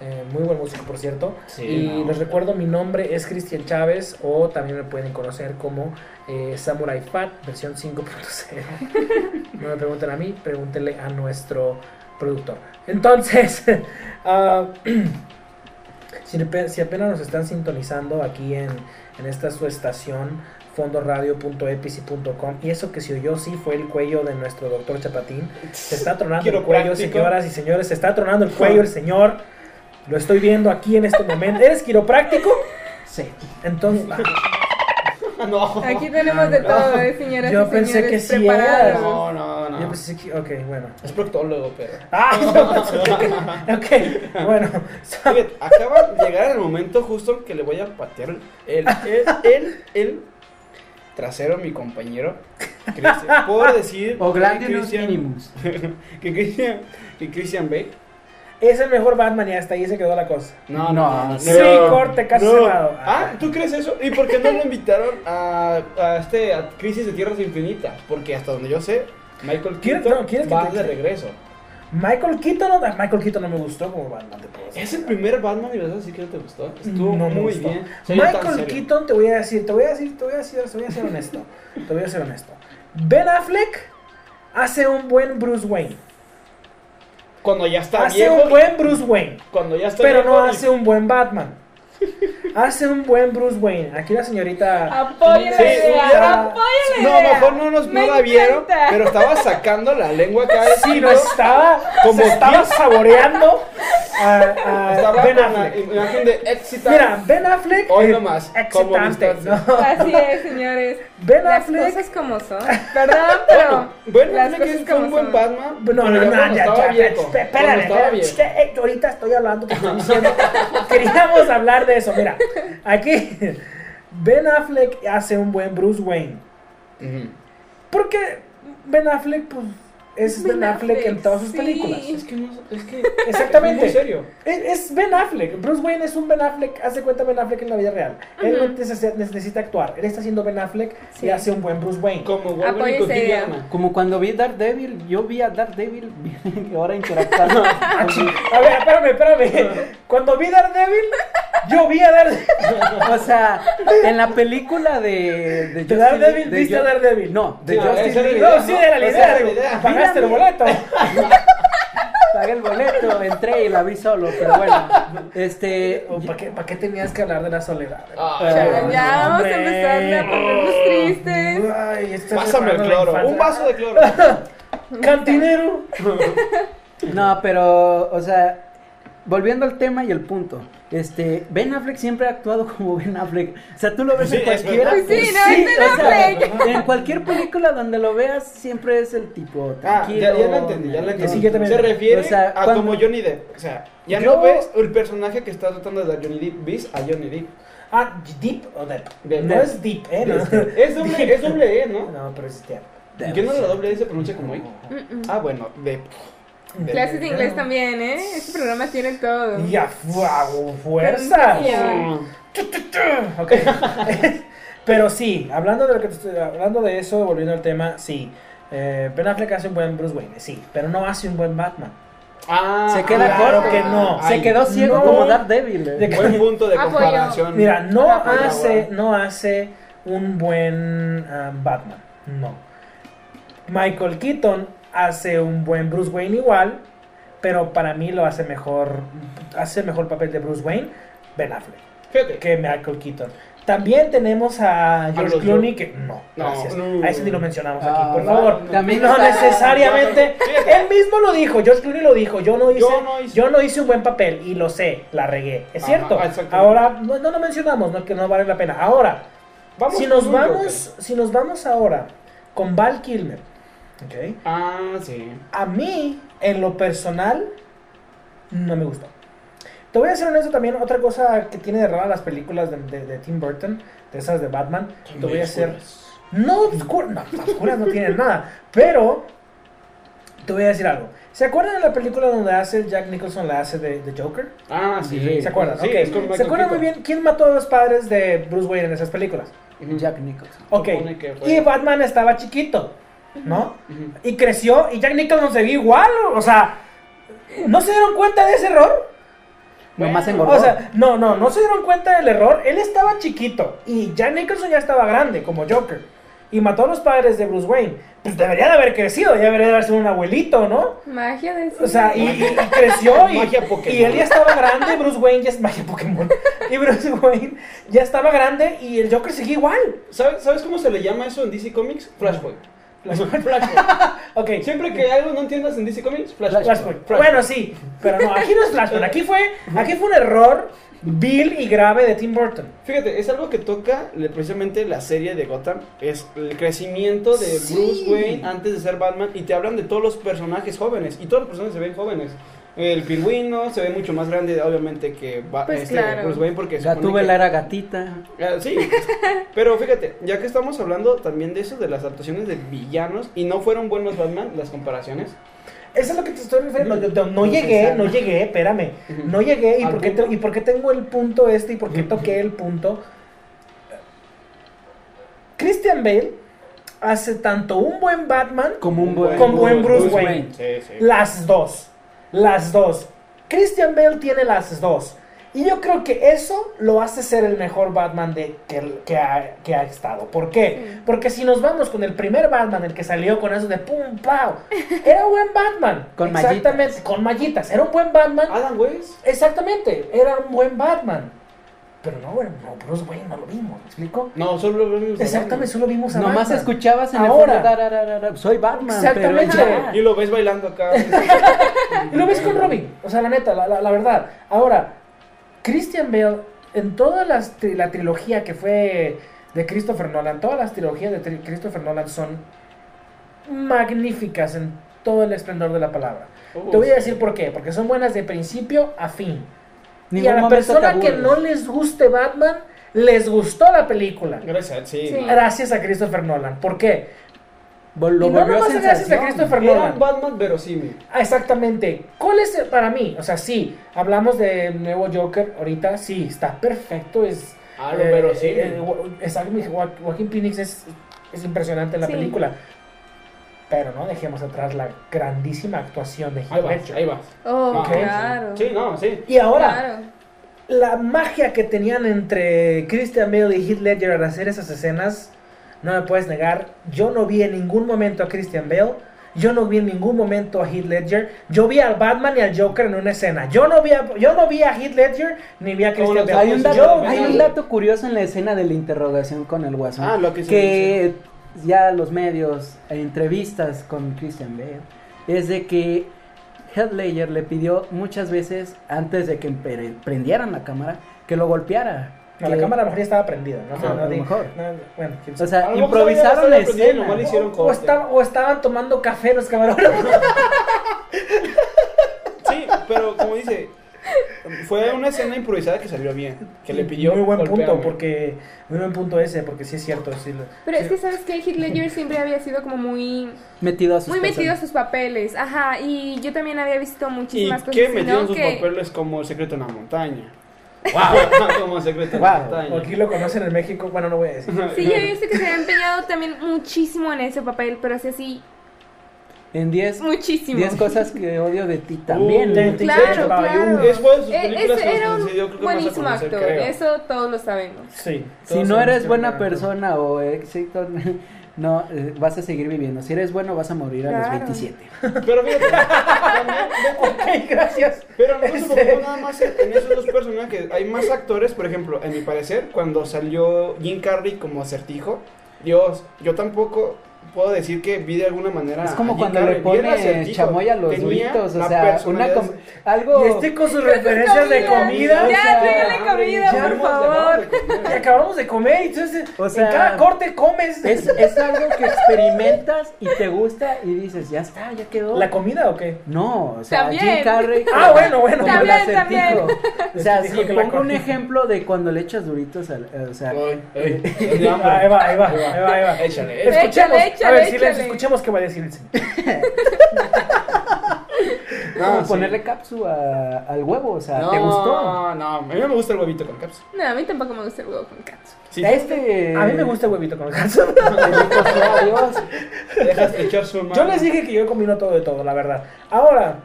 [SPEAKER 3] eh, muy buen músico por cierto
[SPEAKER 5] Sí,
[SPEAKER 3] y
[SPEAKER 5] no.
[SPEAKER 3] les recuerdo, mi nombre es Cristian Chávez o también me pueden conocer como eh, Samurai Fat, versión 5.0. no me pregunten a mí, pregúntenle a nuestro productor. Entonces, ah, si, ape- si apenas nos están sintonizando aquí en, en esta su estación, fondoradio.epici.com, y eso que se oyó sí fue el cuello de nuestro doctor Chapatín. Se está tronando el cuello,
[SPEAKER 5] Quiropráctico.
[SPEAKER 3] señoras y señores, se está tronando el cuello el señor. Lo estoy viendo aquí en este momento. ¿Eres quiropráctico?
[SPEAKER 6] Sí.
[SPEAKER 3] Entonces,
[SPEAKER 5] No.
[SPEAKER 4] Aquí tenemos de todo, ¿eh, señoras
[SPEAKER 3] Yo
[SPEAKER 4] y
[SPEAKER 3] pensé
[SPEAKER 4] señores
[SPEAKER 3] que sí.
[SPEAKER 5] No, no, no.
[SPEAKER 3] yo pensé que. Ok, bueno.
[SPEAKER 5] Es proctólogo, pero.
[SPEAKER 3] Ah, ok, ok, bueno.
[SPEAKER 5] Acaba de llegar el momento justo que le voy a patear el, el, el, el trasero a mi compañero. Cristian. Puedo decir
[SPEAKER 6] O
[SPEAKER 5] Christian-
[SPEAKER 6] minimus.
[SPEAKER 5] que Christian, que Christian Bale.
[SPEAKER 3] Es el mejor Batman y hasta ahí se quedó la cosa.
[SPEAKER 5] No,
[SPEAKER 6] No,
[SPEAKER 5] no, no.
[SPEAKER 3] sí,
[SPEAKER 5] no.
[SPEAKER 3] corte, casi
[SPEAKER 5] No.
[SPEAKER 3] cerrado.
[SPEAKER 5] Ah, ¿tú crees eso? ¿Y por qué no lo invitaron a, a este a Crisis de Tierras Infinitas? Porque hasta donde yo sé, Michael
[SPEAKER 3] ¿Quieres-
[SPEAKER 5] Keaton
[SPEAKER 3] no, ¿quieres que
[SPEAKER 5] va
[SPEAKER 3] te-
[SPEAKER 5] de regreso.
[SPEAKER 3] Michael Keaton, no, Michael Keaton no me gustó como Batman. te puedo decir.
[SPEAKER 5] ¿Es el primer Batman y vas a decir que no te gustó? Estuvo
[SPEAKER 3] No
[SPEAKER 5] muy
[SPEAKER 3] gustó.
[SPEAKER 5] bien.
[SPEAKER 3] Michael. Keaton, te voy a decir, te voy a decir, te voy a decir, te voy a ser honesto. Te voy a ser honesto. Ben Affleck hace un buen Bruce Wayne.
[SPEAKER 5] Cuando ya está
[SPEAKER 3] hace
[SPEAKER 5] viejo.
[SPEAKER 3] un buen Bruce Wayne.
[SPEAKER 5] Cuando ya está
[SPEAKER 3] Pero
[SPEAKER 5] viejo
[SPEAKER 3] no
[SPEAKER 5] y-
[SPEAKER 3] hace un buen Batman. Hace un buen Bruce Wayne. Aquí la señorita.
[SPEAKER 4] Apoyen
[SPEAKER 5] Sí,
[SPEAKER 4] la idea, la
[SPEAKER 5] No, mejor no nos no la vieron, pero estaba sacando la lengua acá.
[SPEAKER 3] Sí, no estaba.
[SPEAKER 5] Como
[SPEAKER 3] se estaba saboreando a, a
[SPEAKER 5] Estaba
[SPEAKER 3] Ben Affleck.
[SPEAKER 5] imagen de excitante.
[SPEAKER 3] Mira, Ben Affleck.
[SPEAKER 5] Hoy
[SPEAKER 3] eh,
[SPEAKER 5] nomás, como
[SPEAKER 3] Excitante. ¿no?
[SPEAKER 4] Así es, señores.
[SPEAKER 3] Ben
[SPEAKER 4] Las
[SPEAKER 3] Affleck.
[SPEAKER 4] cosas como son. Perdón, pero.
[SPEAKER 5] Bueno,
[SPEAKER 4] las
[SPEAKER 5] Affleck es un buen
[SPEAKER 4] son.
[SPEAKER 5] Batman.
[SPEAKER 3] No, no, no, ya,
[SPEAKER 5] estaba
[SPEAKER 3] ya,
[SPEAKER 5] viejo,
[SPEAKER 3] espérame,
[SPEAKER 5] cuando
[SPEAKER 3] espérame,
[SPEAKER 5] estaba
[SPEAKER 3] espérame,
[SPEAKER 5] viejo.
[SPEAKER 3] es que, eh, ahorita estoy hablando, te estoy diciendo. Queríamos hablar de eso, mira. Aquí, Ben Affleck hace un buen Bruce Wayne.
[SPEAKER 5] Ujú.
[SPEAKER 3] Porque Ben Affleck, pues, es Ben,
[SPEAKER 4] Ben
[SPEAKER 3] Affleck, en todas sus
[SPEAKER 4] sí.
[SPEAKER 3] películas.
[SPEAKER 5] Es que no, es que
[SPEAKER 3] Exactamente.
[SPEAKER 5] es muy serio.
[SPEAKER 3] Es, es Ben Affleck. Bruce Wayne es un Ben Affleck. Hace cuenta Ben Affleck en la vida real. Él no
[SPEAKER 4] Ujú.
[SPEAKER 3] necesita, necesita actuar. Él está haciendo Ben Affleck y
[SPEAKER 4] Sí.
[SPEAKER 3] hace un buen Bruce Wayne.
[SPEAKER 5] Como.
[SPEAKER 6] Como cuando vi Daredevil, yo vi a Daredevil y ahora interactuando.
[SPEAKER 3] Ah, A ver, espérame, espérame. Cuando vi Daredevil, yo vi a Daredevil.
[SPEAKER 6] o sea, en la película de... De,
[SPEAKER 3] ¿De Daredevil
[SPEAKER 6] de
[SPEAKER 3] viste a Daredevil?
[SPEAKER 6] No, de
[SPEAKER 5] Sí,
[SPEAKER 6] League.
[SPEAKER 5] idea.
[SPEAKER 3] No, sí, era la idea. digo. Pagaste el boleto.
[SPEAKER 6] Pagué el boleto, entré y la vi solo, pero bueno. Este...
[SPEAKER 3] ¿Para qué, ¿Para qué tenías que hablar de la soledad?
[SPEAKER 5] Ah,
[SPEAKER 4] Ya, ya vamos
[SPEAKER 3] Hombre.
[SPEAKER 4] a empezar a ponernos tristes.
[SPEAKER 3] Ay,
[SPEAKER 5] Pásame el cloro. Un vaso de cloro.
[SPEAKER 3] Cantinero.
[SPEAKER 6] No, pero, o sea, volviendo al tema y el punto. Este, Ben Affleck siempre ha actuado como Ben Affleck. O sea, tú lo ves
[SPEAKER 5] Sí,
[SPEAKER 6] en.
[SPEAKER 4] Pues sí, no, es Ben
[SPEAKER 6] o sea,
[SPEAKER 4] Affleck.
[SPEAKER 6] en cualquier película donde lo veas, siempre es el tipo
[SPEAKER 5] Ah,
[SPEAKER 6] tranquilo.
[SPEAKER 5] ya, ya lo entendí, ya lo entendí.
[SPEAKER 3] Sí.
[SPEAKER 5] Se refiere
[SPEAKER 6] O sea,
[SPEAKER 5] a
[SPEAKER 6] cuando-
[SPEAKER 5] como Johnny Depp. O sea, ya
[SPEAKER 3] Yo-
[SPEAKER 5] no ves el personaje que está tratando de dar Johnny Depp, ves a Johnny Depp.
[SPEAKER 3] Ah, Deep o Deep.
[SPEAKER 5] Deep.
[SPEAKER 3] No es Deep, ¿eh? No.
[SPEAKER 5] Es doble, es doble E, ¿no?
[SPEAKER 3] No, pero es Deep.
[SPEAKER 5] ¿Y qué no la doble E se pronuncia como I?
[SPEAKER 4] Mm-mm.
[SPEAKER 5] Ah, bueno, Depp.
[SPEAKER 4] Clases de inglés también, ¿eh? Este programa tiene todo.
[SPEAKER 3] Y a fu- fuerza. Ok. Pero sí, hablando de lo que te estoy- hablando de eso, volviendo al tema, sí. Eh, ben Affleck hace un buen Bruce Wayne, sí, pero no hace un buen Batman.
[SPEAKER 5] Ah,
[SPEAKER 6] Se queda
[SPEAKER 3] claro
[SPEAKER 6] corto.
[SPEAKER 3] que no.
[SPEAKER 6] Se quedó ciego
[SPEAKER 3] no.
[SPEAKER 6] como Daredevil. eh.
[SPEAKER 3] De-
[SPEAKER 5] Buen punto de
[SPEAKER 4] Apoyo.
[SPEAKER 5] comparación.
[SPEAKER 3] Mira, no
[SPEAKER 4] pues,
[SPEAKER 3] hace, no hace un buen ah, Batman, no. Michael Keaton hace un buen Bruce Wayne igual, pero para mí lo hace mejor, hace mejor papel de Bruce Wayne Ben Affleck
[SPEAKER 5] Fíjate.
[SPEAKER 3] que Michael Keaton. También tenemos a George
[SPEAKER 5] los
[SPEAKER 3] Clooney
[SPEAKER 5] George-
[SPEAKER 3] que no,
[SPEAKER 5] No,
[SPEAKER 3] gracias.
[SPEAKER 5] no.
[SPEAKER 3] a ese ni lo mencionamos
[SPEAKER 6] Ah,
[SPEAKER 3] aquí, por
[SPEAKER 6] no,
[SPEAKER 3] favor.
[SPEAKER 6] también
[SPEAKER 3] no
[SPEAKER 6] está-
[SPEAKER 3] necesariamente. Él mismo lo dijo, George Clooney lo dijo. Yo no hice,
[SPEAKER 5] Yo no hice-
[SPEAKER 3] yo no hice un buen papel y lo sé, la regué. Es
[SPEAKER 5] Ajá,
[SPEAKER 3] cierto. Ahora no, no lo mencionamos, no que no vale la pena. Ahora,
[SPEAKER 5] Vamos
[SPEAKER 3] si nos vamos, si nos vamos ahora con Val Kilmer, ¿ok?
[SPEAKER 5] Joker. Ah, sí.
[SPEAKER 3] A mí, en lo personal, no me gustó. Te voy a ser honesto también, otra cosa que tiene de rara las películas de, de- de Tim Burton, de esas de Batman, te voy a hacer... No oscuras, no, oscuras no tienen nada, pero te voy a decir algo. ¿Se acuerdan de la película donde hace Jack Nicholson la hace de, de Joker?
[SPEAKER 5] Ah, sí.
[SPEAKER 6] Sí,
[SPEAKER 3] ¿Se acuerdan?
[SPEAKER 5] Sí,
[SPEAKER 3] Ok.
[SPEAKER 5] es con
[SPEAKER 3] ¿Se acuerdan muy bien quién mató a los padres de Bruce Wayne en esas películas?
[SPEAKER 6] Jack Nicholson.
[SPEAKER 3] Ok. Y Batman estaba chiquito, ¿no? Y creció y Jack Nicholson se vio igual, o sea, ¿no se dieron cuenta de ese error?
[SPEAKER 6] Nomás engordó.
[SPEAKER 3] O sea, no, no, no se dieron cuenta del error. Él estaba chiquito y Jack Nicholson ya estaba grande, como Joker. Y mató a los padres de Bruce Wayne. Pues debería de haber crecido, ya debería de haber sido un abuelito, ¿no?
[SPEAKER 4] Magia de
[SPEAKER 3] O sea, y, y- y creció y,
[SPEAKER 5] Magia Pokémon.
[SPEAKER 3] y él ya estaba grande, Bruce Wayne ya es magia Pokémon. Y Bruce Wayne ya estaba grande y el Joker seguía igual.
[SPEAKER 5] ¿Sabes, ¿Sabes cómo se le llama eso en DC Comics? Flashpoint. Flashpoint.
[SPEAKER 3] Ok.
[SPEAKER 5] Siempre que algo no entiendas en DC Comics, Flashpoint.
[SPEAKER 3] Flashpoint.
[SPEAKER 5] Flashpoint.
[SPEAKER 3] Bueno, sí, pero no, aquí no es Flashpoint, aquí fue, aquí fue un error vil y grave de Tim Burton.
[SPEAKER 5] Fíjate, es algo que toca precisamente la serie de Gotham. Es el crecimiento de
[SPEAKER 3] Sí.
[SPEAKER 5] Bruce Wayne antes de ser Batman. Y te hablan de todos los personajes jóvenes. Y todos los personajes se ven jóvenes. El pingüino se ve mucho más grande, obviamente, que Ba-
[SPEAKER 4] Pues
[SPEAKER 5] este,
[SPEAKER 4] claro.
[SPEAKER 5] Bruce Wayne. Porque
[SPEAKER 6] Gatúbela era gatita.
[SPEAKER 5] Ah, sí, pero fíjate, ya que estamos hablando también de eso, de las actuaciones de villanos, y no fueron buenos Batman, las comparaciones.
[SPEAKER 3] Eso es lo que te estoy refiriendo. No, no- no llegué, no llegué, espérame. No llegué. ¿Y
[SPEAKER 5] ¿Al
[SPEAKER 3] por, qué te-? ¿Y por qué tengo el punto este? ¿Y por qué toqué el punto? Christian Bale hace tanto un buen Batman
[SPEAKER 6] Como un buen,
[SPEAKER 3] Como buen Bruce Wayne.
[SPEAKER 5] Sí, sí.
[SPEAKER 3] Las dos. Las dos. Christian Bale tiene las dos. Y yo creo que eso lo hace ser el mejor Batman de, que, que ha, que ha estado. ¿Por qué?
[SPEAKER 4] Sí.
[SPEAKER 3] Porque si nos vamos con el primer Batman, el que salió con eso de pum, pau, era un buen Batman.
[SPEAKER 6] Con
[SPEAKER 3] Exactamente,
[SPEAKER 6] mallitas.
[SPEAKER 3] con mallitas. Era un buen Batman.
[SPEAKER 5] Adam West.
[SPEAKER 3] Exactamente, era un buen Batman. Pero no, Bruce Wayne no lo vimos, ¿me explico?
[SPEAKER 5] No, solo lo vimos.
[SPEAKER 3] Exactamente, solo vimos a
[SPEAKER 6] Nomás
[SPEAKER 3] Batman.
[SPEAKER 6] escuchaba en
[SPEAKER 3] Ahora.
[SPEAKER 6] el fondo, "Tararara, soy Batman.
[SPEAKER 3] Exactamente.
[SPEAKER 6] Pero.
[SPEAKER 5] Y lo ves bailando acá.
[SPEAKER 3] Y lo ves con Robin, o sea, la neta, la, la- la verdad. Ahora, Christian Bale, en toda las la trilogía que fue de Christopher Nolan, todas las trilogías de tri- Christopher Nolan son magníficas en todo el esplendor de la palabra.
[SPEAKER 5] Oh,
[SPEAKER 3] Te voy a
[SPEAKER 5] sí.
[SPEAKER 3] decir por qué, porque son buenas de principio a fin. Y
[SPEAKER 6] Ningún
[SPEAKER 3] a la persona que no les guste Batman, les gustó la película.
[SPEAKER 5] Gracias, sí.
[SPEAKER 4] Sí.
[SPEAKER 3] Gracias a Christopher Nolan. ¿Por qué?
[SPEAKER 6] Lo
[SPEAKER 3] Y no nomás gracias a. Christopher
[SPEAKER 5] Era
[SPEAKER 3] Nolan.
[SPEAKER 5] un Batman verosímil.
[SPEAKER 3] Ah, Exactamente. ¿Cuál es el- para mí? O sea, sí, hablamos del nuevo Joker ahorita, sí, está perfecto, es...
[SPEAKER 5] Ah, lo
[SPEAKER 3] eh,
[SPEAKER 5] verosímil.
[SPEAKER 3] eh, Joa- Joaquín Phoenix es, es impresionante en la
[SPEAKER 4] Sí.
[SPEAKER 3] película. Pero no dejemos atrás la grandísima actuación de Heath
[SPEAKER 5] Ahí vas,
[SPEAKER 3] Ledger.
[SPEAKER 5] ahí vas.
[SPEAKER 4] Oh,
[SPEAKER 5] No,
[SPEAKER 4] claro.
[SPEAKER 5] Sí, no, sí.
[SPEAKER 3] Y ahora,
[SPEAKER 4] Claro.
[SPEAKER 3] la magia que tenían entre Christian Bale y Heath Ledger al hacer esas escenas, no me puedes negar. Yo no vi en ningún momento a Christian Bale. Yo no vi en ningún momento a Heath Ledger. Yo vi al Batman y al Joker en una escena. Yo no vi a, yo no vi a Heath Ledger ni vi a Christian Bale.
[SPEAKER 6] Hay un, dato,
[SPEAKER 5] yo-
[SPEAKER 6] hay un dato curioso en la escena de la interrogación con el guasón.
[SPEAKER 5] Ah, lo que se
[SPEAKER 6] que ya los medios, e entrevistas con Christian Bale, es de que Heath Ledger le pidió muchas veces, antes de que pre- prendieran la cámara, que lo golpeara.
[SPEAKER 3] No, la cámara a lo mejor ya estaba prendida, ¿no?
[SPEAKER 6] Ajá,
[SPEAKER 3] no
[SPEAKER 6] a lo
[SPEAKER 3] di-
[SPEAKER 6] mejor.
[SPEAKER 3] no, bueno,
[SPEAKER 6] O sea, improvisaron la escena.
[SPEAKER 3] o, estaba- o estaban tomando café los camarógrafos.
[SPEAKER 5] Sí, pero como dice, fue una escena improvisada que salió bien. Que le pidió
[SPEAKER 3] muy buen punto, porque muy buen punto ese, porque sí es cierto. Sí, lo-
[SPEAKER 4] Pero
[SPEAKER 3] sí.
[SPEAKER 4] es que, ¿sabes qué? Heath Ledger siempre había sido como muy,
[SPEAKER 6] Metido a sus
[SPEAKER 4] muy metido a sus papeles. Ajá, y yo también había visto
[SPEAKER 5] ¿Y
[SPEAKER 4] muchísimas cosas.
[SPEAKER 5] qué metió en sus
[SPEAKER 4] Que-
[SPEAKER 5] papeles como el secreto en la montaña?
[SPEAKER 3] Wow.
[SPEAKER 5] como secreto en
[SPEAKER 6] Wow.
[SPEAKER 5] la montaña.
[SPEAKER 3] Aquí lo conocen en México, bueno, no voy a decir.
[SPEAKER 4] Sí, yo he visto que se ha empeñado también muchísimo en ese papel, pero así así,
[SPEAKER 6] En 10
[SPEAKER 4] muchísimo.
[SPEAKER 6] 10 cosas que odio de ti también.
[SPEAKER 5] Uh,
[SPEAKER 4] Claro, claro.
[SPEAKER 5] Es de sus
[SPEAKER 4] Eh,
[SPEAKER 5] películas
[SPEAKER 4] era un
[SPEAKER 5] creo que
[SPEAKER 4] buenísimo
[SPEAKER 5] conocer,
[SPEAKER 4] actor,
[SPEAKER 5] creo.
[SPEAKER 4] eso todos lo sabemos.
[SPEAKER 3] Sí.
[SPEAKER 6] Si no eres buena persona o éxito, no, eh, vas a seguir viviendo. Si eres bueno, vas a morir a los
[SPEAKER 4] Claro.
[SPEAKER 6] 27.
[SPEAKER 5] Pero fíjate, también,
[SPEAKER 3] Ok, gracias.
[SPEAKER 5] Pero no se
[SPEAKER 3] Este-
[SPEAKER 5] nada más en en esos dos personajes. Hay más actores, por ejemplo, en mi parecer, cuando salió Jim Carrey como acertijo, Dios, yo tampoco puedo decir que vi de alguna manera.
[SPEAKER 6] Es
[SPEAKER 5] a
[SPEAKER 6] como cuando
[SPEAKER 5] Carrey.
[SPEAKER 6] le
[SPEAKER 5] el
[SPEAKER 6] pone chamoy a los duritos, o sea, una com- algo...
[SPEAKER 3] Y este con sus referencias de comida.
[SPEAKER 4] Ya, tráigale comida,
[SPEAKER 5] ya
[SPEAKER 4] por favor.
[SPEAKER 3] Y acabamos de comer, y entonces
[SPEAKER 6] O sea,
[SPEAKER 3] en cada corte comes.
[SPEAKER 6] Es, es algo que experimentas y te gusta y dices, ya está, ya quedó.
[SPEAKER 3] ¿La comida o qué?
[SPEAKER 6] No, o sea,
[SPEAKER 4] También.
[SPEAKER 6] Jim Carrey.
[SPEAKER 3] Ah, bueno, bueno.
[SPEAKER 6] como el
[SPEAKER 4] También,
[SPEAKER 6] acertijo. O sea,
[SPEAKER 3] Dijo
[SPEAKER 6] si pongo un
[SPEAKER 3] comida.
[SPEAKER 6] ejemplo de cuando le echas duritos al. O sea,
[SPEAKER 3] Ah. Ahí va, ahí va, ahí va, ahí va.
[SPEAKER 5] Échale,
[SPEAKER 3] Escuchemos,
[SPEAKER 4] Échale,
[SPEAKER 3] a
[SPEAKER 4] échale,
[SPEAKER 3] ver, silencio, escuchemos qué va a decir el señor.
[SPEAKER 6] como
[SPEAKER 5] sí.
[SPEAKER 6] ponerle capsula al huevo, o sea,
[SPEAKER 5] No,
[SPEAKER 6] ¿te gustó?
[SPEAKER 5] No, a mí no me gusta el huevito con caps.
[SPEAKER 4] No, a mí tampoco me gusta el huevo con katsu.
[SPEAKER 5] Sí,
[SPEAKER 6] Este.
[SPEAKER 3] A mí me gusta el huevito con.
[SPEAKER 6] Bendito sea Dios.
[SPEAKER 5] Dejas de echar su mano.
[SPEAKER 3] Yo les dije que yo combino todo de todo, la verdad. Ahora,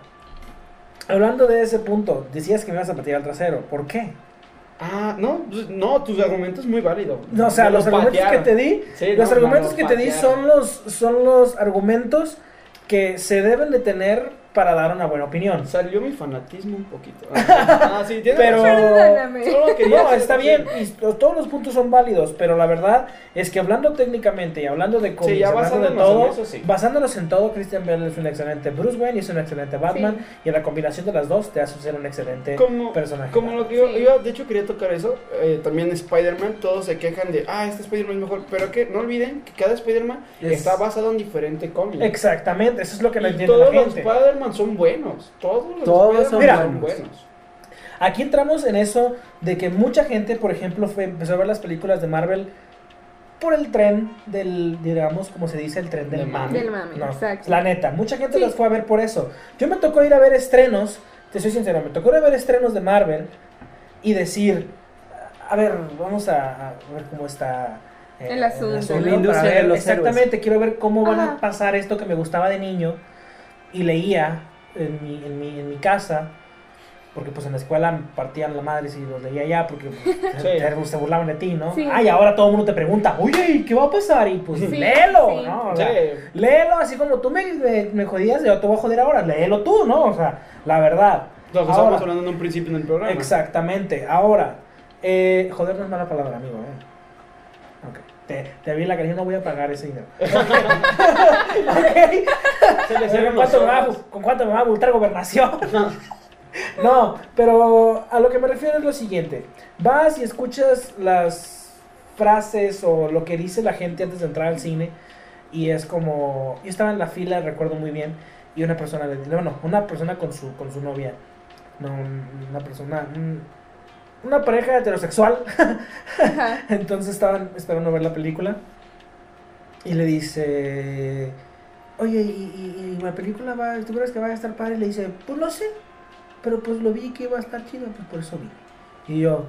[SPEAKER 3] hablando de ese punto, decías que me ibas a patear al trasero. ¿Por qué?
[SPEAKER 5] Ah, no, pues, no, tus argumentos muy válidos.
[SPEAKER 3] No, o sea,
[SPEAKER 5] Me lo
[SPEAKER 3] los argumentos
[SPEAKER 5] patearon.
[SPEAKER 3] que te di,
[SPEAKER 5] Sí,
[SPEAKER 3] los
[SPEAKER 5] no,
[SPEAKER 3] argumentos
[SPEAKER 5] me
[SPEAKER 3] que
[SPEAKER 5] lo
[SPEAKER 3] te di
[SPEAKER 5] patearon.
[SPEAKER 3] son los, son los argumentos que se deben de tener para dar una buena opinión.
[SPEAKER 5] Salió mi fanatismo un poquito. Ah, ah, sí, tienes
[SPEAKER 3] Pero.
[SPEAKER 5] Solo quería
[SPEAKER 3] no, está bien, y to- todos los puntos son válidos, pero la verdad es que hablando técnicamente y hablando de cómics,
[SPEAKER 5] ya
[SPEAKER 3] hablando de
[SPEAKER 5] basándonos en
[SPEAKER 3] todo,
[SPEAKER 5] eso, sí.
[SPEAKER 3] basándonos en todo, Christian Bale es un excelente Bruce Wayne y es un excelente Batman, y la combinación de las dos te hace ser un excelente
[SPEAKER 5] Como,
[SPEAKER 3] personaje.
[SPEAKER 5] como lo que yo,
[SPEAKER 4] Sí.
[SPEAKER 5] yo, de hecho quería tocar eso, eh, también Spider-Man, todos se quejan de, ah, este Spider-Man es mejor, pero que no olviden que cada Spider-Man
[SPEAKER 3] Es-
[SPEAKER 5] está basado en diferente cómic.
[SPEAKER 3] Exactamente, eso es lo que no entiende la
[SPEAKER 5] los
[SPEAKER 3] gente.
[SPEAKER 5] Spider-Man son buenos, todos los
[SPEAKER 6] Todos son buenos.
[SPEAKER 3] Aquí entramos en eso de que mucha gente, por ejemplo, fue, empezó a ver las películas de Marvel por el tren del, digamos, como se dice, el tren del
[SPEAKER 5] Del
[SPEAKER 3] mame.
[SPEAKER 4] Del mame,
[SPEAKER 3] No,
[SPEAKER 4] exacto.
[SPEAKER 3] La neta, mucha gente
[SPEAKER 4] Sí.
[SPEAKER 3] las fue a ver por eso. Yo me tocó ir a ver estrenos, te soy sincero, me tocó ir a ver estrenos de Marvel y decir, a ver, vamos a, a ver cómo está eh,
[SPEAKER 4] El asunto,
[SPEAKER 6] La industria
[SPEAKER 3] ver
[SPEAKER 6] de los
[SPEAKER 3] exactamente, quiero ver cómo van a pasar esto que me gustaba de niño y leía en mi, en mi, en mi casa. Porque pues en la escuela partían la madre si los leía ya porque pues, se, se burlaban de ti, ¿no?
[SPEAKER 4] Sí.
[SPEAKER 3] Ay, ahora todo el mundo te pregunta, oye, ¿y qué va a pasar? Y pues
[SPEAKER 4] Sí,
[SPEAKER 3] léelo,
[SPEAKER 4] sí.
[SPEAKER 3] ¿no? O
[SPEAKER 5] Sí.
[SPEAKER 3] sea, léelo así como tú me, me, me jodías, yo te voy a joder ahora, léelo tú, ¿no? O sea, la verdad.
[SPEAKER 5] Lo que estábamos hablando en un principio en el programa.
[SPEAKER 3] Exactamente. Ahora, eh, joder no es mala palabra, amigo, ¿eh? Te, te vi la que no voy a pagar ese dinero.
[SPEAKER 5] Se
[SPEAKER 3] ¿Con cuánto, me va, a-
[SPEAKER 5] ojos.
[SPEAKER 3] ¿Con cuánto me va a multar gobernación? no, pero a lo que me refiero es lo siguiente. Vas y escuchas las frases o lo que dice la gente antes de entrar al cine y es como... Yo estaba en la fila, recuerdo muy bien, y una persona, le- no, no, una persona con su, con su novia, no, un- una persona... un- una pareja heterosexual entonces estaban esperando ver la película y le dice, oye, ¿y, y- y la película va, tú crees que va a estar padre? Y le dice, pues no sé, pero pues lo vi que iba a estar chido, pues por eso vi. Y yo,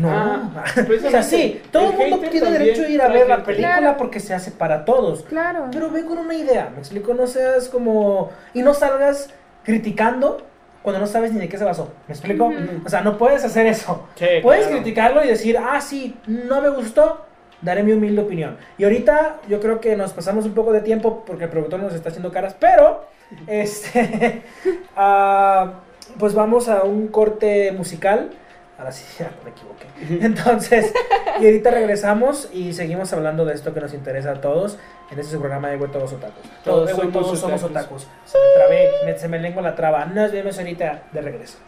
[SPEAKER 3] no.
[SPEAKER 5] Ah,
[SPEAKER 3] o sea, sí, todo el mundo tiene derecho a ir a ver la película
[SPEAKER 4] Claro.
[SPEAKER 3] porque se hace para todos.
[SPEAKER 4] Claro.
[SPEAKER 3] Pero ve con una idea, me explico, no seas como... Y no salgas criticando cuando no sabes ni de qué se basó, ¿me explico? O sea, no puedes hacer eso.
[SPEAKER 5] Sí,
[SPEAKER 3] Puedes
[SPEAKER 5] claro.
[SPEAKER 3] criticarlo y decir, ah, sí, no me gustó, daré mi humilde opinión. Y ahorita yo creo que nos pasamos un poco de tiempo porque el productor nos está haciendo caras, pero, este, ah, pues vamos a un corte musical. Ahora sí, ya me equivoqué. Entonces, y ahorita regresamos y seguimos hablando de esto que nos interesa a todos. En este programa de Güey Todos Otakus.
[SPEAKER 5] Todos
[SPEAKER 3] güey,
[SPEAKER 5] somos
[SPEAKER 3] todos somos
[SPEAKER 5] otakus.
[SPEAKER 3] Se me trabé, me- se me lengua la traba. Nos vemos ahorita de regreso.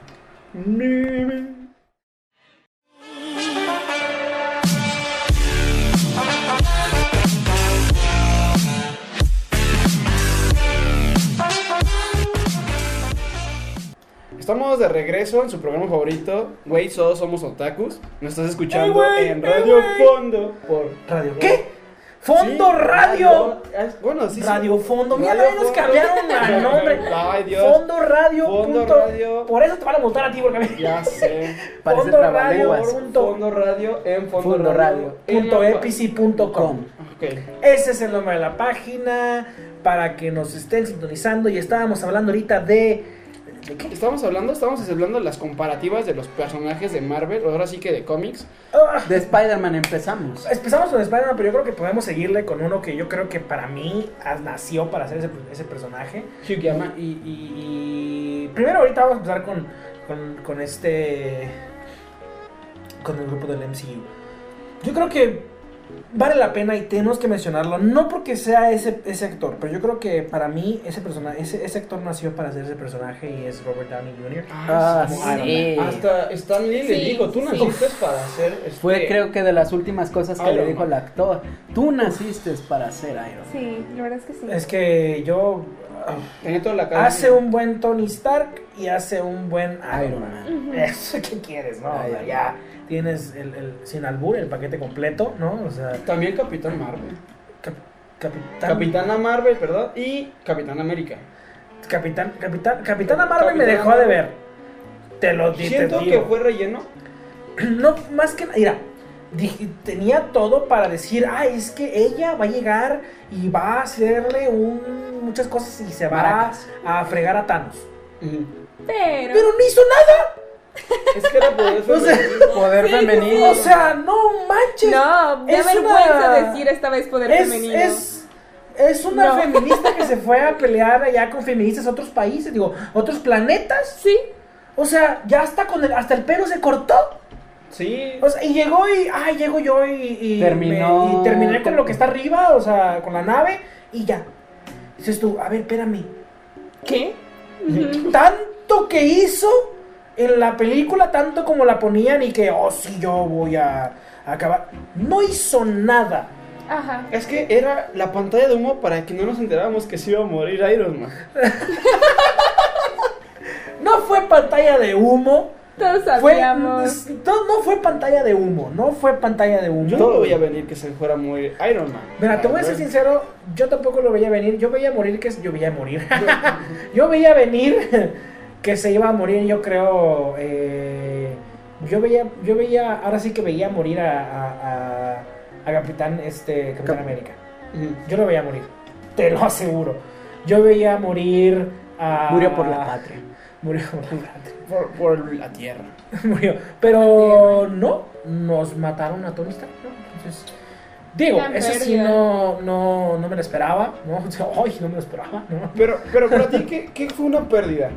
[SPEAKER 5] Estamos de regreso en su programa favorito, Güey, todos somos otakus. Nos estás escuchando en Radio. Fondo por
[SPEAKER 3] ¿Radio qué? Fondo
[SPEAKER 5] Sí,
[SPEAKER 3] Radio.
[SPEAKER 5] es- Bueno, sí. sí.
[SPEAKER 3] Radio Fondo. Mira,
[SPEAKER 5] Radio
[SPEAKER 3] nos cambiaron el nombre.
[SPEAKER 5] Ay, Dios.
[SPEAKER 3] Fondo Radio.
[SPEAKER 5] Fondo
[SPEAKER 3] punto-
[SPEAKER 5] Radio.
[SPEAKER 3] Por eso te van a multar a ti porque a mí.
[SPEAKER 5] Ya sé.
[SPEAKER 6] Parece
[SPEAKER 3] Fondo. Radio. punto-
[SPEAKER 5] Fondo Radio en Fondo,
[SPEAKER 6] Fondo Radio.
[SPEAKER 3] punto epici.com.
[SPEAKER 6] Com.
[SPEAKER 5] Ok.
[SPEAKER 3] Ese es el nombre de la página para que nos estén sintonizando y estábamos hablando ahorita de ¿de qué?
[SPEAKER 5] Estamos hablando, estamos hablando de las comparativas de los personajes de Marvel, ahora sí que de cómics.
[SPEAKER 3] Ah,
[SPEAKER 6] De Spider-Man empezamos.
[SPEAKER 3] empezamos con Spider-Man, pero yo creo que podemos seguirle con uno que yo creo que para mí ah, nació para ser ese, ese personaje.
[SPEAKER 5] Hugh
[SPEAKER 3] Y,
[SPEAKER 5] Jackman.
[SPEAKER 3] y- y- y primero ahorita vamos a empezar con, con, con este con el grupo del MCU. Yo creo que vale la pena y tenemos que mencionarlo, no porque sea ese, ese actor, pero yo creo que para mí ese personaje, ese, ese actor nació para ser ese personaje y es Robert Downey Jr.
[SPEAKER 6] Ah,
[SPEAKER 5] como
[SPEAKER 6] sí.
[SPEAKER 5] Iron Man. Hasta Stan Lee le
[SPEAKER 4] Sí,
[SPEAKER 5] dijo, tú
[SPEAKER 4] sí.
[SPEAKER 5] naciste para ser. este,
[SPEAKER 6] Fue creo que de las últimas cosas que le
[SPEAKER 5] Iron
[SPEAKER 6] dijo
[SPEAKER 5] Man.
[SPEAKER 6] el actor. Tú naciste para ser Iron Man.
[SPEAKER 4] Sí, la verdad es que sí.
[SPEAKER 3] Es que yo
[SPEAKER 5] Tenía toda la cara.
[SPEAKER 3] hace un buen Tony Stark y hace un buen Iron Man.
[SPEAKER 6] Man.
[SPEAKER 4] Ujú.
[SPEAKER 3] Eso, ¿qué quieres? No,
[SPEAKER 6] Ay,
[SPEAKER 3] O sea,
[SPEAKER 6] ay,
[SPEAKER 3] ya tienes el, el sin albur, el paquete completo, ¿no? O sea,
[SPEAKER 5] También Capitán Marvel.
[SPEAKER 3] cap- capitán,
[SPEAKER 5] Capitana Marvel, perdón. Y Capitán América.
[SPEAKER 3] capitán, capitán, Capitana Marvel me dejó de ver. Te lo di- te
[SPEAKER 5] Siento que fue relleno.
[SPEAKER 3] No, más que nada, mira, dije- tenía todo para decir, ah, es que ella va a llegar y va a hacerle un, muchas cosas y se va
[SPEAKER 6] Maracas.
[SPEAKER 3] a fregar a Thanos.
[SPEAKER 4] Pero,
[SPEAKER 3] Pero no hizo nada.
[SPEAKER 5] Es que era poder
[SPEAKER 3] O sea,
[SPEAKER 5] femenino.
[SPEAKER 6] Poder
[SPEAKER 4] Sí, sí,
[SPEAKER 6] femenino.
[SPEAKER 3] O sea, no manches.
[SPEAKER 4] no, da
[SPEAKER 3] es
[SPEAKER 4] vergüenza
[SPEAKER 3] una-
[SPEAKER 4] decir esta vez poder
[SPEAKER 3] es,
[SPEAKER 4] femenino.
[SPEAKER 3] es, es una
[SPEAKER 4] No.
[SPEAKER 3] feminista que se fue a pelear allá con feministas a otros países, digo, otros planetas.
[SPEAKER 4] Sí,
[SPEAKER 3] O sea, ya hasta con el, hasta el pelo se cortó.
[SPEAKER 5] Sí.
[SPEAKER 3] O sea, y llegó y, ay, llego yo y, y,
[SPEAKER 6] Terminó.
[SPEAKER 3] me- y terminé con lo que está arriba, o sea, con la nave y ya. Dices tú, a ver, espérame.
[SPEAKER 4] ¿qué?
[SPEAKER 3] Tanto que hizo en la película, tanto como la ponían y que, oh, sí, yo voy a, a acabar. No hizo nada.
[SPEAKER 4] Ajá.
[SPEAKER 5] Es que era la pantalla de humo para que no nos enteráramos que se iba a morir Iron Man.
[SPEAKER 3] No fue pantalla de humo.
[SPEAKER 4] Todos
[SPEAKER 3] Fue,
[SPEAKER 4] sabíamos.
[SPEAKER 3] no, no fue pantalla de humo, no fue pantalla de humo.
[SPEAKER 5] Yo no lo veía venir que se fuera a morir Iron Man.
[SPEAKER 3] Mira, te voy a ser sincero, yo tampoco lo veía venir. Yo veía morir que yo veía morir. yo veía venir que se iba a morir, yo creo. eh, yo veía, yo veía, ahora sí que veía morir a, a, a- a Capitán, este, Capitán
[SPEAKER 6] Cap-
[SPEAKER 3] América. Yo lo veía morir, te lo aseguro. Yo veía morir a.
[SPEAKER 6] Murió por la patria.
[SPEAKER 3] Murió por la patria.
[SPEAKER 5] Por, por la tierra.
[SPEAKER 3] murió. Pero no, nos mataron a Tony Stark, ¿no? Entonces, digo,
[SPEAKER 4] Gran
[SPEAKER 3] eso sí no, no, no me lo esperaba, ¿no? O sea, ay, no me lo esperaba, ¿no?
[SPEAKER 5] Pero, pero para ti, ¿qué, qué fue una pérdida?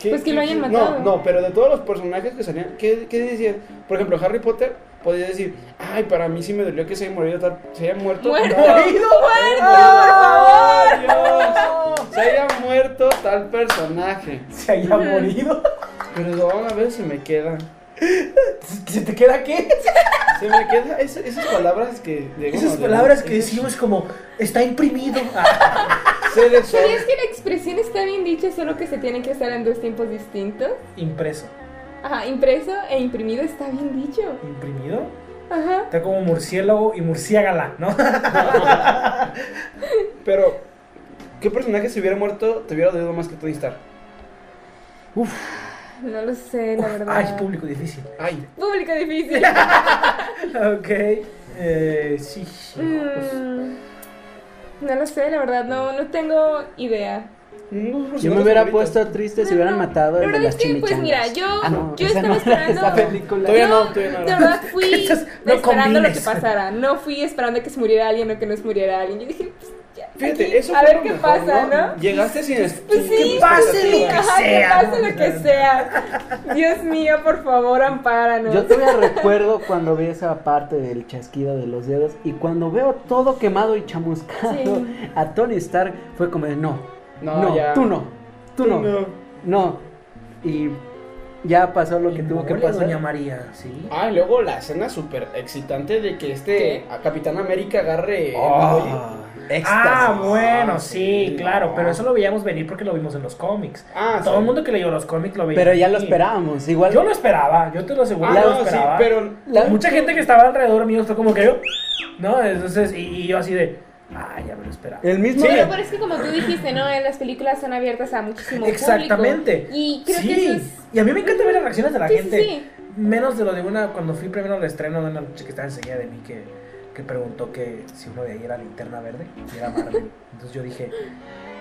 [SPEAKER 5] ¿Qué-
[SPEAKER 4] Pues que
[SPEAKER 5] qué-
[SPEAKER 4] lo hayan
[SPEAKER 5] qué-
[SPEAKER 4] matado.
[SPEAKER 5] No, no, pero de todos los personajes que salían, ¿qué, qué decías? Por ejemplo, Harry Potter podía decir, ay, para mí sí me dolió que se haya morido tal, se haya muerto.
[SPEAKER 4] ¡Muerto!
[SPEAKER 5] No,
[SPEAKER 4] ¡Muerto, por favor!
[SPEAKER 5] Dios, se haya muerto tal personaje.
[SPEAKER 3] Se haya morido.
[SPEAKER 5] Perdón, a veces se me quedan.
[SPEAKER 3] ¿Se te queda qué?
[SPEAKER 5] Se me quedan esas, esas palabras que... de-
[SPEAKER 3] Esas palabras que decimos como, está imprimido.
[SPEAKER 4] ¿Sabías que la expresión está bien dicha, solo que se tiene que usar en dos tiempos distintos?
[SPEAKER 3] impreso.
[SPEAKER 4] Ajá, impreso e imprimido está bien dicho.
[SPEAKER 3] ¿Imprimido?
[SPEAKER 4] Ajá.
[SPEAKER 3] Está como murciélago y murciágala, ¿no?
[SPEAKER 5] Pero, ¿qué personaje si hubiera muerto te hubiera dolido más que Tony Stark?
[SPEAKER 4] No lo sé, la verdad.
[SPEAKER 3] Ay, público difícil.
[SPEAKER 5] Ay,
[SPEAKER 4] Público difícil.
[SPEAKER 3] Ok. Eh, sí. sí, pues,
[SPEAKER 4] Mm, no lo sé, la verdad, no, no tengo idea.
[SPEAKER 6] Yo me hubiera puesto triste si hubieran
[SPEAKER 4] No,
[SPEAKER 6] matado
[SPEAKER 4] La
[SPEAKER 6] el de
[SPEAKER 4] verdad
[SPEAKER 6] las
[SPEAKER 4] es que, pues mira, yo,
[SPEAKER 6] Ah, no,
[SPEAKER 4] yo estaba
[SPEAKER 6] no era
[SPEAKER 4] esperando.
[SPEAKER 5] Todavía no, todavía no.
[SPEAKER 4] De verdad fui
[SPEAKER 3] no
[SPEAKER 4] esperando lo que pasara. No fui esperando que se muriera alguien o que no se muriera alguien. Yo dije, pues.
[SPEAKER 5] Fíjate,
[SPEAKER 4] aquí,
[SPEAKER 5] eso
[SPEAKER 4] a ver qué
[SPEAKER 5] mejor,
[SPEAKER 4] pasa, ¿no?
[SPEAKER 5] Llegaste sin
[SPEAKER 4] Pues sí,
[SPEAKER 3] pase lo que
[SPEAKER 4] ajá,
[SPEAKER 3] sea,
[SPEAKER 4] Que pase lo que sea. Dios mío, por favor, ampáranos.
[SPEAKER 6] Yo todavía recuerdo cuando vi esa parte del chasquido de los dedos y cuando veo todo quemado y chamuscado
[SPEAKER 4] Sí.
[SPEAKER 6] a Tony Stark fue como de no,
[SPEAKER 5] No,
[SPEAKER 6] no,
[SPEAKER 5] ya.
[SPEAKER 6] tú no, tú, no, no, Y ya pasó lo que
[SPEAKER 3] Y
[SPEAKER 6] tuvo que pasar.
[SPEAKER 3] Doña María, sí.
[SPEAKER 5] Ah, y luego la escena súper excitante de que este Capitán América agarre.
[SPEAKER 6] Ah, éxtasis.
[SPEAKER 3] Ah, bueno, sí,
[SPEAKER 5] sí,
[SPEAKER 3] claro,
[SPEAKER 5] no.
[SPEAKER 3] pero eso lo veíamos venir porque lo vimos en los cómics.
[SPEAKER 5] Ah,
[SPEAKER 3] Todo
[SPEAKER 5] sí.
[SPEAKER 3] el mundo que leyó los cómics lo veía.
[SPEAKER 6] Pero ya lo esperábamos, igual.
[SPEAKER 3] Yo lo esperaba, yo te lo aseguro,
[SPEAKER 5] Ah,
[SPEAKER 3] yo lo
[SPEAKER 5] no, sí,
[SPEAKER 3] esperaba.
[SPEAKER 5] pero.
[SPEAKER 6] La-
[SPEAKER 3] Mucha gente que estaba alrededor mío fue como que yo, ¿no? Entonces, y, y yo así de, ah, ya me lo esperaba.
[SPEAKER 6] el mismo
[SPEAKER 5] Sí.
[SPEAKER 4] Pero, pero es que como tú dijiste, ¿no? En Las películas son abiertas a muchísimo
[SPEAKER 3] Exactamente.
[SPEAKER 4] público. Y creo
[SPEAKER 3] sí,
[SPEAKER 4] que eso es...
[SPEAKER 3] y a mí me encanta ver las reacciones de la
[SPEAKER 4] sí,
[SPEAKER 3] gente.
[SPEAKER 4] sí.
[SPEAKER 3] Menos de lo de una, cuando fui primero al estreno de una noche que estaba enseguida de mí que, que preguntó que si uno de ahí era linterna verde y era Marvel. Entonces yo dije,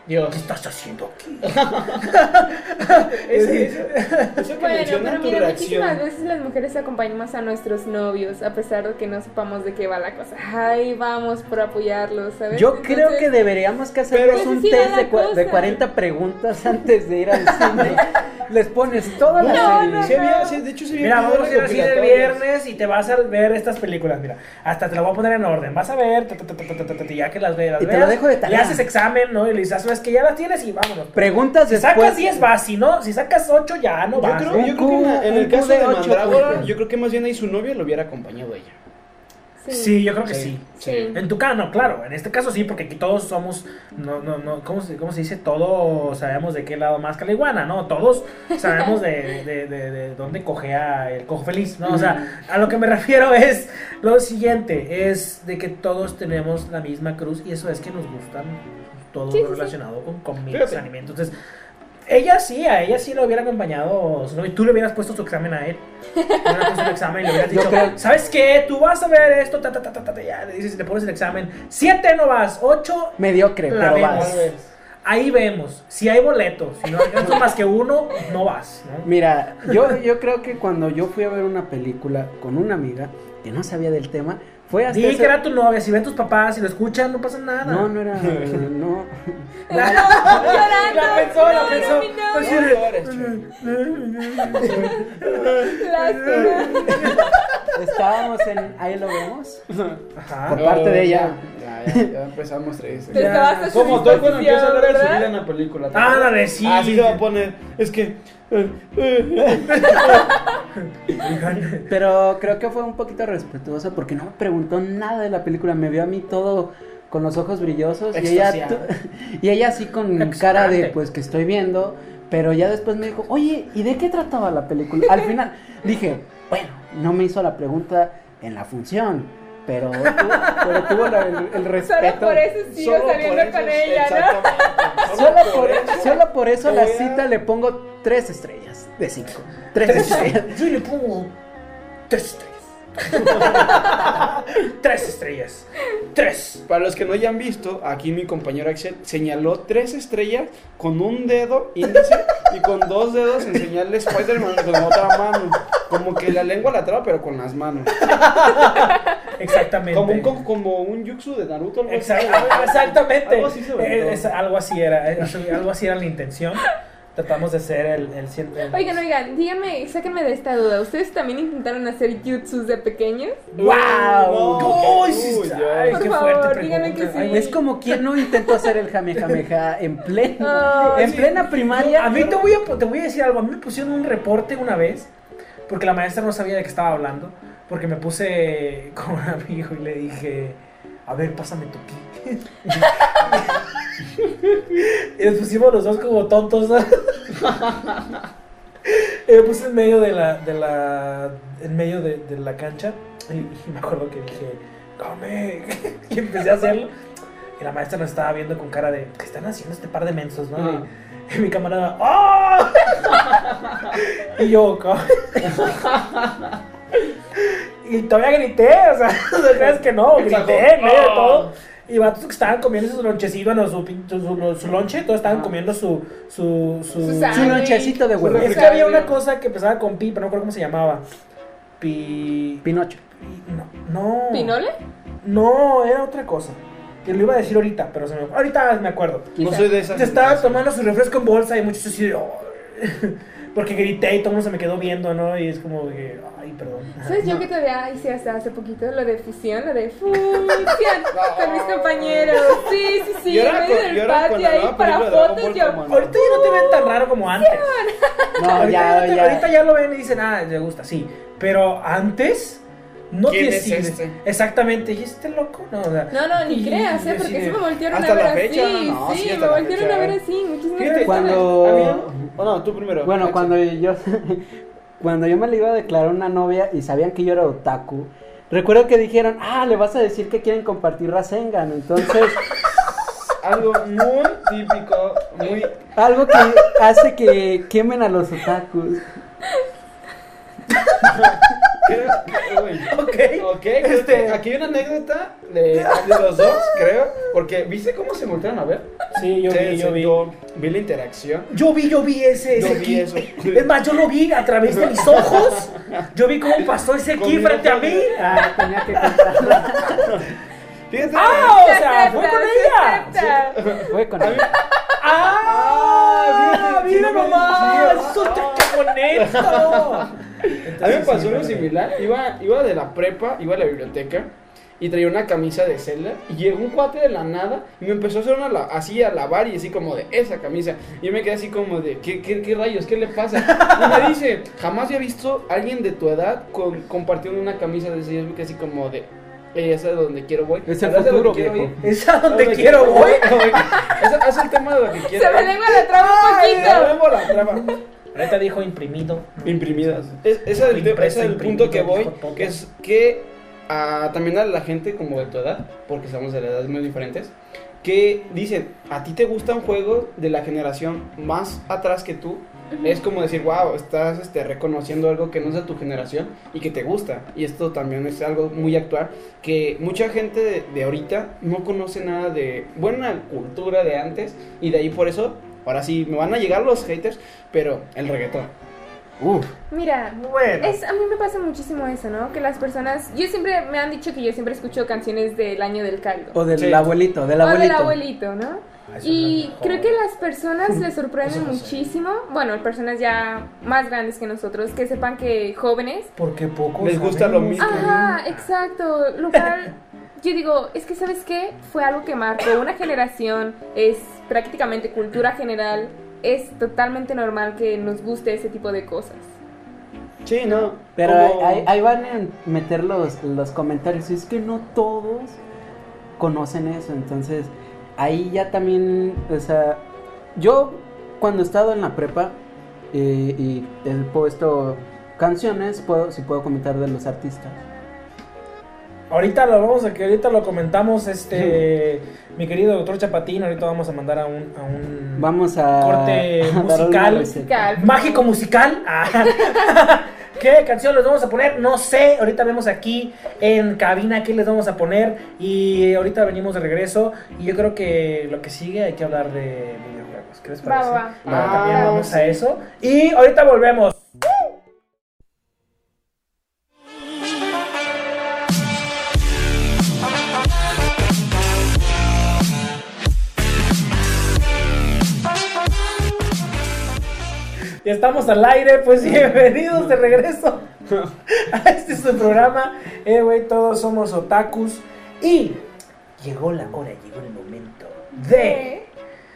[SPEAKER 5] Dios.
[SPEAKER 3] ¿Qué estás haciendo aquí?
[SPEAKER 5] eso,
[SPEAKER 4] bueno, pero mira, muchísimas veces las mujeres acompañamos a nuestros novios, a pesar de que no sepamos de qué va la cosa. Ay, vamos por apoyarlos, ¿sabes?
[SPEAKER 6] Yo creo que deberíamos que hacernos
[SPEAKER 4] pues un
[SPEAKER 6] test de, de, 40 preguntas antes de ir al cine. Les pones todas las
[SPEAKER 4] no, no,
[SPEAKER 5] se había, se, de hecho, se
[SPEAKER 3] Mira, vamos a ir al el viernes y te vas a ver estas películas. Mira, hasta te lo voy a poner en orden. Vas a ver, ya que las veas.
[SPEAKER 6] Y te lo dejo de tarea.
[SPEAKER 3] Y haces examen, ¿no? Y le dices, "Ah, sabes que ya las tienes y vámonos.
[SPEAKER 6] Preguntas
[SPEAKER 3] Si
[SPEAKER 6] después.
[SPEAKER 3] sacas 10 vas, si no, si sacas 8 ya no
[SPEAKER 5] Yo
[SPEAKER 3] vas.
[SPEAKER 5] creo,
[SPEAKER 3] ¿no?
[SPEAKER 5] yo creo que en, la- en
[SPEAKER 6] Un
[SPEAKER 5] el caso
[SPEAKER 6] de
[SPEAKER 5] Mandrágora, yo creo que más bien ahí su novio lo hubiera acompañado a ella.
[SPEAKER 4] Sí.
[SPEAKER 3] Sí, yo creo que sí.
[SPEAKER 4] Sí.
[SPEAKER 3] En tu caso, no, claro, en este caso sí, porque aquí todos somos, no, no, no, ¿cómo se, cómo se dice? Todos sabemos de qué lado más que la iguana, ¿no? Todos sabemos de, de, de, de dónde cogea el cojo feliz, ¿no? O sea, a lo que me refiero es lo siguiente, es de que todos tenemos la misma cruz y eso es que nos gustan todo
[SPEAKER 4] Sí, sí,
[SPEAKER 3] lo
[SPEAKER 4] sí.
[SPEAKER 3] relacionado con cómics,
[SPEAKER 5] Fíjate.
[SPEAKER 3] anime. Entonces, ella sí, a ella sí lo hubiera acompañado, si no, y tú le hubieras puesto su examen a él. Le hubieras puesto el examen y le hubieras dicho,
[SPEAKER 6] creo-
[SPEAKER 3] ¿sabes qué? Tú vas a ver esto, ta, ta, ta, ta, ta, ta, ya, le dices, le pones el examen. Siete no vas, ocho,
[SPEAKER 6] Mediocre,
[SPEAKER 3] La
[SPEAKER 6] pero
[SPEAKER 3] vemos.
[SPEAKER 6] vas.
[SPEAKER 3] ahí vemos. Si hay boletos, si no alcanzas más que uno, no vas, ¿no?
[SPEAKER 6] Mira, yo, yo creo que cuando yo fui a ver una película con una amiga que no sabía del tema, fue hasta
[SPEAKER 3] Di
[SPEAKER 6] ese-
[SPEAKER 3] que era tu novia, si ven tus papás, si lo escuchan, no pasa nada.
[SPEAKER 6] No, no era, no.
[SPEAKER 3] La,
[SPEAKER 4] llorando,
[SPEAKER 3] la pensó, la
[SPEAKER 4] no,
[SPEAKER 3] pensó.
[SPEAKER 4] no,
[SPEAKER 5] No llores.
[SPEAKER 6] Estábamos en ahí lo vemos.
[SPEAKER 3] Ajá.
[SPEAKER 6] Por parte de ella.
[SPEAKER 5] Ya, ya, ya empezamos tres.
[SPEAKER 4] Te estabas
[SPEAKER 5] Como todo cuando empieza a hablar de su vida en la película. ¿te
[SPEAKER 3] Ah,
[SPEAKER 5] acuerdas?
[SPEAKER 3] dale, sí.
[SPEAKER 5] Así se va a poner. Es que. eh, eh,
[SPEAKER 6] Pero creo que fue un poquito respetuosa porque no me preguntó nada de la película. Me vio a mí todo con los ojos brillosos y ella, y ella así con cara de pues que estoy viendo. Pero ya después me dijo, oye, ¿y de qué trataba la película? Al final dije, bueno, no me hizo la pregunta en la función, pero, tuvo- pero tuvo la- el, el respeto.
[SPEAKER 4] Solo por eso sigo
[SPEAKER 5] solo por
[SPEAKER 4] saliendo
[SPEAKER 5] eso,
[SPEAKER 4] con ella, ¿no?
[SPEAKER 6] Solo por, solo por eso a la cita le pongo tres estrellas de cinco. Tres
[SPEAKER 3] Tres
[SPEAKER 6] estrellas.
[SPEAKER 3] estrellas. Yo le pongo tres estrellas. tres estrellas. Tres.
[SPEAKER 5] Para los que no hayan visto, aquí mi compañero Axel señaló tres estrellas con un dedo índice y con dos dedos en señal de Spider-Man con la otra mano. Como que la lengua la traba, pero con las manos.
[SPEAKER 3] Exactamente.
[SPEAKER 5] Como un, co- como un jutsu de Naruto. algo así.
[SPEAKER 3] Exact- exactamente.
[SPEAKER 5] Algo así.
[SPEAKER 3] Eh, es- algo así era. eh, Algo así era la intención. Tratamos de ser el. el, el-
[SPEAKER 4] Oigan, oigan, díganme, sáquenme de esta duda. ¿Ustedes también intentaron hacer jutsus de pequeños?
[SPEAKER 5] ¡Wow!
[SPEAKER 3] Ay,
[SPEAKER 4] Por
[SPEAKER 3] qué
[SPEAKER 4] favor,
[SPEAKER 3] fuerte
[SPEAKER 4] díganme que
[SPEAKER 3] Ay,
[SPEAKER 4] sí.
[SPEAKER 6] Es como quien no intentó hacer el jamejameja en pleno,
[SPEAKER 4] Ay,
[SPEAKER 6] en
[SPEAKER 3] sí.
[SPEAKER 6] plena primaria.
[SPEAKER 3] A mí te voy, a, te voy a decir algo. A mí me pusieron un reporte una vez. Porque la maestra no sabía de qué estaba hablando. Porque me puse con un amigo y le dije. A ver, pásame tu ki. y nos pusimos los dos como tontos. me puse en medio de la. De la en medio de, de la cancha. Y, y me acuerdo que dije. Come. y empecé a hacerlo. Y la maestra nos estaba viendo con cara de. ¿Qué están haciendo este par de mensos, no? Y, y mi camarada. ¡Oh! y yo, "Co-". Y todavía grité, o sea, no crees que no, grité en medio de todo. Y vatos que estaban comiendo su lonchecito, su, su, su, su lonche, todos estaban
[SPEAKER 5] Ah.
[SPEAKER 3] comiendo su. su, su,
[SPEAKER 4] Su
[SPEAKER 6] Su
[SPEAKER 4] sándwich.
[SPEAKER 6] lonchecito de huevo.
[SPEAKER 3] es que había una cosa que empezaba con pi, pero no recuerdo cómo se llamaba. Pi.
[SPEAKER 6] Pinocho.
[SPEAKER 3] No. no.
[SPEAKER 4] ¿Pinole?
[SPEAKER 3] No, era otra cosa. que lo iba a decir ahorita, pero se me, ahorita me acuerdo.
[SPEAKER 5] No soy de esas.
[SPEAKER 3] Estaba tomando su refresco en bolsa y muchos así de, "Oh". porque grité y todo el mundo se me quedó viendo, ¿no? Y es como que, ay, perdón.
[SPEAKER 4] ¿Sabes yo que todavía hice hasta hace poquito lo de fusión, lo de fusión con mis compañeros? Sí, sí, sí, en medio del patio ahí para fotos yo.
[SPEAKER 3] Ahorita ya no te ven tan raro como antes.
[SPEAKER 6] No,
[SPEAKER 3] ahorita,
[SPEAKER 6] ya,
[SPEAKER 3] ya, te-
[SPEAKER 6] ya.
[SPEAKER 3] ahorita ya lo ven y dicen, ah, le gusta, sí. Pero antes, no
[SPEAKER 5] ¿Quién
[SPEAKER 3] tiene
[SPEAKER 5] es este?
[SPEAKER 3] Exactamente, ¿y este loco? No, o sea,
[SPEAKER 4] No, no, ni
[SPEAKER 3] y-
[SPEAKER 4] creas, ¿eh? Porque sí me voltearon
[SPEAKER 5] Hasta
[SPEAKER 4] a ver
[SPEAKER 5] la fecha,
[SPEAKER 4] así.
[SPEAKER 5] no, sí,
[SPEAKER 4] sí,
[SPEAKER 5] hasta
[SPEAKER 4] me voltearon
[SPEAKER 5] fecha.
[SPEAKER 4] a ver así. Muchísimas
[SPEAKER 3] Fíjate,
[SPEAKER 4] personas.
[SPEAKER 6] Cuando-.
[SPEAKER 5] Oh, no, tú primero.
[SPEAKER 6] Bueno, cuando yo cuando yo me le iba a declarar una novia y sabían que yo era otaku, recuerdo que dijeron, ah, le vas a decir que quieren compartir Rasengan. Entonces,
[SPEAKER 5] Algo muy típico, muy.
[SPEAKER 6] algo que hace que quemen a los otakus.
[SPEAKER 5] Creo que, güey.
[SPEAKER 3] Ok. Este-
[SPEAKER 5] aquí hay una anécdota de, de los dos, creo. Porque, ¿viste cómo se voltearon a ver?
[SPEAKER 3] Sí, yo
[SPEAKER 5] Sí,
[SPEAKER 3] vi, yo
[SPEAKER 5] sí,
[SPEAKER 3] vi.
[SPEAKER 5] Yo vi la interacción.
[SPEAKER 3] Yo vi, yo vi ese,
[SPEAKER 5] Yo
[SPEAKER 3] ese
[SPEAKER 5] vi eso.
[SPEAKER 3] Es más, yo lo vi a través de mis ojos. Yo vi cómo pasó ese ki frente a mí.
[SPEAKER 6] Ah, tenía que contarla.
[SPEAKER 5] Fíjate.
[SPEAKER 3] ¡Ah! O
[SPEAKER 4] Se
[SPEAKER 3] sea, fue con ella.
[SPEAKER 4] acepta.
[SPEAKER 6] Fue con
[SPEAKER 5] A mí-
[SPEAKER 3] ¡Ah!
[SPEAKER 5] sí,
[SPEAKER 3] ¡Mira nomás!
[SPEAKER 5] sí,
[SPEAKER 3] ¡Eso te con esto!
[SPEAKER 5] A mí me pasó algo
[SPEAKER 3] sí,
[SPEAKER 5] similar. Iba, iba de la prepa, iba a la biblioteca y traía una camisa de Zelda. Y llegó un cuate de la nada y me empezó a hacer una así a lavar y así como de esa camisa. Y yo me quedé así como de, ¿qué, qué, qué rayos? ¿Qué le pasa? Y me dice, jamás había visto a alguien de tu edad con, compartiendo una camisa de esa. Y yo me quedé así como de, "Ey, esa es donde quiero voy.
[SPEAKER 6] Es el
[SPEAKER 5] ¿Sabes a
[SPEAKER 6] futuro,
[SPEAKER 5] quiero
[SPEAKER 6] viejo.
[SPEAKER 3] Es a donde
[SPEAKER 5] ¿Dónde
[SPEAKER 3] quiero voy.
[SPEAKER 5] Es el tema de lo que quiero.
[SPEAKER 4] Se me lengua la traba un poquito.
[SPEAKER 5] me lengua la traba.
[SPEAKER 3] Ahorita dijo imprimido.
[SPEAKER 5] Imprimidas. Es, ese es el, ese es el punto que
[SPEAKER 3] imprimido,
[SPEAKER 5] voy, que es que ah, también a la gente como de tu edad, porque estamos de edades muy diferentes, que dicen, a ti te gusta un juego de la generación más atrás que tú, es como decir, wow, estás este, reconociendo algo que no es de tu generación y que te gusta. Y esto también es algo muy actual, que mucha gente de, de ahorita no conoce nada de buena cultura de antes y de ahí por eso, ahora sí, me van a llegar los haters, pero el reggaetón.
[SPEAKER 6] Uf,
[SPEAKER 4] Mira,
[SPEAKER 3] Bueno.
[SPEAKER 4] es, a mí me pasa muchísimo eso, ¿no? Que las personas, yo siempre me han dicho que yo siempre escucho canciones del año del caldo.
[SPEAKER 6] o del
[SPEAKER 5] Sí.
[SPEAKER 6] abuelito, del
[SPEAKER 4] O
[SPEAKER 6] abuelito.
[SPEAKER 4] del abuelito, ¿no?
[SPEAKER 3] Ah,
[SPEAKER 4] Y
[SPEAKER 3] no
[SPEAKER 4] creo que las personas les sorprende
[SPEAKER 3] Eso no sé.
[SPEAKER 4] muchísimo, bueno, personas ya más grandes que nosotros, que sepan que jóvenes
[SPEAKER 3] Porque poco
[SPEAKER 5] Les gusta lo mismo.
[SPEAKER 4] Ajá, exacto. Lo cual, yo digo, es que, ¿sabes qué? Fue algo que marcó una generación, es prácticamente cultura general, es totalmente normal que nos guste ese tipo de cosas.
[SPEAKER 5] Sí, no.
[SPEAKER 6] Pero
[SPEAKER 5] como-
[SPEAKER 6] ahí, ahí van a meter los, los comentarios. Es que no todos conocen eso. Entonces, ahí ya también, o sea, yo cuando he estado en la prepa eh, y he puesto canciones, puedo, si puedo comentar de los artistas.
[SPEAKER 3] Ahorita lo vamos a que ahorita lo comentamos, este, mi querido doctor Chapatín, ahorita vamos a mandar a un, a un
[SPEAKER 6] Vamos a,
[SPEAKER 3] Corte
[SPEAKER 6] a
[SPEAKER 3] musical.
[SPEAKER 4] Musical.
[SPEAKER 3] mágico musical. Ah. ¿Qué canción les vamos a poner? No sé, ahorita vemos aquí en cabina qué les vamos a poner y ahorita venimos de regreso y yo creo que lo que sigue hay que hablar de videojuegos. ¿Qué les parece?
[SPEAKER 4] va, va.
[SPEAKER 5] Ah,
[SPEAKER 3] también vamos
[SPEAKER 5] sí.
[SPEAKER 3] a eso y ahorita volvemos. Ya estamos al aire, pues bienvenidos de regreso a este su programa. Eh, güey, todos somos otakus. Y llegó la hora, llegó el momento de.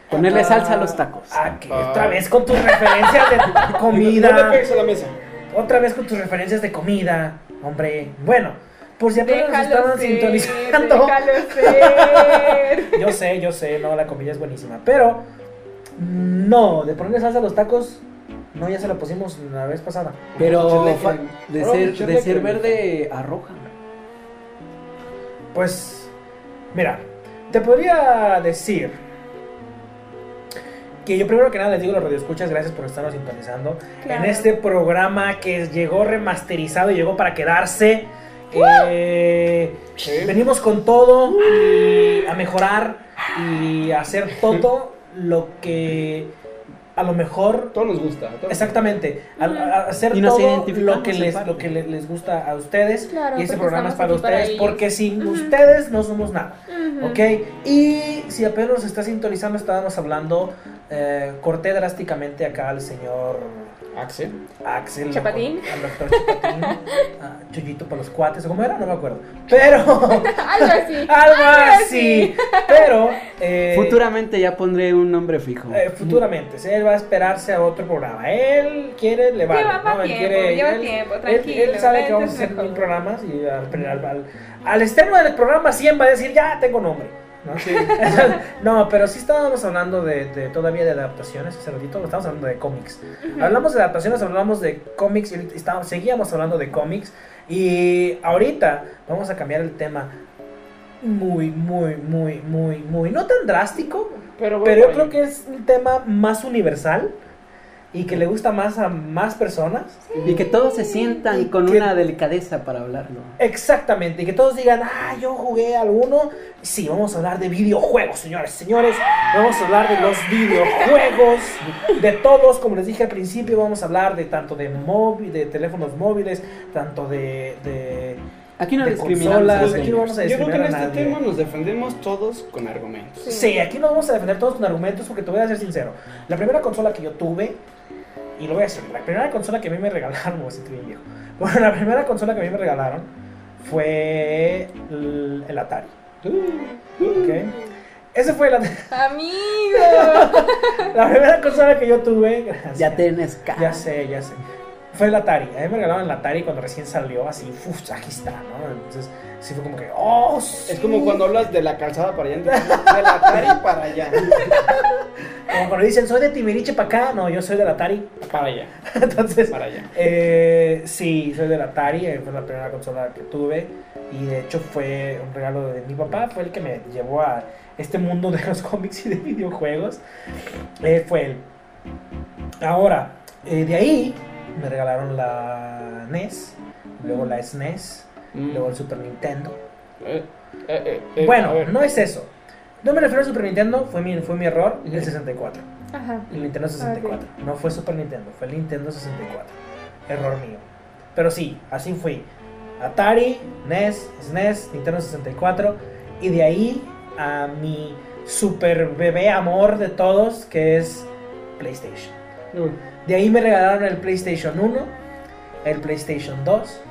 [SPEAKER 6] Ponerle salsa a los tacos.
[SPEAKER 3] Ah, que
[SPEAKER 5] Ah.
[SPEAKER 3] otra vez con tus referencias de
[SPEAKER 5] No le
[SPEAKER 3] comida.
[SPEAKER 5] pegues a la mesa.
[SPEAKER 3] Otra vez con tus referencias de comida. Hombre, bueno, por si apenas nos
[SPEAKER 4] Déjalo
[SPEAKER 3] estaban
[SPEAKER 4] ser,
[SPEAKER 3] sintonizando.
[SPEAKER 4] ser.
[SPEAKER 3] Yo sé, yo sé, no, la comida es buenísima. Pero, no, de ponerle salsa a los tacos, no, ya se la pusimos la vez pasada.
[SPEAKER 6] Pero de ser, de ser verde a roja.
[SPEAKER 3] Pues, mira, te podría decir que yo primero que nada les digo a los radioescuchas, gracias por estarnos sintonizando
[SPEAKER 4] Claro.
[SPEAKER 3] en este programa que llegó remasterizado y llegó para quedarse. Eh,
[SPEAKER 5] Sí.
[SPEAKER 3] Venimos con todo y a mejorar y a hacer todo lo que a lo mejor
[SPEAKER 5] Todo nos gusta. todo-
[SPEAKER 3] Exactamente, a, a- a hacer
[SPEAKER 6] Y nos
[SPEAKER 3] todo lo que les
[SPEAKER 6] parte.
[SPEAKER 3] lo que le- les gusta a ustedes
[SPEAKER 4] Claro,
[SPEAKER 3] y este programa es para ustedes porque sin ustedes no somos nada,
[SPEAKER 4] Ujú.
[SPEAKER 3] ¿ok? Y si apenas nos está sintonizando estábamos hablando, eh, corté drásticamente acá al señor
[SPEAKER 5] Axel.
[SPEAKER 3] Axel,
[SPEAKER 4] Chapatín.
[SPEAKER 3] al doctor Chapatín, a Chuyito para los cuates, ¿o ¿cómo era? No me acuerdo, pero
[SPEAKER 4] Algo así.
[SPEAKER 3] algo así, pero eh,
[SPEAKER 6] Futuramente ya pondré un nombre fijo.
[SPEAKER 3] eh, futuramente, él va a esperarse a otro programa. Él quiere, le vale.
[SPEAKER 4] Lleva
[SPEAKER 3] ¿no? Él
[SPEAKER 4] tiempo,
[SPEAKER 3] quiere,
[SPEAKER 4] lleva
[SPEAKER 3] él-
[SPEAKER 4] tiempo,
[SPEAKER 3] él-
[SPEAKER 4] tranquilo,
[SPEAKER 3] Él, sabe que vamos a hacer mil programas y al, al, al, al estreno del programa 100 va a decir, ya tengo nombre. ¿No? no, pero sí estábamos hablando de, de todavía de adaptaciones hace ratito, estamos hablando de cómics. Hablamos de adaptaciones, hablamos de cómics y estábamos- seguíamos hablando de cómics. Y ahorita vamos a cambiar el tema muy, muy, muy, muy, muy, no tan drástico,
[SPEAKER 5] Pero,
[SPEAKER 3] pero yo creo que es un tema más universal y que le gusta más a más personas.
[SPEAKER 6] Y que todos se sientan con
[SPEAKER 3] Que-
[SPEAKER 6] una delicadeza para hablarlo.
[SPEAKER 3] Exactamente, y que todos digan, ah, yo jugué alguno. Sí, vamos a hablar de videojuegos, señores, señores. Vamos a hablar de los videojuegos, de todos, como les dije al principio, vamos a hablar de tanto de móvil, de teléfonos móviles, tanto de... de
[SPEAKER 6] Aquí no
[SPEAKER 3] de
[SPEAKER 6] discriminamos.
[SPEAKER 3] consolas, aquí no vamos a
[SPEAKER 5] Yo creo que en este
[SPEAKER 3] nadie.
[SPEAKER 5] tema nos defendemos todos con argumentos.
[SPEAKER 4] Sí.
[SPEAKER 3] Sí, aquí nos vamos a defender todos con argumentos porque te voy a ser sincero. La primera consola que yo tuve, y lo voy a decir, la primera consola que a mí me regalaron, voy a sentir bien viejo. Bueno, la primera consola que a mí me regalaron fue el, el Atari. ¿ok? Ese fue la,
[SPEAKER 4] Amigo.
[SPEAKER 3] la primera consola que yo tuve. gracias.
[SPEAKER 6] Ya tienes cara.
[SPEAKER 3] Ya sé, ya sé. Fue el Atari. A mí me regalaron el Atari cuando recién salió, así, uff, aquí está, ¿no? Entonces, sí fue como que, oh,
[SPEAKER 5] Es como cuando hablas de la calzada para allá, entonces, de la Atari para allá.
[SPEAKER 3] Como cuando dicen, soy de Timiriche para acá. No, yo soy del Atari.
[SPEAKER 5] Para allá.
[SPEAKER 3] Entonces,
[SPEAKER 5] Para allá.
[SPEAKER 3] Eh, sí, soy del Atari, eh, fue la primera consola que tuve y de hecho fue un regalo de mi papá, fue el que me llevó a este mundo de los cómics y de videojuegos. Eh, fue él. Ahora, eh, de ahí me regalaron la NES, luego la SNES,
[SPEAKER 5] Mm.
[SPEAKER 3] luego el Super Nintendo. Bueno, no es eso. No me refiero al Super Nintendo, fue mi, fue mi error, el
[SPEAKER 5] Ujú.
[SPEAKER 3] 64.
[SPEAKER 4] Ajá.
[SPEAKER 3] El Nintendo 64. No fue Super Nintendo, fue el Nintendo 64. Error mío. Pero sí, así fui. Atari, NES, SNES, Nintendo 64. Y de ahí a mi super bebé amor de todos, que es PlayStation.
[SPEAKER 5] Uh,
[SPEAKER 3] De ahí me regalaron el PlayStation 1, el PlayStation 2,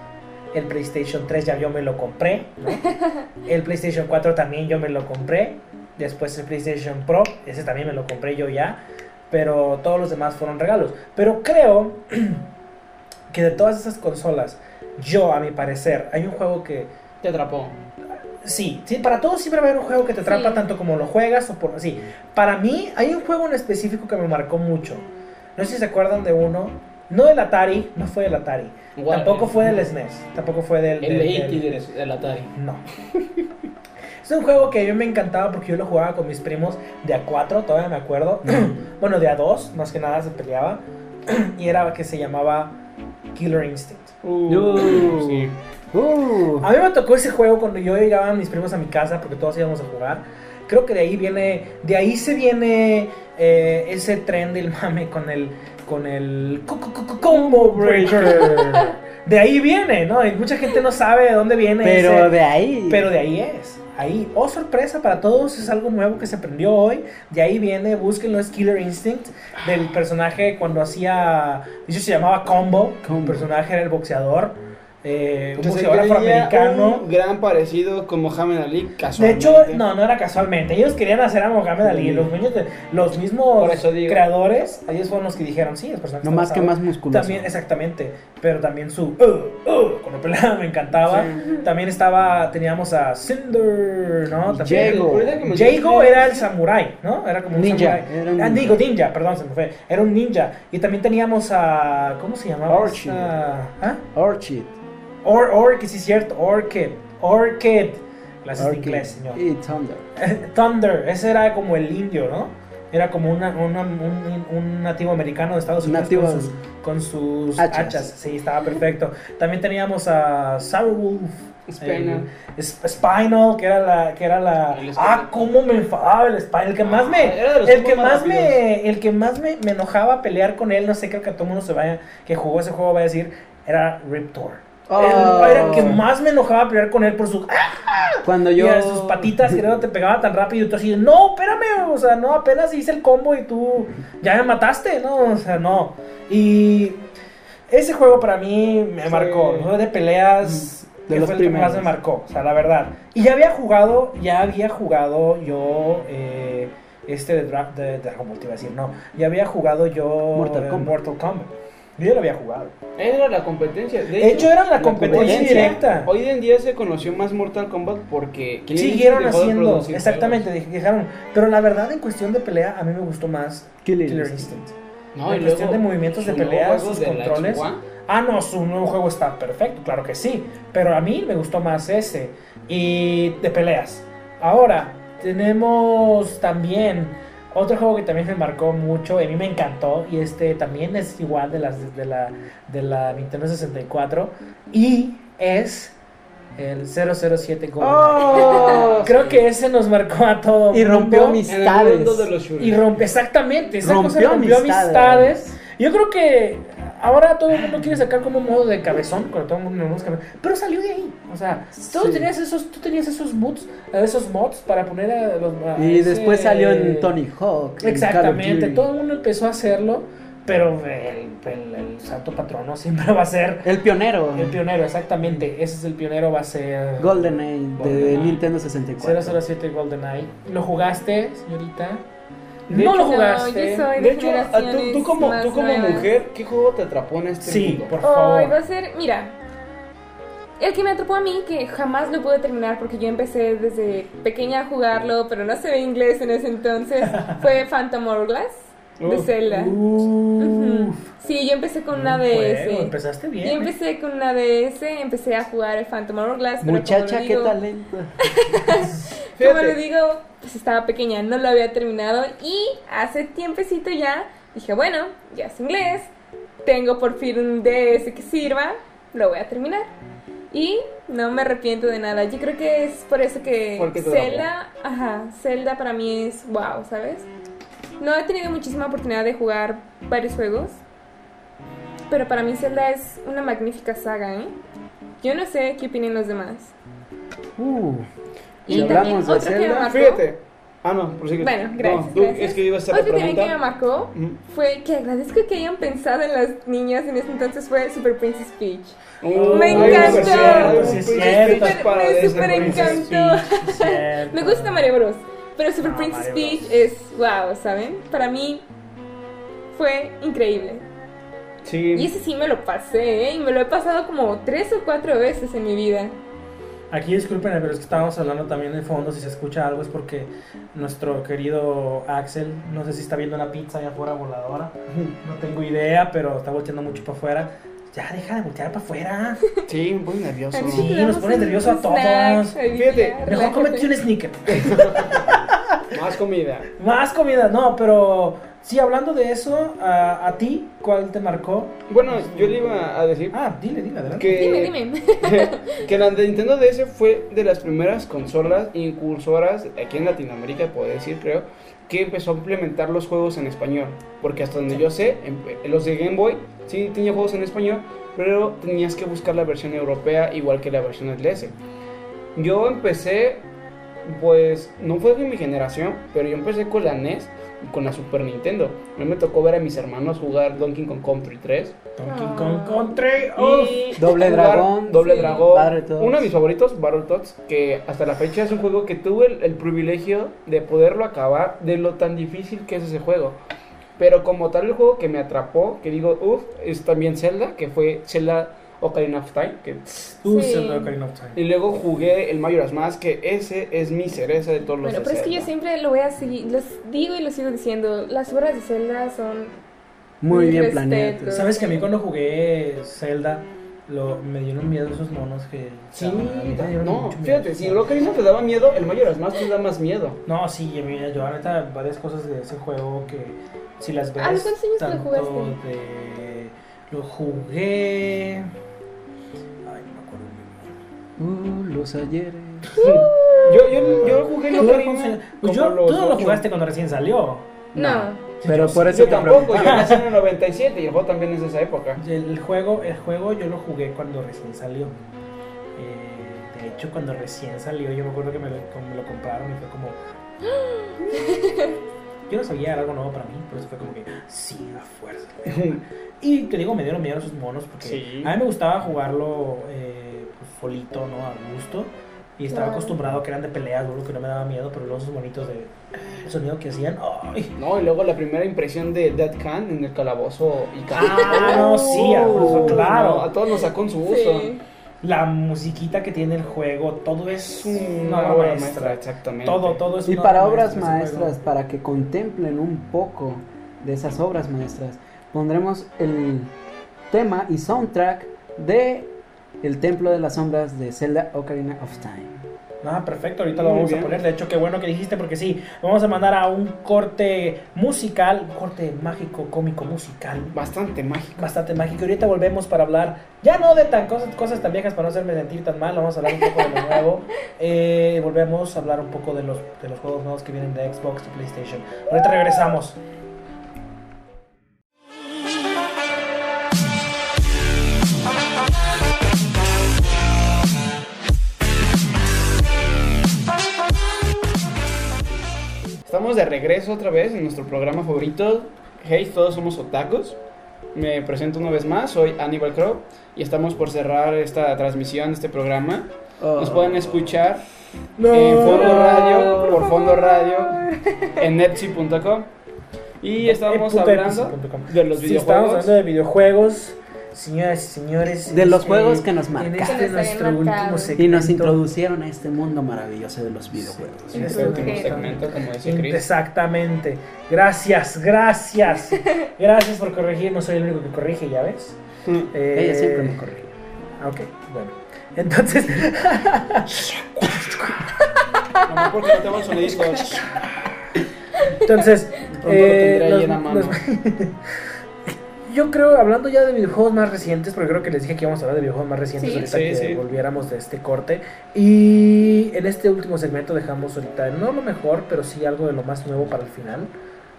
[SPEAKER 3] el PlayStation 3 ya yo me lo compré, ¿no? el PlayStation 4 también yo me lo compré, después el PlayStation Pro, ese también me lo compré yo ya, pero todos los demás fueron regalos. Pero creo que de todas esas consolas, yo a mi parecer, hay un juego que
[SPEAKER 5] Te atrapó.
[SPEAKER 3] Sí, sí, para todos siempre va a haber un juego que te atrapa
[SPEAKER 4] Sí.
[SPEAKER 3] tanto como lo juegas o por sí. Para mí hay un juego en específico que me marcó mucho. No sé si se acuerdan de uno, no del Atari, no fue del Atari.
[SPEAKER 5] Igual,
[SPEAKER 3] tampoco fue del SNES, tampoco fue del
[SPEAKER 5] El
[SPEAKER 3] del-
[SPEAKER 5] 80
[SPEAKER 3] del-
[SPEAKER 5] del, del Atari.
[SPEAKER 3] No. Es un juego que a mí me encantaba porque yo lo jugaba con mis primos de A4, todavía me acuerdo. bueno, de A2, más que nada se peleaba. y era que se llamaba Killer Instinct.
[SPEAKER 6] Uh.
[SPEAKER 5] sí.
[SPEAKER 6] Uh.
[SPEAKER 3] A mí me tocó ese juego cuando yo llegaba a mis primos a mi casa porque todos íbamos a jugar. Creo que de ahí viene, de ahí se viene eh, ese tren del mame con el, con el co- co- co- combo breaker. De ahí viene, ¿no? Y mucha gente no sabe de dónde viene.
[SPEAKER 6] Pero
[SPEAKER 3] ese-
[SPEAKER 6] de ahí.
[SPEAKER 3] pero de ahí es. Ahí, oh sorpresa para todos, es algo nuevo que se aprendió hoy. De ahí viene, búsquenlo, es Killer Instinct, del personaje cuando hacía, eso se llamaba Combo,
[SPEAKER 6] Combo.
[SPEAKER 3] un personaje era el boxeador, eh, un
[SPEAKER 5] Entonces,
[SPEAKER 3] boxeador afroamericano.
[SPEAKER 5] Un gran parecido como Muhammad Ali,
[SPEAKER 3] De
[SPEAKER 5] casualmente.
[SPEAKER 3] hecho, no, no era casualmente. Ellos querían hacer a Mohamed Ali.
[SPEAKER 5] Sí.
[SPEAKER 3] Los, de- mismos creadores, ellos fueron los que dijeron, sí, el personaje
[SPEAKER 6] No más que
[SPEAKER 3] basado".
[SPEAKER 6] más musculoso.
[SPEAKER 3] También, exactamente. Pero también su. Uh, uh, cuando peleaba me encantaba. También estaba. Teníamos a Cinder, ¿no? También.
[SPEAKER 6] Jago.
[SPEAKER 3] Jago era el samurái, ¿no? Era como un
[SPEAKER 6] Ninja, era un
[SPEAKER 3] Ah,
[SPEAKER 6] ninja.
[SPEAKER 3] digo ninja, perdón, se me fue. Era un ninja. Y también teníamos a. ¿Cómo se llamaba?
[SPEAKER 6] Orchid.
[SPEAKER 3] Esta- ¿Ah?
[SPEAKER 6] Orchid.
[SPEAKER 3] Or, or, que sí es cierto. Orchid. Orchid. Clases de inglés, señor.
[SPEAKER 6] Y Thunder.
[SPEAKER 3] Thunder, ese era como el indio, ¿no? Era como una, una- un, un nativo americano de Estados Unidos
[SPEAKER 6] Nativo.
[SPEAKER 3] con sus, con sus hachas.
[SPEAKER 6] Hachas.
[SPEAKER 3] Sí, estaba perfecto. También teníamos a Sourwolf.
[SPEAKER 5] Spinal.
[SPEAKER 3] el- Spinal, que era la, que era la. Ah, cómo me enfadaba el Spinal. El que más
[SPEAKER 5] Ah,
[SPEAKER 3] me. El que
[SPEAKER 5] más
[SPEAKER 3] más me. El que más me, me enojaba pelear con él, no sé, creo que a todo mundo se vaya, que jugó ese juego va a decir, era Riptor.
[SPEAKER 6] Oh.
[SPEAKER 3] El- era el que más me enojaba pelear con él por su.
[SPEAKER 6] Cuando
[SPEAKER 3] Y
[SPEAKER 6] yo.
[SPEAKER 3] a sus patitas que luego te pegaba tan rápido y tú así, de, no, espérame, o sea, no, apenas hice el combo y tú ya me mataste, no, o sea, no. Y ese juego para mí me
[SPEAKER 5] Sí.
[SPEAKER 3] marcó, el juego de peleas
[SPEAKER 6] De
[SPEAKER 3] que
[SPEAKER 6] los
[SPEAKER 3] fue el que más
[SPEAKER 6] primeros.
[SPEAKER 3] me marcó, o sea, la verdad. Y ya había jugado, ya había jugado yo eh, este de, de Dragon Ball, te iba a decir, no, ya había jugado yo
[SPEAKER 6] Mortal
[SPEAKER 3] eh,
[SPEAKER 6] Kombat.
[SPEAKER 3] Mortal Kombat. Yo ya lo había jugado.
[SPEAKER 5] Era la competencia.
[SPEAKER 3] De hecho, era la competencia directa.
[SPEAKER 5] Hoy en día se conoció más Mortal Kombat porque
[SPEAKER 3] Siguieron haciendo, exactamente, dijeron, pero la verdad en cuestión de pelea a mí me gustó más
[SPEAKER 6] Killer
[SPEAKER 3] Killer
[SPEAKER 6] Instinct.
[SPEAKER 5] Juegos. No,
[SPEAKER 3] en
[SPEAKER 5] y
[SPEAKER 3] cuestión
[SPEAKER 5] luego
[SPEAKER 3] de movimientos de pelea, sus
[SPEAKER 5] de
[SPEAKER 3] controles. Ah, no, su nuevo juego está perfecto, claro que sí, pero a mí me gustó más ese. Y de peleas. Ahora, tenemos también otro juego que también me marcó mucho, a mí me encantó, y este también es igual de, las, de, la, de la Nintendo 64, y es el 007 GoldenEye.
[SPEAKER 6] Oh,
[SPEAKER 3] Creo que ese nos marcó a todo
[SPEAKER 6] Y rompió
[SPEAKER 3] mundo.
[SPEAKER 5] En el
[SPEAKER 6] Amistades.
[SPEAKER 5] mundo de los.
[SPEAKER 3] Y rompe, exactamente, esa cosa
[SPEAKER 6] Rompió
[SPEAKER 3] rompió
[SPEAKER 6] amistades.
[SPEAKER 3] amistades. Yo creo que ahora todo el mundo quiere sacar como un modo de cabezón, cuando todo el mundo nos cabezón, pero salió de ahí. O sea, tú
[SPEAKER 6] Sí.
[SPEAKER 3] tenías esos, tú tenías esos mods, esos mods para poner a los a
[SPEAKER 6] Y
[SPEAKER 3] ese-
[SPEAKER 6] después salió en Tony Hawk.
[SPEAKER 3] Exactamente, todo el mundo empezó a hacerlo, pero el, el- el santo patrono siempre va a ser
[SPEAKER 6] El pionero.
[SPEAKER 3] el pionero, exactamente. Ese es el pionero, va a ser
[SPEAKER 6] GoldenEye de. Nintendo 64.
[SPEAKER 3] 007 GoldenEye. ¿Lo jugaste, señorita?
[SPEAKER 5] De
[SPEAKER 3] no
[SPEAKER 5] hecho,
[SPEAKER 3] lo
[SPEAKER 4] no,
[SPEAKER 3] jugaste.
[SPEAKER 4] yo soy-
[SPEAKER 5] De hecho, a tú, como, tú como mujer, ¿qué juego te atrapó en este
[SPEAKER 3] Sí,
[SPEAKER 5] mundo?
[SPEAKER 3] por
[SPEAKER 4] Hoy va
[SPEAKER 3] favor.
[SPEAKER 4] a ser, mira, el que me atrapó a mí, que jamás lo pude terminar porque yo empecé desde pequeña a jugarlo, pero no sabía inglés en ese entonces, fue Phantom Hourglass de
[SPEAKER 5] Uf.
[SPEAKER 4] Zelda. Sí, yo empecé con una
[SPEAKER 3] juego,
[SPEAKER 4] DS.
[SPEAKER 3] Empezaste bien.
[SPEAKER 4] Yo empecé con una DS, empecé a jugar el Phantom Hourglass, pero
[SPEAKER 6] Muchacha, qué talento.
[SPEAKER 4] Como le digo, pues estaba pequeña, no lo había terminado y hace tiempecito ya dije, bueno, ya es inglés, tengo por fin un DS que sirva, lo voy a terminar. Y no me arrepiento de nada. Yo creo que es por eso que Zelda, ajá, Zelda para mí es wow, ¿sabes? No he tenido muchísima oportunidad de jugar varios juegos, pero para mí Zelda es una magnífica saga, ¿eh? Yo no sé qué opinan los demás.
[SPEAKER 6] Uh,
[SPEAKER 4] Y
[SPEAKER 6] si
[SPEAKER 4] también
[SPEAKER 6] hablamos de
[SPEAKER 4] otro que me
[SPEAKER 6] Zelda.
[SPEAKER 4] marcó-
[SPEAKER 5] Fíjate. Ah, no, prosigue.
[SPEAKER 4] Bueno,
[SPEAKER 5] No,
[SPEAKER 4] gracias.
[SPEAKER 5] tú-
[SPEAKER 4] gracias.
[SPEAKER 5] es que iba a
[SPEAKER 4] Otro que me marcó fue que agradezco que hayan pensado en las niñas en ese entonces fue Super Princess Peach.
[SPEAKER 5] Oh,
[SPEAKER 4] Me encantó.
[SPEAKER 3] Sí, es cierto.
[SPEAKER 4] Me super encantó. Me gusta Mario Bros. Pero Super
[SPEAKER 3] No,
[SPEAKER 4] Princess Peach es wow, ¿saben? Para mí fue increíble.
[SPEAKER 5] Sí.
[SPEAKER 4] Y ese sí me lo pasé, ¿eh? Y me lo he pasado como tres o cuatro veces en mi vida.
[SPEAKER 3] Aquí disculpen, pero es que estábamos hablando también de fondo. Si se escucha algo es porque nuestro querido Axel, no sé si está viendo una pizza allá afuera voladora. No tengo idea, pero está volteando mucho para afuera. Ya deja de voltear para afuera.
[SPEAKER 5] Sí, un poco nervioso.
[SPEAKER 3] Sí, nos pone nervioso a todos.
[SPEAKER 5] Fíjate,
[SPEAKER 3] Mejor cómete un sneaker.
[SPEAKER 5] Más comida.
[SPEAKER 3] Más comida, no, pero sí, hablando de eso, a, a ti, ¿cuál te marcó?
[SPEAKER 5] Bueno, yo le iba a decir
[SPEAKER 3] Ah, dile, dile, adelante.
[SPEAKER 5] que,
[SPEAKER 4] Dime, dime.
[SPEAKER 5] que la Nintendo DS fue de las primeras consolas impulsoras aquí en Latinoamérica, puedo decir, creo, que empezó a implementar los juegos en español. Porque hasta donde yo sé, en- los de Game Boy sí tenía juegos en español, pero tenías que buscar la versión europea igual que la versión DS. Yo empecé, pues, no fue de mi generación, pero yo empecé con la NES con la Super Nintendo. A mí me tocó ver a mis hermanos jugar Donkey Kong Country 3.
[SPEAKER 3] Donkey
[SPEAKER 4] Ah.
[SPEAKER 3] Kong Country. uf.
[SPEAKER 5] Y
[SPEAKER 6] Doble Dragón.
[SPEAKER 5] Doble
[SPEAKER 4] Sí.
[SPEAKER 5] Dragón.
[SPEAKER 6] Battletoads.
[SPEAKER 5] Uno de mis favoritos, Battletoads, que hasta la fecha es un juego que tuve el, el privilegio de poderlo acabar de lo tan difícil que es ese juego. Pero como tal el juego que me atrapó, que digo, uff, es también Zelda, que fue Zelda Ocarina of Time. Que,
[SPEAKER 3] Tú,
[SPEAKER 4] Sí.
[SPEAKER 3] Zelda Ocarina of Time.
[SPEAKER 5] y luego jugué el Majora's Mask, que ese es mi cereza de todos los
[SPEAKER 4] Bueno, pero es que yo siempre lo voy a seguir, los digo y lo sigo diciendo, las obras de Zelda son
[SPEAKER 6] Muy bien planeadas.
[SPEAKER 3] Sabes que a mí cuando jugué Zelda, Lo, me dieron miedo esos monos que.
[SPEAKER 5] Sí, no, fíjate, si el Ocarina te daba miedo, el Majora's Mask te da más miedo.
[SPEAKER 3] No, sí, mira, yo ahorita varias cosas de ese juego que si las ves
[SPEAKER 4] ¿A los cuántos años lo
[SPEAKER 3] tanto
[SPEAKER 4] jugaste?
[SPEAKER 3] de lo jugué
[SPEAKER 6] Uh, los ayeres.
[SPEAKER 5] Yo, yo, yo jugué el
[SPEAKER 3] ¿Tú,
[SPEAKER 5] Ocarina
[SPEAKER 3] pues yo,
[SPEAKER 5] los
[SPEAKER 3] tú no lo jugaste cuando recién salió.
[SPEAKER 4] No.
[SPEAKER 6] Pero por eso
[SPEAKER 5] Yo tampoco, yo nací en el 97 y el juego también es de esa época.
[SPEAKER 3] El juego, el juego yo lo jugué cuando recién salió. Eh, de hecho, cuando recién salió, yo me acuerdo que me lo, me lo compraron y fue como. Yo no sabía, era algo nuevo para mí, pero eso fue como que, sí, a fuerza. Y te digo, me dieron miedo esos monos porque
[SPEAKER 5] Sí.
[SPEAKER 3] a mí me gustaba jugarlo eh, pues, solito, ¿no? A gusto. Y estaba
[SPEAKER 4] Claro.
[SPEAKER 3] acostumbrado a que eran de peleas, lo que no me daba miedo, pero luego esos monitos de. El sonido que hacían. ¡Ay!
[SPEAKER 5] No, y luego la primera impresión de Dead Can en el calabozo y
[SPEAKER 3] Ah, no, sí, a- claro.
[SPEAKER 5] no, a todos nos sacó en su uso.
[SPEAKER 4] Sí.
[SPEAKER 3] La musiquita que tiene el juego, todo es una obra maestra.
[SPEAKER 5] maestra, exactamente.
[SPEAKER 3] Todo, todo es
[SPEAKER 6] Y
[SPEAKER 3] una
[SPEAKER 6] para
[SPEAKER 3] obra
[SPEAKER 6] obras
[SPEAKER 3] maestra
[SPEAKER 6] maestras, para que contemplen un poco de esas obras maestras, pondremos el tema y soundtrack de El Templo de las Sombras de Zelda Ocarina of Time.
[SPEAKER 3] Ah, perfecto, ahorita lo
[SPEAKER 5] Muy
[SPEAKER 3] vamos
[SPEAKER 5] bien.
[SPEAKER 3] a poner. De hecho, qué bueno que dijiste, porque sí, vamos a mandar a un corte musical, un corte mágico, cómico, musical.
[SPEAKER 5] Bastante mágico.
[SPEAKER 3] Bastante mágico. Ahorita volvemos para hablar, ya no de tan cosas, cosas tan viejas para no hacerme sentir tan mal, vamos a hablar un poco de lo nuevo. Eh, volvemos a hablar un poco de los, de los juegos nuevos que vienen de Xbox y PlayStation. Ahorita regresamos.
[SPEAKER 5] Estamos de regreso otra vez en nuestro programa favorito. Hey, todos somos otakus. Me presento una vez más, soy Aníbal Crow y estamos por cerrar esta transmisión, este programa. Nos pueden escuchar en Fondo Radio, por Fondo Radio, en netsi.com. Y
[SPEAKER 3] Eh, punto
[SPEAKER 5] hablando
[SPEAKER 3] epici.com.
[SPEAKER 5] de los
[SPEAKER 3] Sí, estamos
[SPEAKER 5] videojuegos.
[SPEAKER 3] hablando de videojuegos, señoras y señores.
[SPEAKER 6] De
[SPEAKER 3] en
[SPEAKER 6] los
[SPEAKER 3] este-
[SPEAKER 6] juegos que nos
[SPEAKER 3] En
[SPEAKER 6] marcaron.
[SPEAKER 3] este
[SPEAKER 4] Que nos
[SPEAKER 3] nuestro último segmento.
[SPEAKER 6] Y nos introducieron a este mundo maravilloso de los videojuegos.
[SPEAKER 5] En
[SPEAKER 3] Este
[SPEAKER 5] este último segmento, como decía Chris.
[SPEAKER 3] Exactamente. Gracias, gracias. Gracias por corregirnos. Soy el único que corrige, ¿ya ves? Eh,
[SPEAKER 6] Ella siempre me corrige.
[SPEAKER 3] Ok, bueno. Entonces,
[SPEAKER 5] No, porque no tengo el sonidito.
[SPEAKER 3] entonces.
[SPEAKER 5] Pronto lo
[SPEAKER 3] eh,
[SPEAKER 5] tendré ahí
[SPEAKER 3] los-
[SPEAKER 5] en la mano.
[SPEAKER 3] los- Yo creo, hablando ya de videojuegos más recientes, porque creo que les dije que íbamos a hablar de videojuegos más recientes
[SPEAKER 4] Sí.
[SPEAKER 3] ahorita
[SPEAKER 5] Sí,
[SPEAKER 3] que
[SPEAKER 5] sí.
[SPEAKER 3] volviéramos de este corte. Y en este último segmento dejamos ahorita, no lo mejor, pero sí algo de lo más nuevo para el final.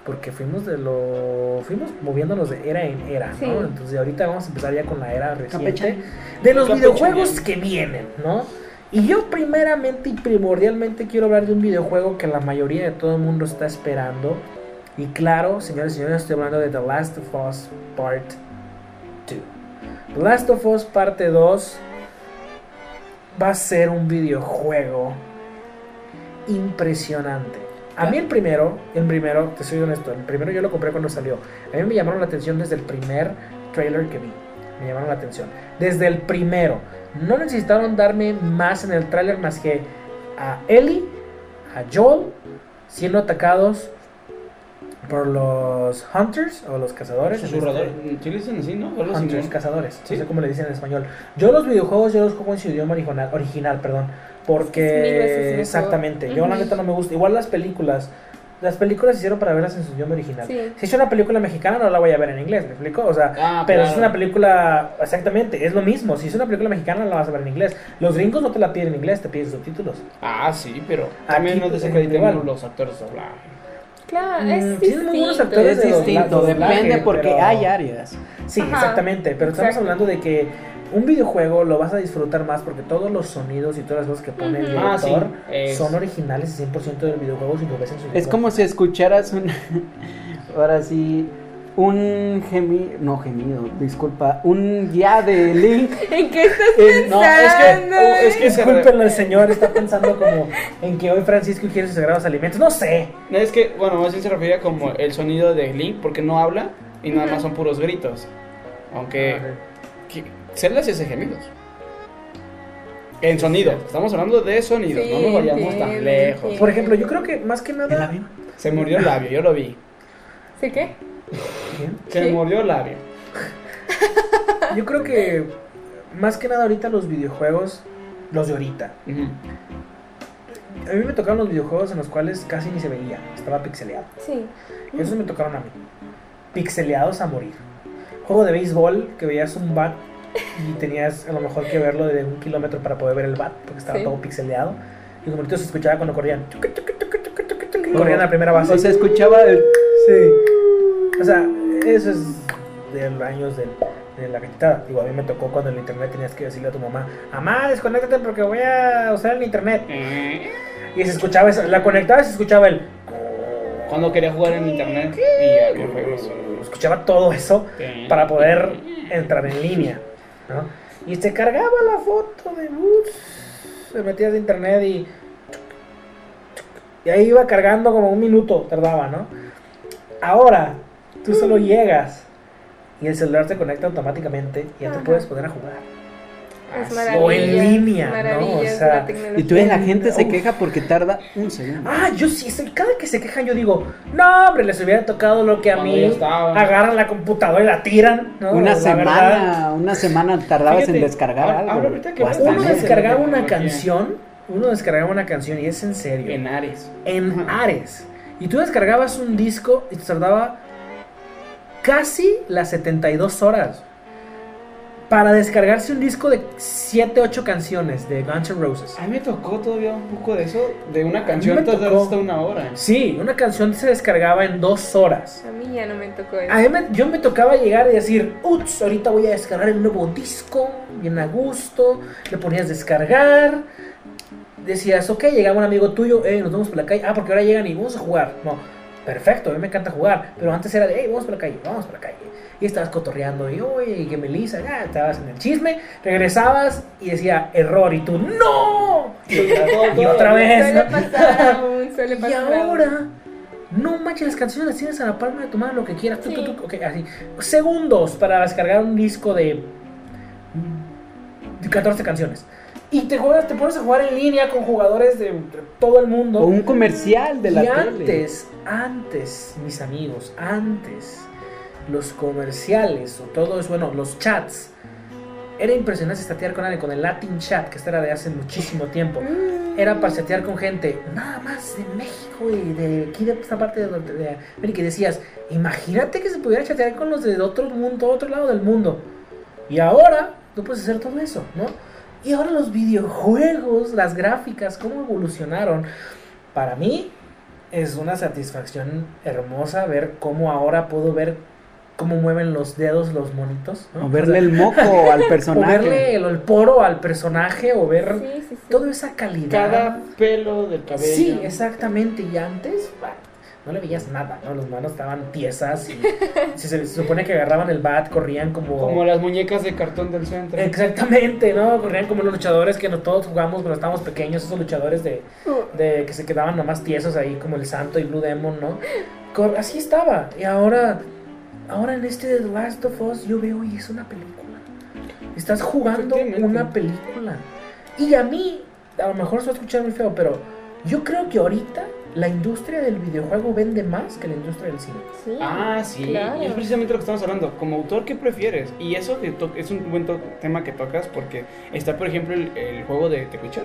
[SPEAKER 3] Porque fuimos de lo. Fuimos moviéndonos de era en era,
[SPEAKER 4] Sí.
[SPEAKER 3] ¿no? Entonces ahorita vamos a empezar ya con la era reciente. De los videojuegos que vienen, ¿no? Y yo primeramente y primordialmente quiero hablar de un videojuego que la mayoría de todo el mundo está esperando. Y claro, señores y señores, estoy hablando de The Last of Us Part 2. The Last of Us Parte 2 va a ser un videojuego impresionante. A mí el primero, el primero, te soy honesto, el primero yo lo compré cuando salió. A mí me llamaron la atención desde el primer trailer que vi. Me llamaron la atención. Desde el primero. No necesitaron darme más en el trailer más que a Ellie, a Joel, siendo atacados por los Hunters o los cazadores. en
[SPEAKER 5] Susurrador.
[SPEAKER 3] este-
[SPEAKER 5] ¿Sí le dicen así, no?
[SPEAKER 3] Hunters,
[SPEAKER 5] ¿no?
[SPEAKER 3] cazadores.
[SPEAKER 5] Sí.
[SPEAKER 3] No sé cómo le dicen en español. Yo los videojuegos, yo los juego en su idioma original, original perdón. Porque exactamente, yo la
[SPEAKER 4] Ujú.
[SPEAKER 3] neta no me gusta. Igual las películas. Las películas se hicieron para verlas en su idioma original.
[SPEAKER 4] Sí.
[SPEAKER 3] Si es una película mexicana no la voy a ver en inglés, ¿me explico? O sea,
[SPEAKER 5] Ah,
[SPEAKER 3] pero
[SPEAKER 5] claro.
[SPEAKER 3] si es una película, exactamente, es lo mismo. Si es una película mexicana la vas a ver en inglés. Los gringos no te la piden en inglés, te piden subtítulos.
[SPEAKER 5] Ah, sí, pero también
[SPEAKER 3] Aquí,
[SPEAKER 5] no desacreditemos
[SPEAKER 3] igual.
[SPEAKER 5] los actores de
[SPEAKER 4] Claro,
[SPEAKER 3] Mm,
[SPEAKER 4] es
[SPEAKER 3] tienen muy buenos
[SPEAKER 4] distinto.
[SPEAKER 3] actores
[SPEAKER 6] Es
[SPEAKER 3] de
[SPEAKER 6] distinto,
[SPEAKER 3] doblaje,
[SPEAKER 6] depende porque
[SPEAKER 3] pero-
[SPEAKER 6] hay áreas.
[SPEAKER 3] Sí,
[SPEAKER 4] Ajá,
[SPEAKER 3] exactamente, pero estamos
[SPEAKER 4] exacto.
[SPEAKER 3] hablando de que un videojuego lo vas a disfrutar más porque todos los sonidos y todas las cosas que pone el
[SPEAKER 4] Ujú.
[SPEAKER 5] Ah, sí,
[SPEAKER 3] director son originales 100% del videojuego si lo ves en su
[SPEAKER 6] Es como si escucharas un. Ahora sí. Un gemido. No gemido, disculpa. Un ya de Link.
[SPEAKER 4] ¿En qué estás
[SPEAKER 5] Eh, no, es que,
[SPEAKER 4] pensando?
[SPEAKER 5] es que
[SPEAKER 3] Discúlpenlo, el señor está pensando como en que hoy Francisco quiere sus sagrados alimentos. No sé.
[SPEAKER 5] Es que, bueno, más bien se refería como el sonido de Link, porque no habla y nada más son puros gritos. Aunque que- Zelda sí hace gemidos. En sonido, estamos hablando de sonido,
[SPEAKER 4] Sí,
[SPEAKER 5] no nos vayamos tan lejos.
[SPEAKER 3] Por ejemplo, yo creo que más que
[SPEAKER 6] ¿El
[SPEAKER 3] nada.
[SPEAKER 5] Se murió el labio, yo lo vi.
[SPEAKER 4] ¿Sí qué?
[SPEAKER 5] Se murió el labio.
[SPEAKER 3] Yo creo que más que nada ahorita los videojuegos, los de ahorita. A mí me tocaron los videojuegos en los cuales casi ni se veía, estaba pixeleado.
[SPEAKER 4] Sí.
[SPEAKER 3] Esos me tocaron a mí. Pixeleados a morir. Juego de béisbol que veías un bat y tenías a lo mejor que verlo de un kilómetro para poder ver el bat porque estaba
[SPEAKER 4] Sí.
[SPEAKER 3] todo pixeleado. Y como ahorita se escuchaba cuando corrían. Corrían a la primera base.
[SPEAKER 6] O sea, escuchaba el...
[SPEAKER 3] Sí. O sea, eso es de los años de, de la cachetada. Digo, a mí me tocó cuando el internet tenías que decirle a tu mamá, mamá, desconéctate porque voy a usar el internet. Y se escuchaba eso, la conectaba y se escuchaba el...
[SPEAKER 5] Cuando quería jugar en internet y.
[SPEAKER 3] Escuchaba todo eso para poder entrar en línea. ¿no? Y se cargaba la foto de bus. Se metías de internet y. Y ahí iba cargando como un minuto, tardaba, ¿no? Ahora, tú solo llegas y el celular se conecta automáticamente y ya te
[SPEAKER 4] Ajá.
[SPEAKER 3] puedes poner a jugar.
[SPEAKER 4] Es maravilloso.
[SPEAKER 3] O en línea, ¿no? O sea.
[SPEAKER 6] Y tú la gente se
[SPEAKER 3] Uf.
[SPEAKER 6] queja porque tarda un segundo.
[SPEAKER 3] Ah, yo sí, cada que se quejan yo digo, no, hombre, les hubiera tocado lo que a
[SPEAKER 5] Cuando
[SPEAKER 3] mí. Agarran la computadora y la tiran, ¿no?
[SPEAKER 6] Una
[SPEAKER 3] La verdad.
[SPEAKER 6] semana, una semana tardabas
[SPEAKER 5] Fíjate,
[SPEAKER 6] en descargar
[SPEAKER 5] ahora-
[SPEAKER 6] algo.
[SPEAKER 5] ahora ahorita que
[SPEAKER 3] Uno descargaba
[SPEAKER 5] de
[SPEAKER 3] una canción, uno descargaba una canción y es en serio.
[SPEAKER 5] En Ares.
[SPEAKER 3] en
[SPEAKER 5] Ajá.
[SPEAKER 3] Ares. Y tú descargabas un disco y te tardaba casi las 72 horas. Para descargarse un disco de 7, 8 canciones de Guns N' Roses.
[SPEAKER 5] A mí me tocó todavía un poco de eso, de una canción
[SPEAKER 3] tocó.
[SPEAKER 5] hasta una hora.
[SPEAKER 3] Sí, una canción se descargaba en 2 horas.
[SPEAKER 4] A mí ya no me tocó eso.
[SPEAKER 3] A mí me- yo me tocaba llegar y decir, ups, ahorita voy a descargar el nuevo disco, bien a gusto, le ponías descargar, decías, ok, llegaba un amigo tuyo, hey, nos vamos por la calle, ah, porque ahora llegan y vamos a jugar, no, perfecto, a mí me encanta jugar, pero antes era de, hey, vamos por la calle, vamos por la calle, y estabas cotorreando, y oye, que Melissa, ya, estabas en el chisme, regresabas y decía, error, y tú, no, y otra vez,
[SPEAKER 4] Suele
[SPEAKER 3] ¿no?
[SPEAKER 4] pasar aún, suele
[SPEAKER 3] Y
[SPEAKER 4] pasar
[SPEAKER 3] ahora, no manches, las canciones las tienes a la palma de tu mano, lo que quieras. tú,
[SPEAKER 4] Sí.
[SPEAKER 3] tú, tú, ok, así. Segundos para descargar un disco de de 14 canciones. Y te, juegas, te pones a jugar en línea con jugadores de todo el mundo.
[SPEAKER 6] O un comercial de la
[SPEAKER 3] y
[SPEAKER 6] tele.
[SPEAKER 3] antes, antes, mis amigos, antes, los comerciales o todo eso, bueno, los chats. Era impresionante chatear con alguien, con el Latin Chat, que este era de hace muchísimo tiempo.
[SPEAKER 4] Mm.
[SPEAKER 3] Era para chatear con gente, nada más de México y de aquí de esta parte de, donde- de América. Y decías, imagínate que se pudiera chatear con los de otro mundo, otro lado del mundo. Y ahora tú puedes hacer todo eso, ¿no? Y ahora los videojuegos, las gráficas, cómo evolucionaron. Para mí es una satisfacción hermosa ver cómo ahora puedo ver cómo mueven los dedos los monitos. ¿no?
[SPEAKER 6] O verle
[SPEAKER 3] sea,
[SPEAKER 6] el moco al
[SPEAKER 3] o
[SPEAKER 6] personaje.
[SPEAKER 3] verle el, el poro al personaje o ver
[SPEAKER 4] Sí, sí, sí.
[SPEAKER 3] toda esa calidad.
[SPEAKER 5] Cada pelo del cabello.
[SPEAKER 3] Sí, exactamente. Y antes, bah, no le veías nada, ¿no? Los manos estaban tiesas y si se, se supone que agarraban el bat, corrían como...
[SPEAKER 5] Como las muñecas de cartón del centro.
[SPEAKER 3] Exactamente, ¿no? Corrían como los luchadores que no todos jugamos cuando estábamos pequeños, esos luchadores de, de que se quedaban nomás tiesos ahí, como el Santo y Blue Demon, ¿no? Cor- Así estaba. Y ahora, ahora en este The Last of Us, yo veo y es una película. Estás jugando una película. Y a mí, a lo mejor se va a escuchar muy feo, pero yo creo que ahorita la industria del videojuego vende más que la industria del cine.
[SPEAKER 4] Sí,
[SPEAKER 5] Ah, sí,
[SPEAKER 4] claro.
[SPEAKER 5] y es precisamente lo que estamos hablando. Como autor, ¿qué prefieres? Y eso es un buen tema que tocas porque está, por ejemplo, el, el juego de The Witcher.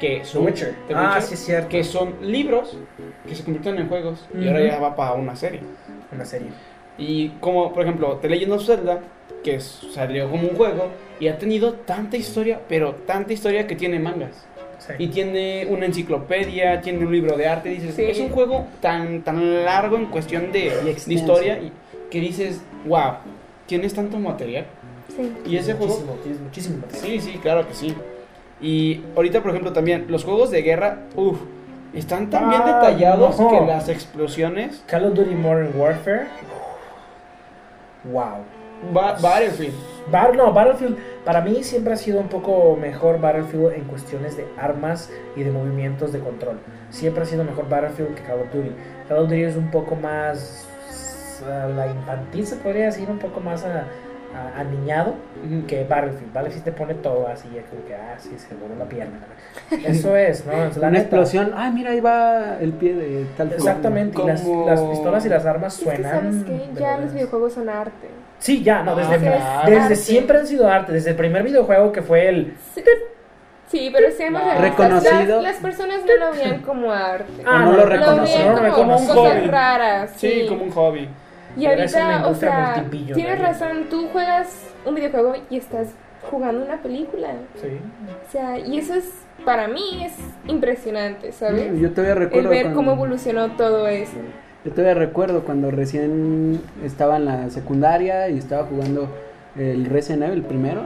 [SPEAKER 5] Que son,
[SPEAKER 3] Witcher.
[SPEAKER 5] The
[SPEAKER 3] Ah,
[SPEAKER 5] Witcher,
[SPEAKER 3] sí, es cierto.
[SPEAKER 5] Que son libros que se convierten en juegos y ahora ya va para una serie.
[SPEAKER 3] Una serie.
[SPEAKER 5] Y como, por ejemplo, The Legend of Zelda, que es- salió como un juego y ha tenido tanta historia, pero tanta historia que tiene mangas.
[SPEAKER 3] Sí.
[SPEAKER 5] Y tiene una enciclopedia, tiene un libro de arte. Dices,
[SPEAKER 4] Sí.
[SPEAKER 5] es un juego tan, tan largo en cuestión de,
[SPEAKER 6] Y
[SPEAKER 5] de
[SPEAKER 6] extenso.
[SPEAKER 5] historia y que dices, wow, tienes tanto material.
[SPEAKER 4] Sí.
[SPEAKER 5] Y ese juego,
[SPEAKER 3] muchísimo, tienes muchísimo material.
[SPEAKER 5] sí, sí, claro que sí. Y ahorita, por ejemplo, también los juegos de guerra, uff, están tan bien
[SPEAKER 3] Ah,
[SPEAKER 5] detallados
[SPEAKER 3] no.
[SPEAKER 5] que las explosiones.
[SPEAKER 3] Call of Duty Modern Warfare. Wow.
[SPEAKER 5] Ba- Battlefield.
[SPEAKER 3] Bar- no, Battlefield para mí siempre ha sido un poco mejor Battlefield en cuestiones de armas y de movimientos de control. Siempre ha sido mejor Battlefield que Call of Duty. Call of Duty es un poco más a la infantil, se podría decir, un poco más a, a- aniñado que Battlefield. Battlefield te pone todo así, es como que, ah, sí, se voló la pierna. Eso es, ¿no? Es la
[SPEAKER 6] Una
[SPEAKER 3] neta.
[SPEAKER 6] explosión. Ay, mira, ahí va el pie de tal.
[SPEAKER 3] Exactamente, y las, las pistolas y las armas
[SPEAKER 4] Es que,
[SPEAKER 3] suenan.
[SPEAKER 4] ¿sabes qué? Ya los videojuegos son arte.
[SPEAKER 3] Sí, ya, no, desde,
[SPEAKER 5] Ah,
[SPEAKER 3] desde
[SPEAKER 4] Arte.
[SPEAKER 3] siempre han sido arte. Desde el primer videojuego que fue el.
[SPEAKER 4] Sí, sí, pero seamos
[SPEAKER 5] Ah.
[SPEAKER 6] Reconocido.
[SPEAKER 4] Las, las personas no lo veían como arte.
[SPEAKER 3] Ah,
[SPEAKER 6] no lo
[SPEAKER 4] lo
[SPEAKER 6] reconocieron,
[SPEAKER 3] no,
[SPEAKER 4] como,
[SPEAKER 3] como un
[SPEAKER 4] cosas
[SPEAKER 3] hobby.
[SPEAKER 4] raras.
[SPEAKER 5] Sí,
[SPEAKER 4] Sí,
[SPEAKER 5] como un hobby.
[SPEAKER 4] Y
[SPEAKER 3] Pero
[SPEAKER 4] ahorita, o sea, tienes razón, tú juegas un videojuego y estás jugando una película.
[SPEAKER 3] Sí.
[SPEAKER 4] O sea, y eso es, para mí, es impresionante, ¿sabes?
[SPEAKER 6] Yo todavía
[SPEAKER 4] El
[SPEAKER 6] recuerdo.
[SPEAKER 4] ver
[SPEAKER 6] cuando-
[SPEAKER 4] cómo evolucionó todo eso.
[SPEAKER 6] Yo todavía recuerdo cuando recién estaba en la secundaria y estaba jugando el Resident Evil primero.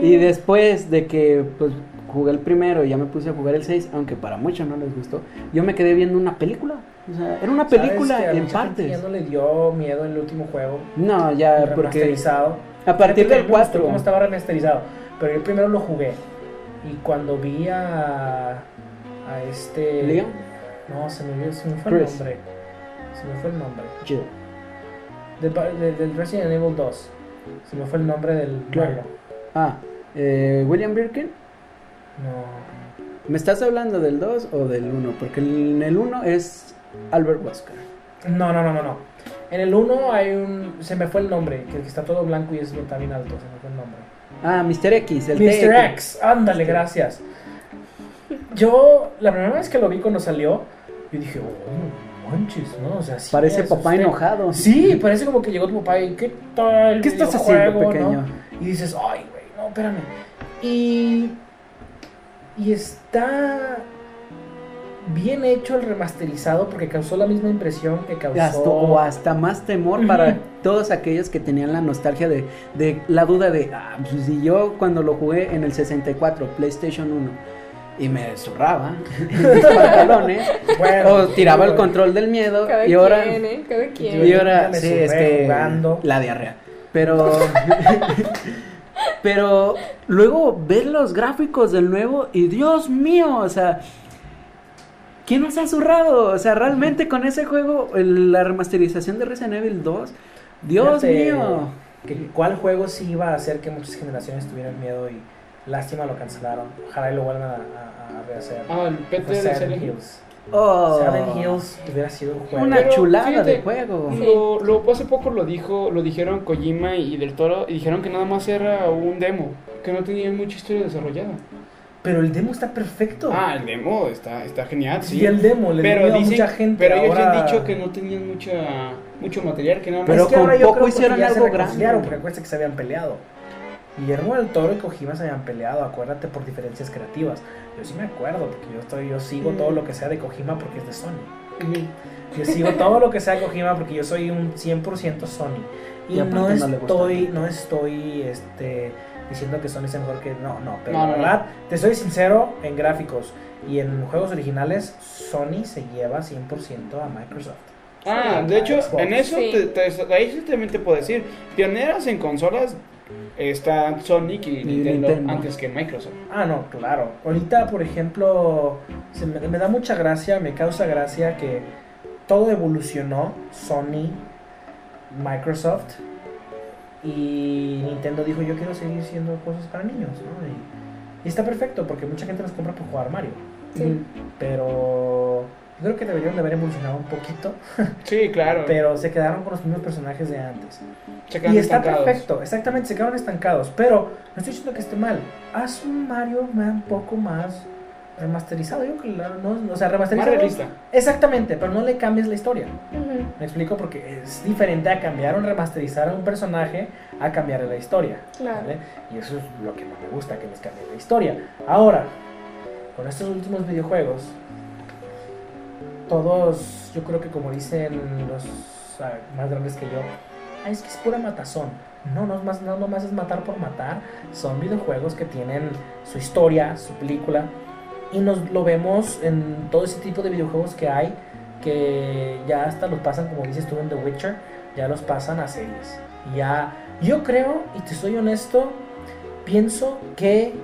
[SPEAKER 6] Y después de que pues, jugué el primero y ya me puse a jugar el 6, aunque para muchos no les gustó, yo me quedé viendo una película. O sea, era una
[SPEAKER 3] ¿Sabes
[SPEAKER 6] película en partes.
[SPEAKER 3] Ya no le dio miedo el último juego.
[SPEAKER 6] No, ya porque
[SPEAKER 3] remasterizado.
[SPEAKER 6] a partir del
[SPEAKER 3] me gustó
[SPEAKER 6] 4
[SPEAKER 3] cómo estaba remasterizado. Pero yo primero lo jugué. Y cuando vi a. a este.
[SPEAKER 6] Leon?
[SPEAKER 3] No, se me, olvidó, se me fue el nombre. Se me fue el nombre.
[SPEAKER 6] Chido.
[SPEAKER 3] Del, del Resident Evil 2. Se me fue el nombre del
[SPEAKER 6] Claro. Ah, eh, William Birkin.
[SPEAKER 3] No.
[SPEAKER 6] ¿Me estás hablando del 2 o del 1? Porque en el 1 es Albert Wesker.
[SPEAKER 3] No, no, no, no, no. En el 1 hay un. Se me fue el nombre. Que está todo blanco y es bien también alto. Se me fue el nombre.
[SPEAKER 6] Ah, Mr. X, el
[SPEAKER 3] Mr. X, ándale, gracias. Yo, la primera vez que lo vi cuando salió, yo dije, oh, manches, ¿no? O sea, sí
[SPEAKER 6] Parece papá
[SPEAKER 3] asusté.
[SPEAKER 6] enojado.
[SPEAKER 3] Sí, parece como que llegó tu papá y, ¿qué tal?
[SPEAKER 6] ¿Qué estás haciendo, pequeño?
[SPEAKER 3] no? Y dices, ay, güey, no, espérame. Y. Y está bien hecho el remasterizado porque causó la misma impresión que causó.
[SPEAKER 6] Hasta- o hasta más temor para todos aquellos que tenían la nostalgia de, de la duda de, ah, pues si yo cuando lo jugué en el 64, PlayStation 1, y me zurraba en mis pantalones,
[SPEAKER 3] Bueno,
[SPEAKER 6] o tiraba el control del miedo,
[SPEAKER 4] Cada
[SPEAKER 6] y ahora,
[SPEAKER 4] quien, ¿eh? Cada quien.
[SPEAKER 6] y ahora, sí, es que
[SPEAKER 3] jugando.
[SPEAKER 6] la diarrea. Pero, pero luego ver los gráficos del nuevo y Dios mío, o sea, ¿quién nos ha zurrado? O sea, realmente con ese juego, el- la remasterización de Resident Evil 2, Dios
[SPEAKER 3] Fíjate
[SPEAKER 6] mío.
[SPEAKER 3] ¿Cuál juego sí iba a hacer que muchas generaciones tuvieran miedo y lástima lo cancelaron? Ojalá y lo vuelvan a, a- a rehacer.
[SPEAKER 5] Ah, el PT de Hill.
[SPEAKER 3] Hills.
[SPEAKER 6] Oh,
[SPEAKER 3] Silent Hills hubiera sido un juego.
[SPEAKER 6] una
[SPEAKER 5] Pero,
[SPEAKER 6] chulada
[SPEAKER 5] fíjate,
[SPEAKER 6] de juego.
[SPEAKER 5] Lo, lo- hace poco lo dijo, lo dijeron Kojima y Del Toro y dijeron que nada más era un demo, que no tenían mucha historia desarrollada.
[SPEAKER 3] Pero el demo está perfecto.
[SPEAKER 5] Ah, el demo está, está genial, sí.
[SPEAKER 3] Sí, el demo le dio
[SPEAKER 5] pero
[SPEAKER 3] miedo a
[SPEAKER 5] dicen,
[SPEAKER 3] mucha gente.
[SPEAKER 5] pero ellos
[SPEAKER 3] ahora-
[SPEAKER 5] han dicho que no tenían mucha, mucho material, que nada más.
[SPEAKER 6] Pero
[SPEAKER 3] Es que
[SPEAKER 6] con
[SPEAKER 3] ahora yo
[SPEAKER 6] poco hicieron algo grande.
[SPEAKER 3] Porque acuérdate que se habían peleado. Guillermo del Toro y Kojima se habían peleado, acuérdate, por diferencias creativas. Yo sí me acuerdo, porque yo estoy, yo sigo todo lo que sea de Kojima porque es de Sony.
[SPEAKER 5] Ujú.
[SPEAKER 3] Yo sigo todo lo que sea de Kojima porque yo soy un 100% Sony. Y,
[SPEAKER 6] Y
[SPEAKER 3] no, estoy, no estoy este, diciendo que Sony sea mejor que... No, no, pero
[SPEAKER 5] No,
[SPEAKER 3] la
[SPEAKER 5] no, no.
[SPEAKER 3] verdad, te soy sincero, en gráficos y en juegos originales, Sony se lleva 100% a Microsoft.
[SPEAKER 5] Ah,
[SPEAKER 3] Sí,
[SPEAKER 5] de hecho,
[SPEAKER 3] Xbox.
[SPEAKER 5] en eso,
[SPEAKER 4] Sí.
[SPEAKER 5] te, te- ahí sí también te puedo decir, pioneras en consolas están Sonic y, Nintendo,
[SPEAKER 6] Nintendo.
[SPEAKER 5] antes que Microsoft.
[SPEAKER 3] Ah, no, claro. Ahorita, por ejemplo, se me, me da mucha gracia, me causa gracia que todo evolucionó, Sony, Microsoft, y Nintendo dijo, yo quiero seguir siendo cosas para niños, ¿no? Y, y está perfecto, porque mucha gente los compra por jugar Mario.
[SPEAKER 4] Sí.
[SPEAKER 3] Pero yo creo que deberían de haber evolucionado un poquito,
[SPEAKER 5] Sí, claro.
[SPEAKER 3] pero se quedaron con los mismos personajes de antes.
[SPEAKER 5] Se quedan
[SPEAKER 3] Y está
[SPEAKER 5] estancados.
[SPEAKER 3] perfecto, exactamente, se quedaron estancados. Pero no estoy diciendo que esté mal. Haz un Mario ma- un poco más remasterizado. Yo no, o sea,
[SPEAKER 5] Más
[SPEAKER 3] remasterizado.
[SPEAKER 5] realista.
[SPEAKER 3] Exactamente, pero no le cambies la historia. Me explico porque es diferente a cambiar o remasterizar a un personaje a cambiarle la historia.
[SPEAKER 4] Claro.
[SPEAKER 3] ¿vale? Y eso es lo que no me gusta, que les cambien la historia. Ahora, con estos últimos videojuegos, todos, yo creo que como dicen los ah, más grandes que yo, "Ah, es que es pura matazón. No, no, es más, no nomás es matar por matar. Son videojuegos que tienen su historia, su película. Y nos lo vemos en todo ese tipo de videojuegos que hay, que ya hasta los pasan, como dices tú en The Witcher, ya los pasan a series. Ya, yo creo, y te soy honesto, pienso que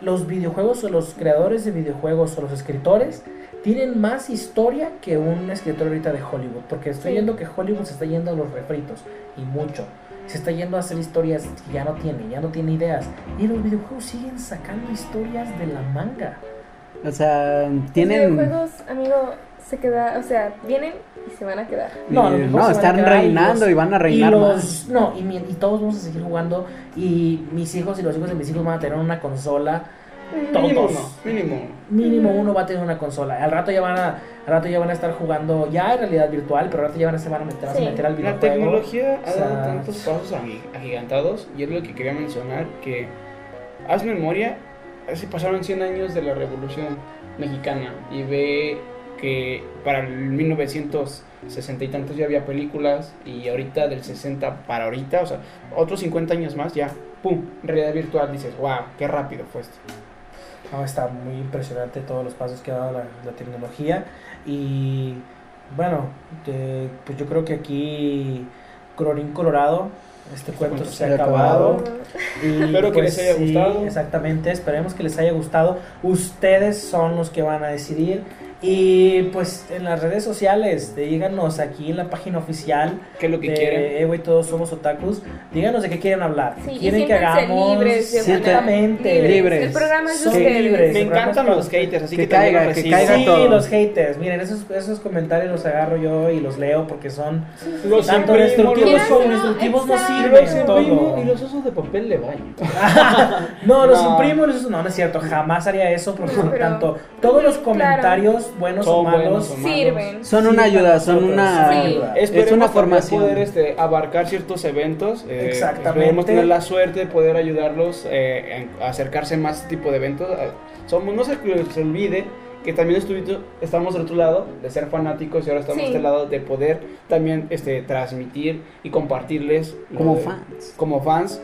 [SPEAKER 3] los videojuegos o los creadores de videojuegos o los escritores tienen más historia que un escritor ahorita de Hollywood, porque estoy
[SPEAKER 4] Sí.
[SPEAKER 3] viendo que Hollywood se está yendo a los refritos y mucho. se está yendo a hacer historias que ya no tiene, ya no tiene ideas. Y los videojuegos siguen sacando historias de la manga.
[SPEAKER 6] O sea,
[SPEAKER 4] Los
[SPEAKER 6] tienen.
[SPEAKER 4] videojuegos, amigo, se queda, o sea, vienen y se van a quedar.
[SPEAKER 3] No, los
[SPEAKER 6] eh, no,
[SPEAKER 3] a
[SPEAKER 6] están
[SPEAKER 3] quedar y
[SPEAKER 6] reinando
[SPEAKER 3] los-
[SPEAKER 6] y van a reinar
[SPEAKER 3] y los,
[SPEAKER 6] más.
[SPEAKER 3] No, y, mi- y todos vamos a seguir jugando. Y mis hijos y los hijos de mis hijos van a tener una consola.
[SPEAKER 5] Mínimo uno, mínimo.
[SPEAKER 3] Mínimo uno va a tener una consola. Al rato ya van a, al rato ya van a estar jugando ya en realidad virtual, pero al rato ya van a, se van a meter,
[SPEAKER 4] Sí.
[SPEAKER 3] a meter al
[SPEAKER 5] La
[SPEAKER 3] videojuego.
[SPEAKER 5] tecnología ha
[SPEAKER 3] O sea,
[SPEAKER 5] dado tantos pasos agi- agigantados y es lo que quería mencionar que haz memoria, así pasaron 100 años de la Revolución Mexicana y ve que para el 1960 y tantos ya había películas y ahorita del 60 para ahorita, o sea, otros 50 años más ya, pum, realidad virtual, dices, wow, qué rápido fue esto.
[SPEAKER 3] No, está muy impresionante todos los pasos que ha dado la, la tecnología. Y bueno, te- pues yo creo que aquí, Colorín Colorado, este cuento
[SPEAKER 5] cuento
[SPEAKER 3] se ha acabado.
[SPEAKER 6] acabado.
[SPEAKER 3] Y, pues,
[SPEAKER 5] Espero que les haya
[SPEAKER 3] sí,
[SPEAKER 5] gustado.
[SPEAKER 3] Exactamente, esperemos que les haya gustado. Ustedes son los que van a decidir. Y pues en las redes sociales, díganos aquí en la página oficial
[SPEAKER 5] ¿Qué es lo que
[SPEAKER 3] de
[SPEAKER 5] quieren?
[SPEAKER 3] Eh, güey, todos somos otakus. Díganos de qué quieren hablar.
[SPEAKER 4] Sí, y
[SPEAKER 3] quieren que hagamos
[SPEAKER 4] libres opinar.
[SPEAKER 3] Exactamente.
[SPEAKER 6] Libres.
[SPEAKER 4] El programa es
[SPEAKER 3] Son
[SPEAKER 4] ustedes.
[SPEAKER 3] libres.
[SPEAKER 5] Me encantan los haters, así
[SPEAKER 6] Que
[SPEAKER 5] que,
[SPEAKER 6] caiga, que caiga
[SPEAKER 3] Sí,
[SPEAKER 6] todo.
[SPEAKER 3] los haters. Miren, esos, esos comentarios los agarro yo y los leo porque son
[SPEAKER 5] Los
[SPEAKER 3] tanto
[SPEAKER 5] imprimo,
[SPEAKER 3] destructivos como
[SPEAKER 4] no,
[SPEAKER 3] destructivos no sirven.
[SPEAKER 5] los imprimo
[SPEAKER 3] todo.
[SPEAKER 5] y los uso de papel de baño.
[SPEAKER 3] No, los
[SPEAKER 5] No.
[SPEAKER 3] imprimo y los uso- No, no es cierto. Jamás haría eso porque
[SPEAKER 4] No, pero-
[SPEAKER 3] tanto todos los
[SPEAKER 4] Claro.
[SPEAKER 3] Buenos o
[SPEAKER 5] Son
[SPEAKER 3] malos,
[SPEAKER 5] buenos o malos.
[SPEAKER 4] Sirven.
[SPEAKER 6] Son una ayuda, son una.
[SPEAKER 3] sí.
[SPEAKER 6] Es una formación.
[SPEAKER 5] poder este, abarcar ciertos eventos. eh,
[SPEAKER 3] Exactamente.
[SPEAKER 5] Esperemos tener la suerte de poder ayudarlos eh, en- a acercarse más a este tipo de eventos. Eh, Somos, no se, se olvide que también estamos del otro lado de ser fanáticos y ahora estamos
[SPEAKER 4] Sí.
[SPEAKER 5] de este lado de poder también este, transmitir y compartirles lo
[SPEAKER 6] Como
[SPEAKER 5] de-
[SPEAKER 6] fans.
[SPEAKER 5] como fans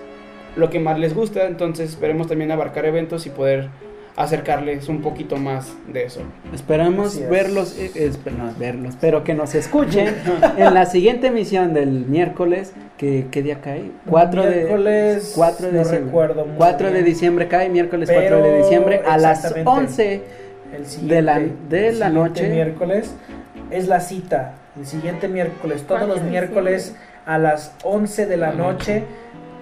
[SPEAKER 5] lo que más les gusta. Entonces esperemos también abarcar eventos y poder acercarles un poquito más de eso.
[SPEAKER 6] Esperamos
[SPEAKER 3] es.
[SPEAKER 6] verlos, eh, esp- no, verlos, pero que nos escuchen en la siguiente emisión del miércoles. Que, ¿Qué día cae? 4 de,
[SPEAKER 3] Miércoles,
[SPEAKER 6] 4 de
[SPEAKER 3] no
[SPEAKER 6] diciembre.
[SPEAKER 3] recuerdo muy
[SPEAKER 6] 4 de
[SPEAKER 3] bien.
[SPEAKER 6] diciembre cae, miércoles
[SPEAKER 3] Pero,
[SPEAKER 6] 4 de diciembre a las
[SPEAKER 3] exactamente.
[SPEAKER 6] 11.
[SPEAKER 3] El siguiente,
[SPEAKER 6] De la- de
[SPEAKER 3] el
[SPEAKER 6] la
[SPEAKER 3] siguiente
[SPEAKER 6] noche.
[SPEAKER 3] miércoles es la cita. El siguiente miércoles, todos
[SPEAKER 4] ¿Cuándo
[SPEAKER 3] los
[SPEAKER 4] es
[SPEAKER 3] miércoles a las 11 de la noche.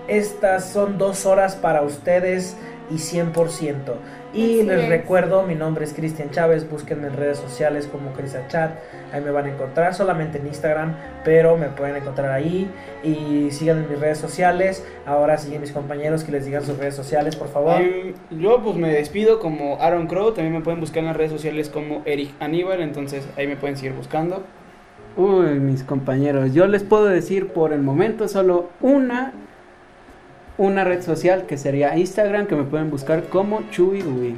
[SPEAKER 3] Estas son dos horas para ustedes y 100%. Y
[SPEAKER 4] Así
[SPEAKER 3] les
[SPEAKER 4] es.
[SPEAKER 3] recuerdo, mi nombre es Cristian Chávez, búsquenme en redes sociales como Chat, ahí me van a encontrar, solamente en Instagram, pero me pueden encontrar ahí y sigan en mis redes sociales. Ahora siguen mis compañeros que les digan sus redes sociales, por favor.
[SPEAKER 5] Em, yo pues me despido como Aaron Crow, también me pueden buscar en las redes sociales como Eric Aníbal, entonces ahí me pueden seguir buscando.
[SPEAKER 6] Uy, mis compañeros, yo les puedo decir por el momento solo una una red social que sería Instagram que me pueden buscar como Chuy Uy.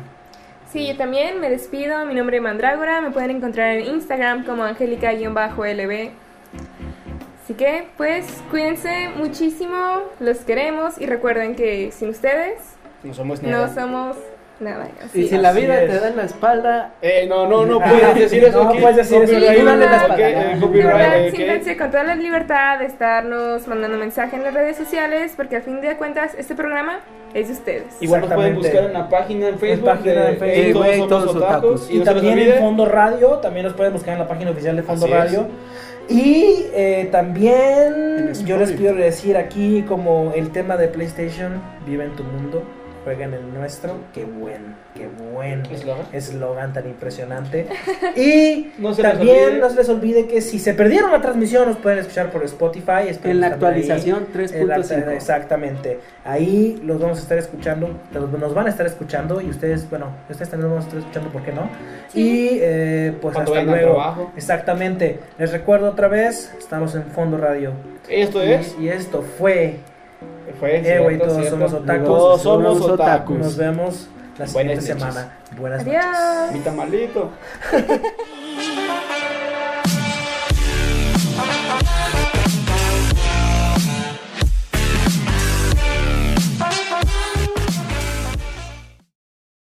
[SPEAKER 4] Sí, yo también me despido. Mi nombre es Mandrágora. Me pueden encontrar en Instagram como Angélica-LB. Así que, pues, cuídense muchísimo. Los queremos. Y recuerden que sin ustedes
[SPEAKER 5] No somos nada.
[SPEAKER 4] no somos nada. Así
[SPEAKER 6] Y si la vida
[SPEAKER 3] es.
[SPEAKER 6] te da en la espalda,
[SPEAKER 5] Eh, no, no, no
[SPEAKER 3] Ah,
[SPEAKER 5] puedes decir eso
[SPEAKER 3] no
[SPEAKER 5] aquí.
[SPEAKER 3] puedes decir eso.
[SPEAKER 4] Siéntanse con toda la libertad de estarnos mandando mensajes en las redes sociales, porque al fin de cuentas este programa es de ustedes.
[SPEAKER 5] Igual nos pueden buscar en la página en Facebook.
[SPEAKER 3] página de Facebook.
[SPEAKER 5] Todos
[SPEAKER 6] todos
[SPEAKER 5] otakus.
[SPEAKER 6] otakus.
[SPEAKER 3] Y,
[SPEAKER 5] no
[SPEAKER 3] también en Fondo Radio, también nos pueden buscar en la página oficial de Fondo
[SPEAKER 5] Así es.
[SPEAKER 3] Radio. Y eh, también
[SPEAKER 6] En
[SPEAKER 3] yo les quiero decir aquí como el tema de PlayStation, vive en tu mundo, juega en el nuestro, qué buen, qué buen
[SPEAKER 5] Eslogan.
[SPEAKER 3] tan impresionante. Y
[SPEAKER 5] No se les
[SPEAKER 3] también no se les olvide que si se perdieron la transmisión nos pueden escuchar por Spotify.
[SPEAKER 6] en la actualización
[SPEAKER 3] En la-
[SPEAKER 6] 3.5.
[SPEAKER 3] Exactamente. Ahí los vamos a estar escuchando, los- nos van a estar escuchando y ustedes, bueno, ustedes también nos van a estar escuchando, ¿por qué no?
[SPEAKER 4] Sí.
[SPEAKER 3] Y eh, pues
[SPEAKER 5] Cuando
[SPEAKER 3] hasta luego.
[SPEAKER 5] trabajo.
[SPEAKER 3] Exactamente. Les recuerdo otra vez, estamos en Fondo Radio.
[SPEAKER 5] Esto
[SPEAKER 3] Y-
[SPEAKER 5] es.
[SPEAKER 3] Y, esto fue,
[SPEAKER 5] Fue.
[SPEAKER 3] eh, güey, todos
[SPEAKER 5] cierto.
[SPEAKER 3] somos otakus.
[SPEAKER 5] Todos somos
[SPEAKER 6] Somos
[SPEAKER 5] otakus.
[SPEAKER 3] nos vemos la siguiente
[SPEAKER 5] Buenas
[SPEAKER 3] semana. Buenas noches.
[SPEAKER 4] Adiós.
[SPEAKER 5] Mi tamalito.